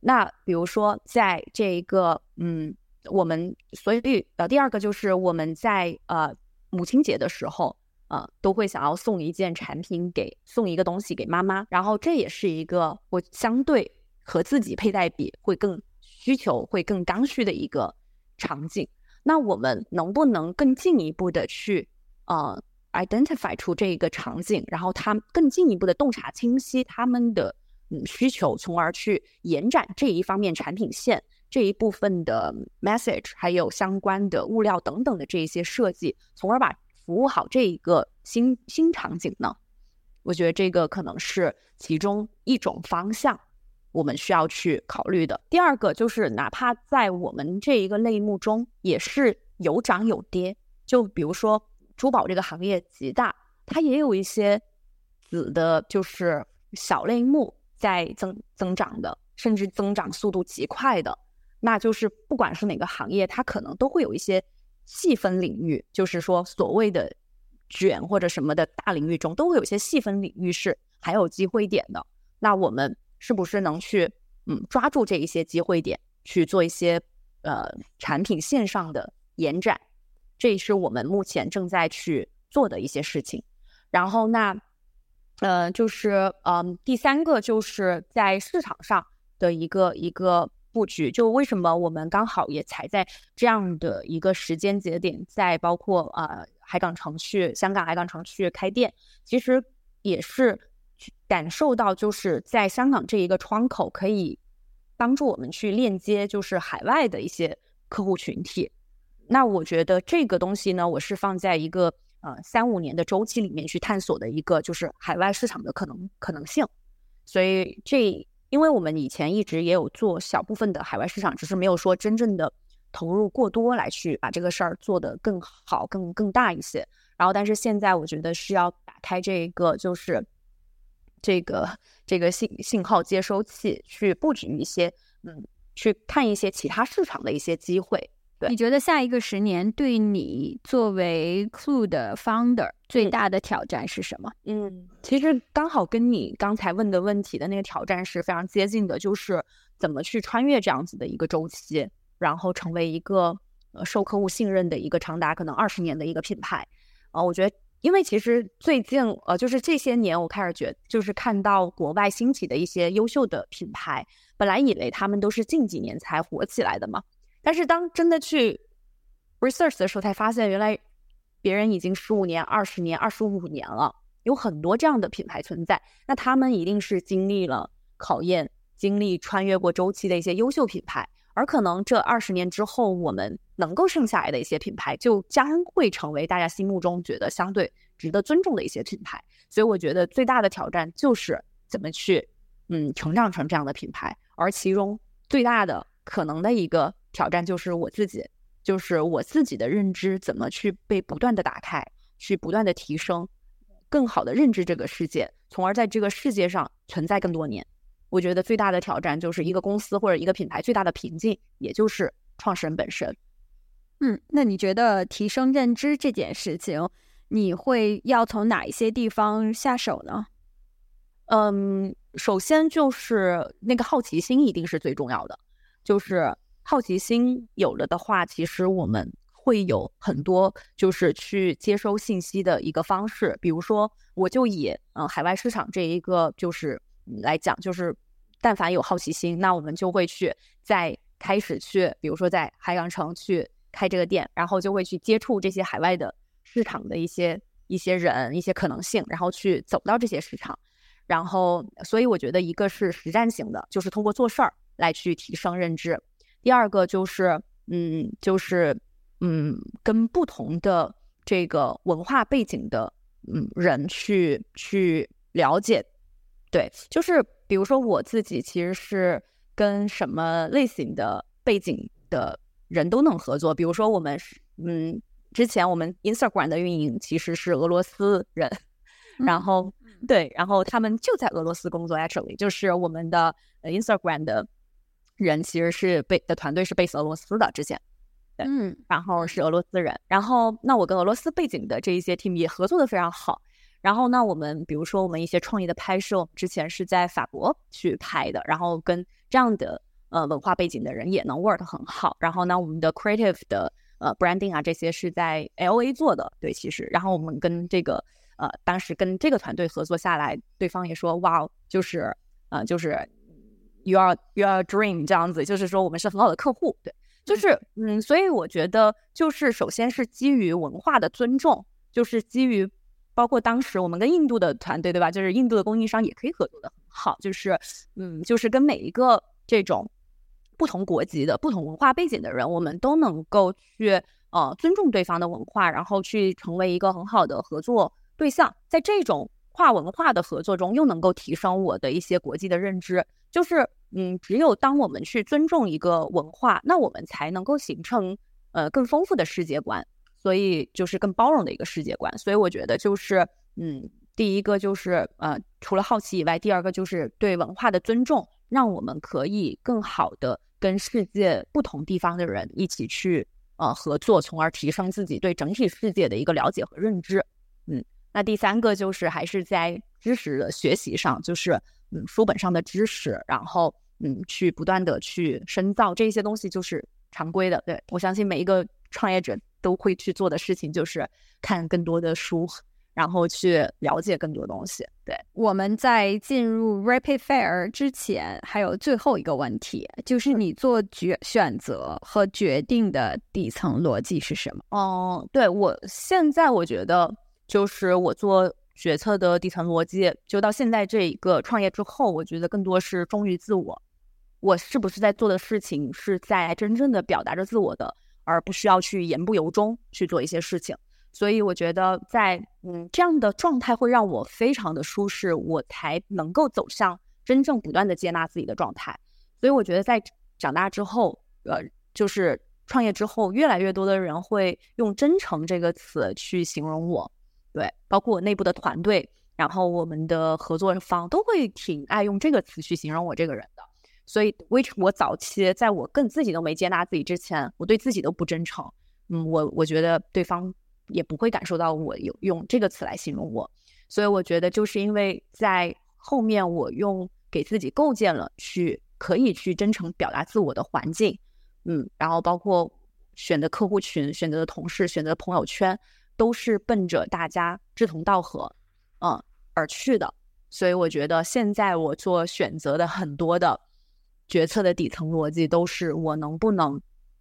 那比如说在这一个嗯。我们所以呃，第二个就是我们在呃母亲节的时候，呃，都会想要送一件产品给送一个东西给妈妈，然后这也是一个我相对和自己佩戴比会更需求会更刚需的一个场景。那我们能不能更进一步的去呃 identify 出这一个场景，然后他更进一步的洞察清晰他们的嗯需求，从而去延展这一方面产品线？这一部分的 message，还有相关的物料等等的这一些设计，从而把服务好这一个新新场景呢？我觉得这个可能是其中一种方向，我们需要去考虑的。第二个就是，哪怕在我们这一个类目中，也是有涨有跌。就比如说珠宝这个行业极大，它也有一些子的，就是小类目在增增长的，甚至增长速度极快的。那就是不管是哪个行业，它可能都会有一些细分领域，就是说所谓的。卷或者什么的大领域中，都会有一些细分领域是还有机会点的。那我们是不是能去嗯抓住这一些机会点，去做一些呃产品线上的延展？这也是我们目前正在去做的一些事情。然后那呃就是嗯第三个就是在市场上的一个一个布局。就为什么我们刚好也踩在这样的一个时间节点，在包括呃。海港城去香港海港城去开店，其实也是感受到，就是在香港这一个窗口，可以帮助我们去链接，就是海外的一些客户群体。那我觉得这个东西呢，我是放在一个呃三五年的周期里面去探索的一个，就是海外市场的可能可能性。所以这，因为我们以前一直也有做小部分的海外市场，只是没有说真正的。投入过多来去把这个事儿做得更好、更更大一些。然后，但是现在我觉得是要打开这个，就是这个这个信信号接收器，去布局一些，嗯，去看一些其他市场的一些机会。对，你觉得下一个十年对你作为 Clue 的 Founder 最大的挑战是什么？嗯，其实刚好跟你刚才问的问题的那个挑战是非常接近的，就是怎么去穿越这样子的一个周期。然后成为一个呃受客户信任的一个长达可能二十年的一个品牌，啊，我觉得，因为其实最近呃就是这些年我开始觉就是看到国外兴起的一些优秀的品牌，本来以为他们都是近几年才火起来的嘛，但是当真的去 research 的时候，才发现原来别人已经十五年、二十年、二十五年了，有很多这样的品牌存在，那他们一定是经历了考验、经历穿越过周期的一些优秀品牌。而可能这二十年之后，我们能够剩下来的一些品牌，就将会成为大家心目中觉得相对值得尊重的一些品牌。所以，我觉得最大的挑战就是怎么去，嗯，成长成这样的品牌。而其中最大的可能的一个挑战，就是我自己，就是我自己的认知怎么去被不断的打开，去不断的提升，更好的认知这个世界，从而在这个世界上存在更多年。我觉得最大的挑战就是一个公司或者一个品牌最大的瓶颈，也就是创始人本身。嗯，那你觉得提升认知这件事情，你会要从哪一些地方下手呢？嗯，首先就是那个好奇心一定是最重要的。就是好奇心有了的话，其实我们会有很多就是去接收信息的一个方式。比如说，我就以嗯海外市场这一个就是。来讲，就是但凡有好奇心，那我们就会去在开始去，比如说在海港城去开这个店，然后就会去接触这些海外的市场的一些一些人、一些可能性，然后去走到这些市场。然后，所以我觉得一个是实战型的，就是通过做事儿来去提升认知；第二个就是，嗯，就是嗯，跟不同的这个文化背景的嗯人去去了解。对，就是比如说我自己其实是跟什么类型的背景的人都能合作。比如说我们是，嗯，之前我们 Instagram 的运营其实是俄罗斯人，然后对，然后他们就在俄罗斯工作，actually 就是我们的 Instagram 的人其实是被的团队是 base 俄罗斯的之前，对，嗯，然后是俄罗斯人，然后那我跟俄罗斯背景的这一些 team 也合作的非常好。然后呢，我们比如说我们一些创意的拍摄，之前是在法国去拍的，然后跟这样的呃文化背景的人也能 work 很好。然后呢，我们的 creative 的呃 branding 啊这些是在 L A 做的，对，其实，然后我们跟这个呃当时跟这个团队合作下来，对方也说哇，就是呃就是 you are you are dream 这样子，就是说我们是很好的客户，对，就是嗯，所以我觉得就是首先是基于文化的尊重，就是基于。包括当时我们跟印度的团队，对吧？就是印度的供应商也可以合作的很好，就是，嗯，就是跟每一个这种不同国籍的、不同文化背景的人，我们都能够去呃尊重对方的文化，然后去成为一个很好的合作对象。在这种跨文化的合作中，又能够提升我的一些国际的认知。就是嗯，只有当我们去尊重一个文化，那我们才能够形成呃更丰富的世界观，所以就是更包容的一个世界观。所以我觉得就是嗯，第一个就是呃，除了好奇以外，第二个就是对文化的尊重，让我们可以更好的跟世界不同地方的人一起去呃合作，从而提升自己对整体世界的一个了解和认知。嗯，那第三个就是还是在知识的学习上，就是。嗯，书本上的知识，然后嗯，去不断的去深造这些东西，就是常规的。对我相信每一个创业者都会去做的事情，就是看更多的书，然后去了解更多东西。对，我们在进入 Rapid Fire 之前，还有最后一个问题，就是你做决选择和决定的底层逻辑是什么？哦，对我现在我觉得就是我做。决策的底层逻辑，就到现在这一个创业之后，我觉得更多是忠于自我。我是不是在做的事情是在真正的表达着自我的，而不需要去言不由衷去做一些事情。所以我觉得，在嗯这样的状态会让我非常的舒适，我才能够走向真正不断的接纳自己的状态。所以我觉得，在长大之后，呃，就是创业之后，越来越多的人会用“真诚”这个词去形容我。对，包括我内部的团队，然后我们的合作方都会挺爱用这个词去形容我这个人的。所以，which 我早期在我更自己都没接纳自己之前，我对自己都不真诚。嗯，我我觉得对方也不会感受到我有用这个词来形容我。所以，我觉得就是因为在后面我用给自己构建了去可以去真诚表达自我的环境。嗯，然后包括选择客户群、选择的同事、选择朋友圈。都是奔着大家志同道合，嗯而去的，所以我觉得现在我做选择的很多的决策的底层逻辑都是我能不能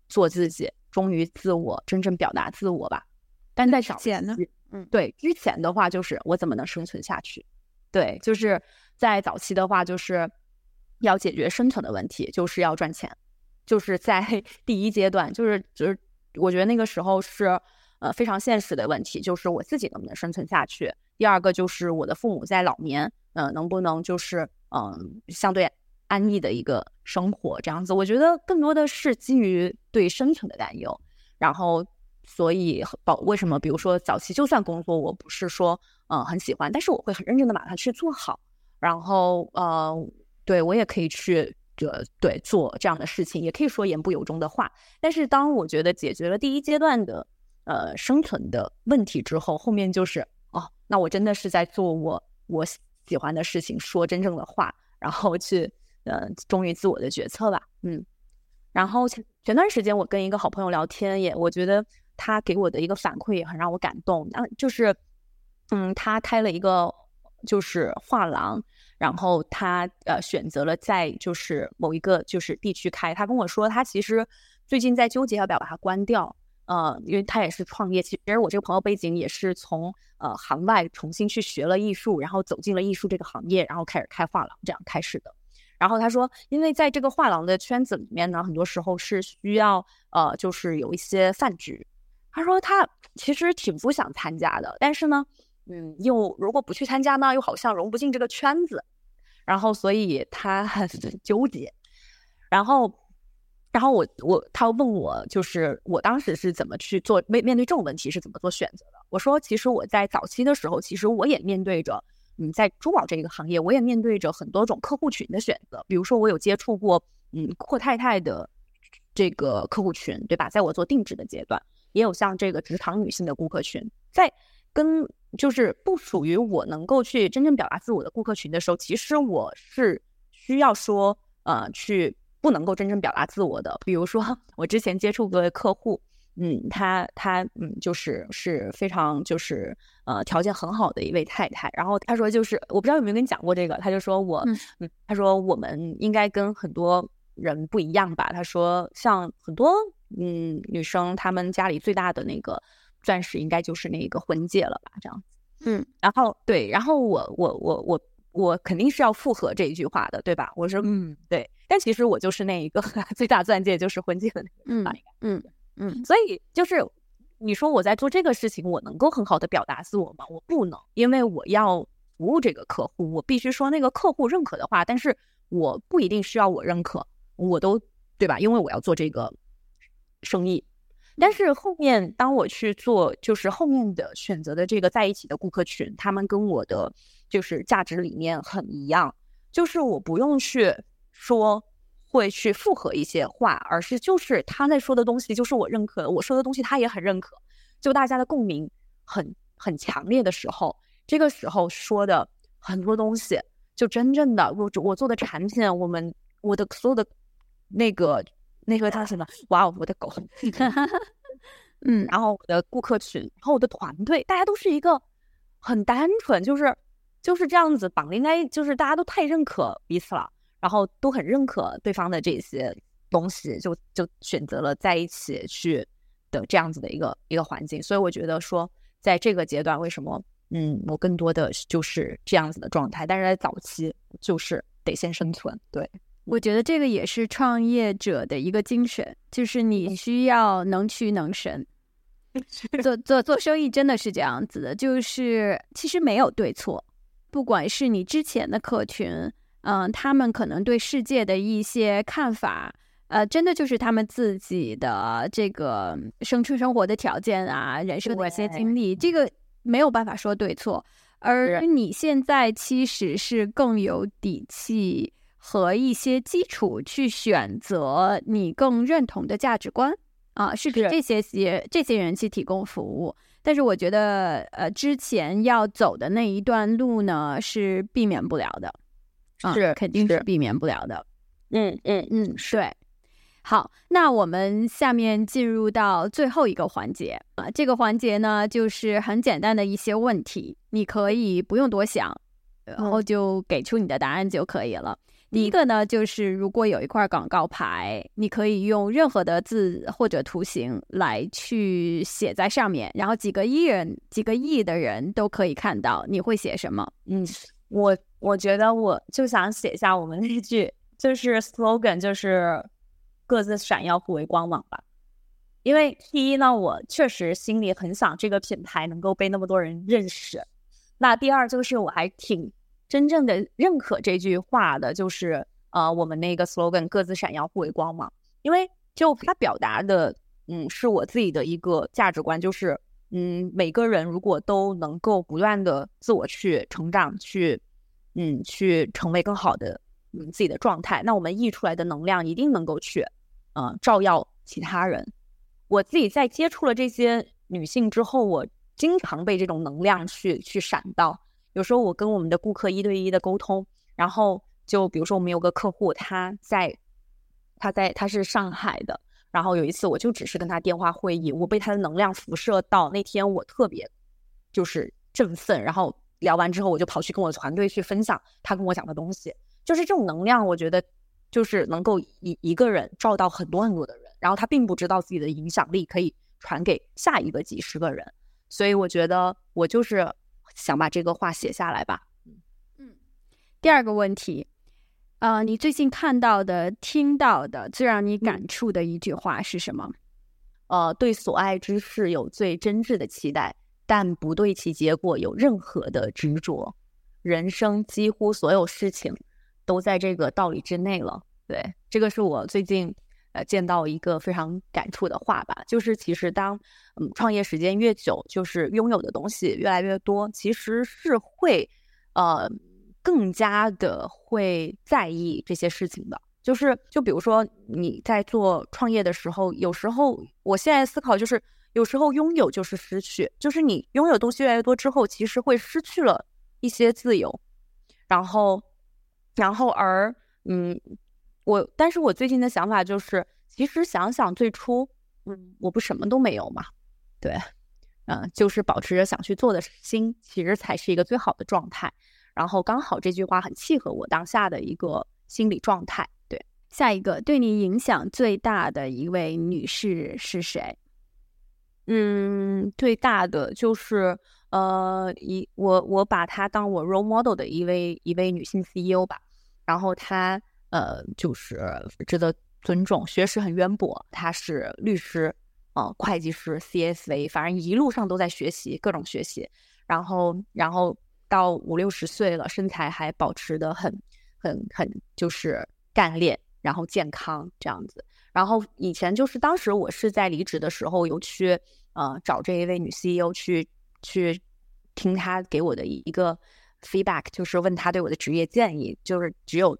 做自己，忠于自我，真正表达自我吧。但在早前呢，嗯，对之前的话就是我怎么能生存下去？对，就是在早期的话就是要解决生存的问题，就是要赚钱，就是在 <laughs> 第一阶段，就是就是我觉得那个时候是。呃，非常现实的问题就是我自己能不能生存下去。第二个就是我的父母在老年，呃，能不能就是嗯相对安逸的一个生活这样子。我觉得更多的是基于对生存的担忧。然后，所以保为什么？比如说早期就算工作我不是说嗯很喜欢，但是我会很认真的把它去做好。然后呃，对我也可以去呃对做这样的事情，也可以说言不由衷的话。但是当我觉得解决了第一阶段的。呃，生存的问题之后，后面就是哦，那我真的是在做我我喜欢的事情，说真正的话，然后去呃忠于自我的决策吧，嗯。然后前前段时间我跟一个好朋友聊天，也我觉得他给我的一个反馈也很让我感动，那就是嗯，他开了一个就是画廊，然后他呃选择了在就是某一个就是地区开，他跟我说他其实最近在纠结要不要把它关掉。呃，因为他也是创业，其实我这个朋友背景也是从呃行外重新去学了艺术，然后走进了艺术这个行业，然后开始开画廊这样开始的。然后他说，因为在这个画廊的圈子里面呢，很多时候是需要呃，就是有一些饭局。他说他其实挺不想参加的，但是呢，嗯，又如果不去参加呢，又好像融不进这个圈子，然后所以他很 <laughs> 纠结。然后。然后我我他问我，就是我当时是怎么去做面面对这种问题是怎么做选择的？我说，其实我在早期的时候，其实我也面对着，嗯，在珠宝这个行业，我也面对着很多种客户群的选择。比如说，我有接触过，嗯，阔太太的这个客户群，对吧？在我做定制的阶段，也有像这个职场女性的顾客群，在跟就是不属于我能够去真正表达自我的顾客群的时候，其实我是需要说，呃，去。不能够真正表达自我的，比如说我之前接触过客户，嗯，他他嗯就是是非常就是呃条件很好的一位太太，然后他说就是我不知道有没有跟你讲过这个，他就说我嗯他说我们应该跟很多人不一样吧，他说像很多嗯女生她们家里最大的那个钻石应该就是那个婚戒了吧，这样子，嗯，然后对，然后我我我我。我肯定是要附和这一句话的，对吧？我说嗯，对。但其实我就是那一个 <laughs> 最大钻戒，就是婚戒的那个。嗯嗯嗯。所以就是你说我在做这个事情，我能够很好的表达自我吗？我不能，因为我要服务这个客户，我必须说那个客户认可的话。但是我不一定需要我认可，我都对吧？因为我要做这个生意。但是后面当我去做，就是后面的选择的这个在一起的顾客群，他们跟我的就是价值理念很一样，就是我不用去。说会去附和一些话，而是就是他在说的东西，就是我认可的，我说的东西他也很认可，就大家的共鸣很很强烈的时候，这个时候说的很多东西，就真正的我我做的产品，我们我的所有的那个那个叫什么？哇哦，我的狗，<laughs> 嗯，然后我的顾客群，然后我的团队，大家都是一个很单纯，就是就是这样子绑，应该就是大家都太认可彼此了。然后都很认可对方的这些东西，就就选择了在一起去的这样子的一个一个环境。所以我觉得说，在这个阶段，为什么嗯，我更多的就是这样子的状态。但是在早期，就是得先生存。对，我觉得这个也是创业者的一个精神，就是你需要能屈能伸。<laughs> 做做做生意真的是这样子的，就是其实没有对错，不管是你之前的客群。嗯，他们可能对世界的一些看法，呃，真的就是他们自己的这个生出生活的条件啊，人生的一些经历，这个没有办法说对错。而你现在其实是更有底气和一些基础去选择你更认同的价值观啊，是给这些些这些人去提供服务。但是我觉得，呃，之前要走的那一段路呢，是避免不了的。是，肯定是避免不了的。嗯嗯嗯，对。好，那我们下面进入到最后一个环节啊，这个环节呢，就是很简单的一些问题，你可以不用多想，然后就给出你的答案就可以了。第一个呢，就是如果有一块广告牌，你可以用任何的字或者图形来去写在上面，然后几个亿人、几个亿的人都可以看到，你会写什么？嗯。我我觉得我就想写下我们那句，就是 slogan，就是各自闪耀，互为光芒吧。因为第一呢，我确实心里很想这个品牌能够被那么多人认识。那第二就是我还挺真正的认可这句话的，就是呃，我们那个 slogan，各自闪耀，互为光芒。因为就它表达的，嗯，是我自己的一个价值观，就是。嗯，每个人如果都能够不断的自我去成长，去，嗯，去成为更好的嗯自己的状态，那我们溢出来的能量一定能够去，嗯，照耀其他人。我自己在接触了这些女性之后，我经常被这种能量去去闪到。有时候我跟我们的顾客一对一的沟通，然后就比如说我们有个客户，他在，他在他是上海的。然后有一次，我就只是跟他电话会议，我被他的能量辐射到。那天我特别就是振奋，然后聊完之后，我就跑去跟我团队去分享他跟我讲的东西。就是这种能量，我觉得就是能够一一个人照到很多很多的人，然后他并不知道自己的影响力可以传给下一个几十个人。所以我觉得我就是想把这个话写下来吧。嗯，第二个问题。呃，你最近看到的、听到的最让你感触的一句话是什么？呃，对所爱之事有最真挚的期待，但不对其结果有任何的执着。人生几乎所有事情都在这个道理之内了。对，这个是我最近呃见到一个非常感触的话吧。就是其实当嗯创业时间越久，就是拥有的东西越来越多，其实是会呃。更加的会在意这些事情的，就是就比如说你在做创业的时候，有时候我现在思考就是，有时候拥有就是失去，就是你拥有东西越来越多之后，其实会失去了一些自由。然后，然后而嗯，我但是我最近的想法就是，其实想想最初，嗯，我不什么都没有嘛，对，嗯，就是保持着想去做的心，其实才是一个最好的状态。然后刚好这句话很契合我当下的一个心理状态。对，下一个对你影响最大的一位女士是谁？嗯，最大的就是呃，一我我把她当我 role model 的一位一位女性 CEO 吧。然后她呃就是值得尊重，学识很渊博，她是律师，呃，会计师，CSV，反正一路上都在学习，各种学习。然后然后到五六十岁了，身材还保持的很很很就是干练，然后健康这样子。然后以前就是当时我是在离职的时候有去呃找这一位女 CEO 去去听她给我的一个 feedback，就是问她对我的职业建议。就是只有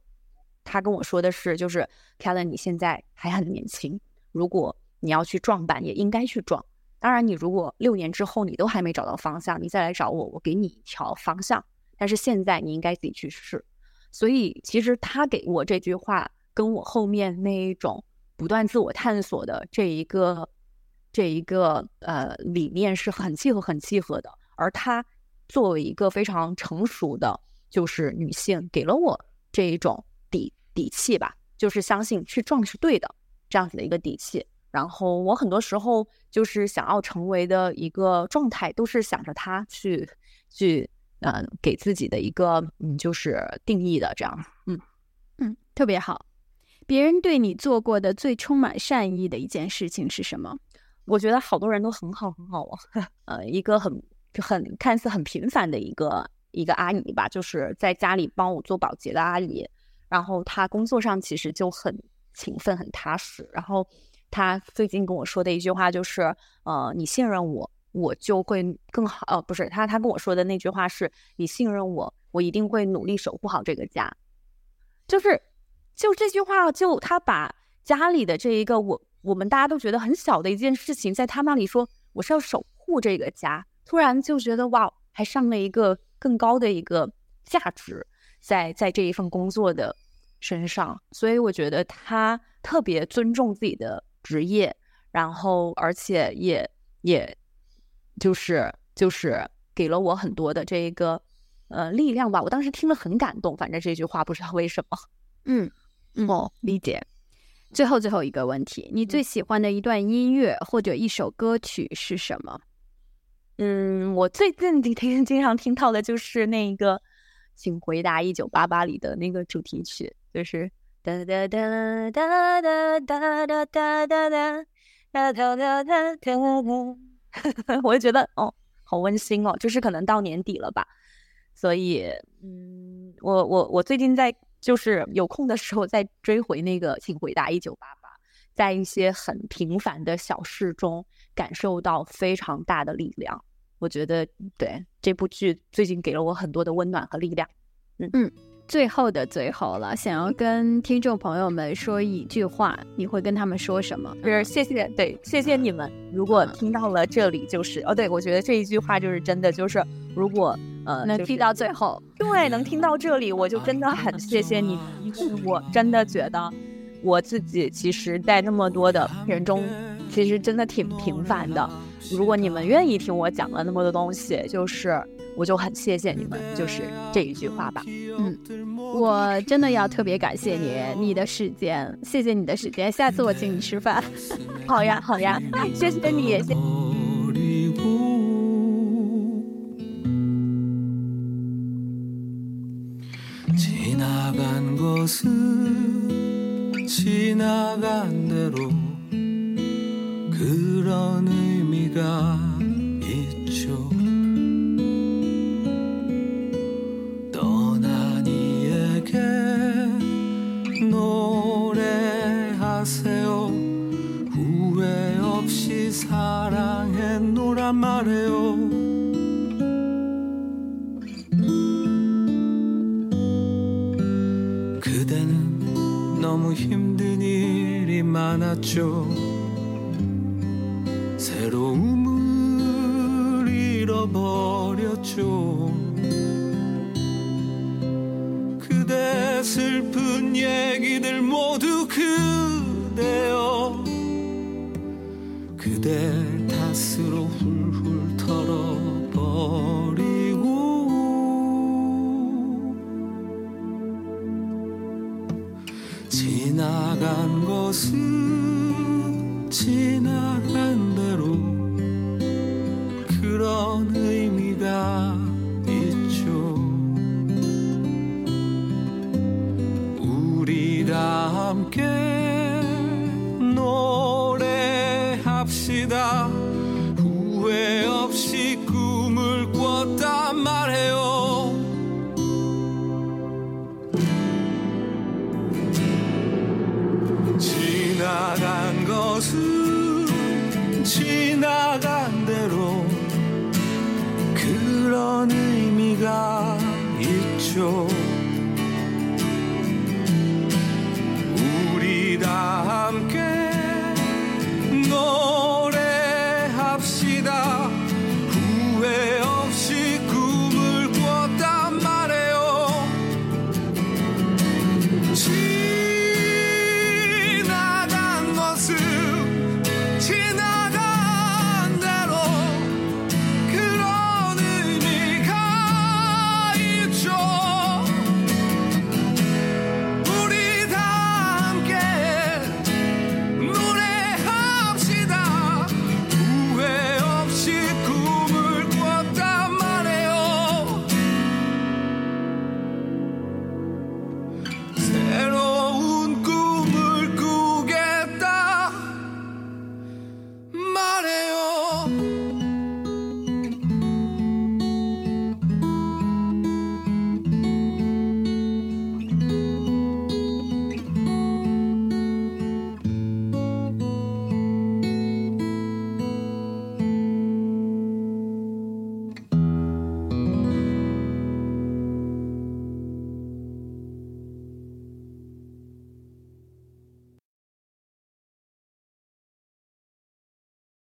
她跟我说的是，就是 Kellen 你现在还很年轻，如果你要去撞板，也应该去撞。当然，你如果六年之后你都还没找到方向，你再来找我，我给你一条方向。但是现在你应该自己去试。所以其实他给我这句话，跟我后面那一种。不断自我探索的这一个这一个呃理念是很契合很契合的，而她作为一个非常成熟的，就是女性，给了我这一种底底气吧，就是相信去撞是对的这样子的一个底气。然后我很多时候就是想要成为的一个状态，都是想着她去去呃给自己的一个嗯就是定义的这样，嗯嗯特别好。别人对你做过的最充满善意的一件事情是什么？我觉得好多人都很好很好哦。<laughs> 呃，一个很很看似很平凡的一个一个阿姨吧，就是在家里帮我做保洁的阿姨。然后她工作上其实就很勤奋很踏实。然后她最近跟我说的一句话就是：呃，你信任我，我就会更好。呃，不是，她她跟我说的那句话是：你信任我，我一定会努力守护好这个家。就是。就这句话，就他把家里的这一个我我们大家都觉得很小的一件事情，在他那里说我是要守护这个家，突然就觉得哇，还上了一个更高的一个价值在在这一份工作的身上，所以我觉得他特别尊重自己的职业，然后而且也也就是就是给了我很多的这一个呃力量吧。我当时听了很感动，反正这句话不知道为什么，嗯。哦，理解。最后最后一个问题，你最喜欢的一段音乐或者一首歌曲是什么？嗯，我最近听经常听到的就是那个《请回答一九八八》里的那个主题曲，就是哒哒哒哒哒哒哒哒哒哒哒哒哒哒哒。<laughs> 我就觉得哦，好温馨哦，就是可能到年底了吧，所以嗯，我我我最近在。就是有空的时候再追回那个，请回答一九八八，在一些很平凡的小事中感受到非常大的力量。我觉得对这部剧最近给了我很多的温暖和力量。嗯嗯，最后的最后了，想要跟听众朋友们说一句话，你会跟他们说什么？就是谢谢，对，谢谢你们。如果听到了这里，就是哦，对我觉得这一句话就是真的，就是如果。呃，能听到最后，对，能听到这里，我就真的很谢谢你。我真的觉得，我自己其实，在那么多的人中，其实真的挺平凡的。如果你们愿意听我讲了那么多东西，就是我就很谢谢你们，就是这一句话吧。嗯，我真的要特别感谢你，你的时间，谢谢你的时间，下次我请你吃饭。<laughs> 好呀，好呀，<laughs> 谢谢你。谢 지나간 것은 지나간 대로 그런 의미가 이에게 노래하세요. 후회 없이 사랑했노란 말해요. 너무 힘든 일이 많았죠. 새로움을 잃어버렸죠. 슬픈 얘기들 모두 그대여. 그대 탓으로 훌훌 털어버리 지나간 것은 지나간 함께 노래합시다. 후회 없이 꿈을 꿨단 말해요. 지나간 것은 지나간 대로 그런 의미가 있죠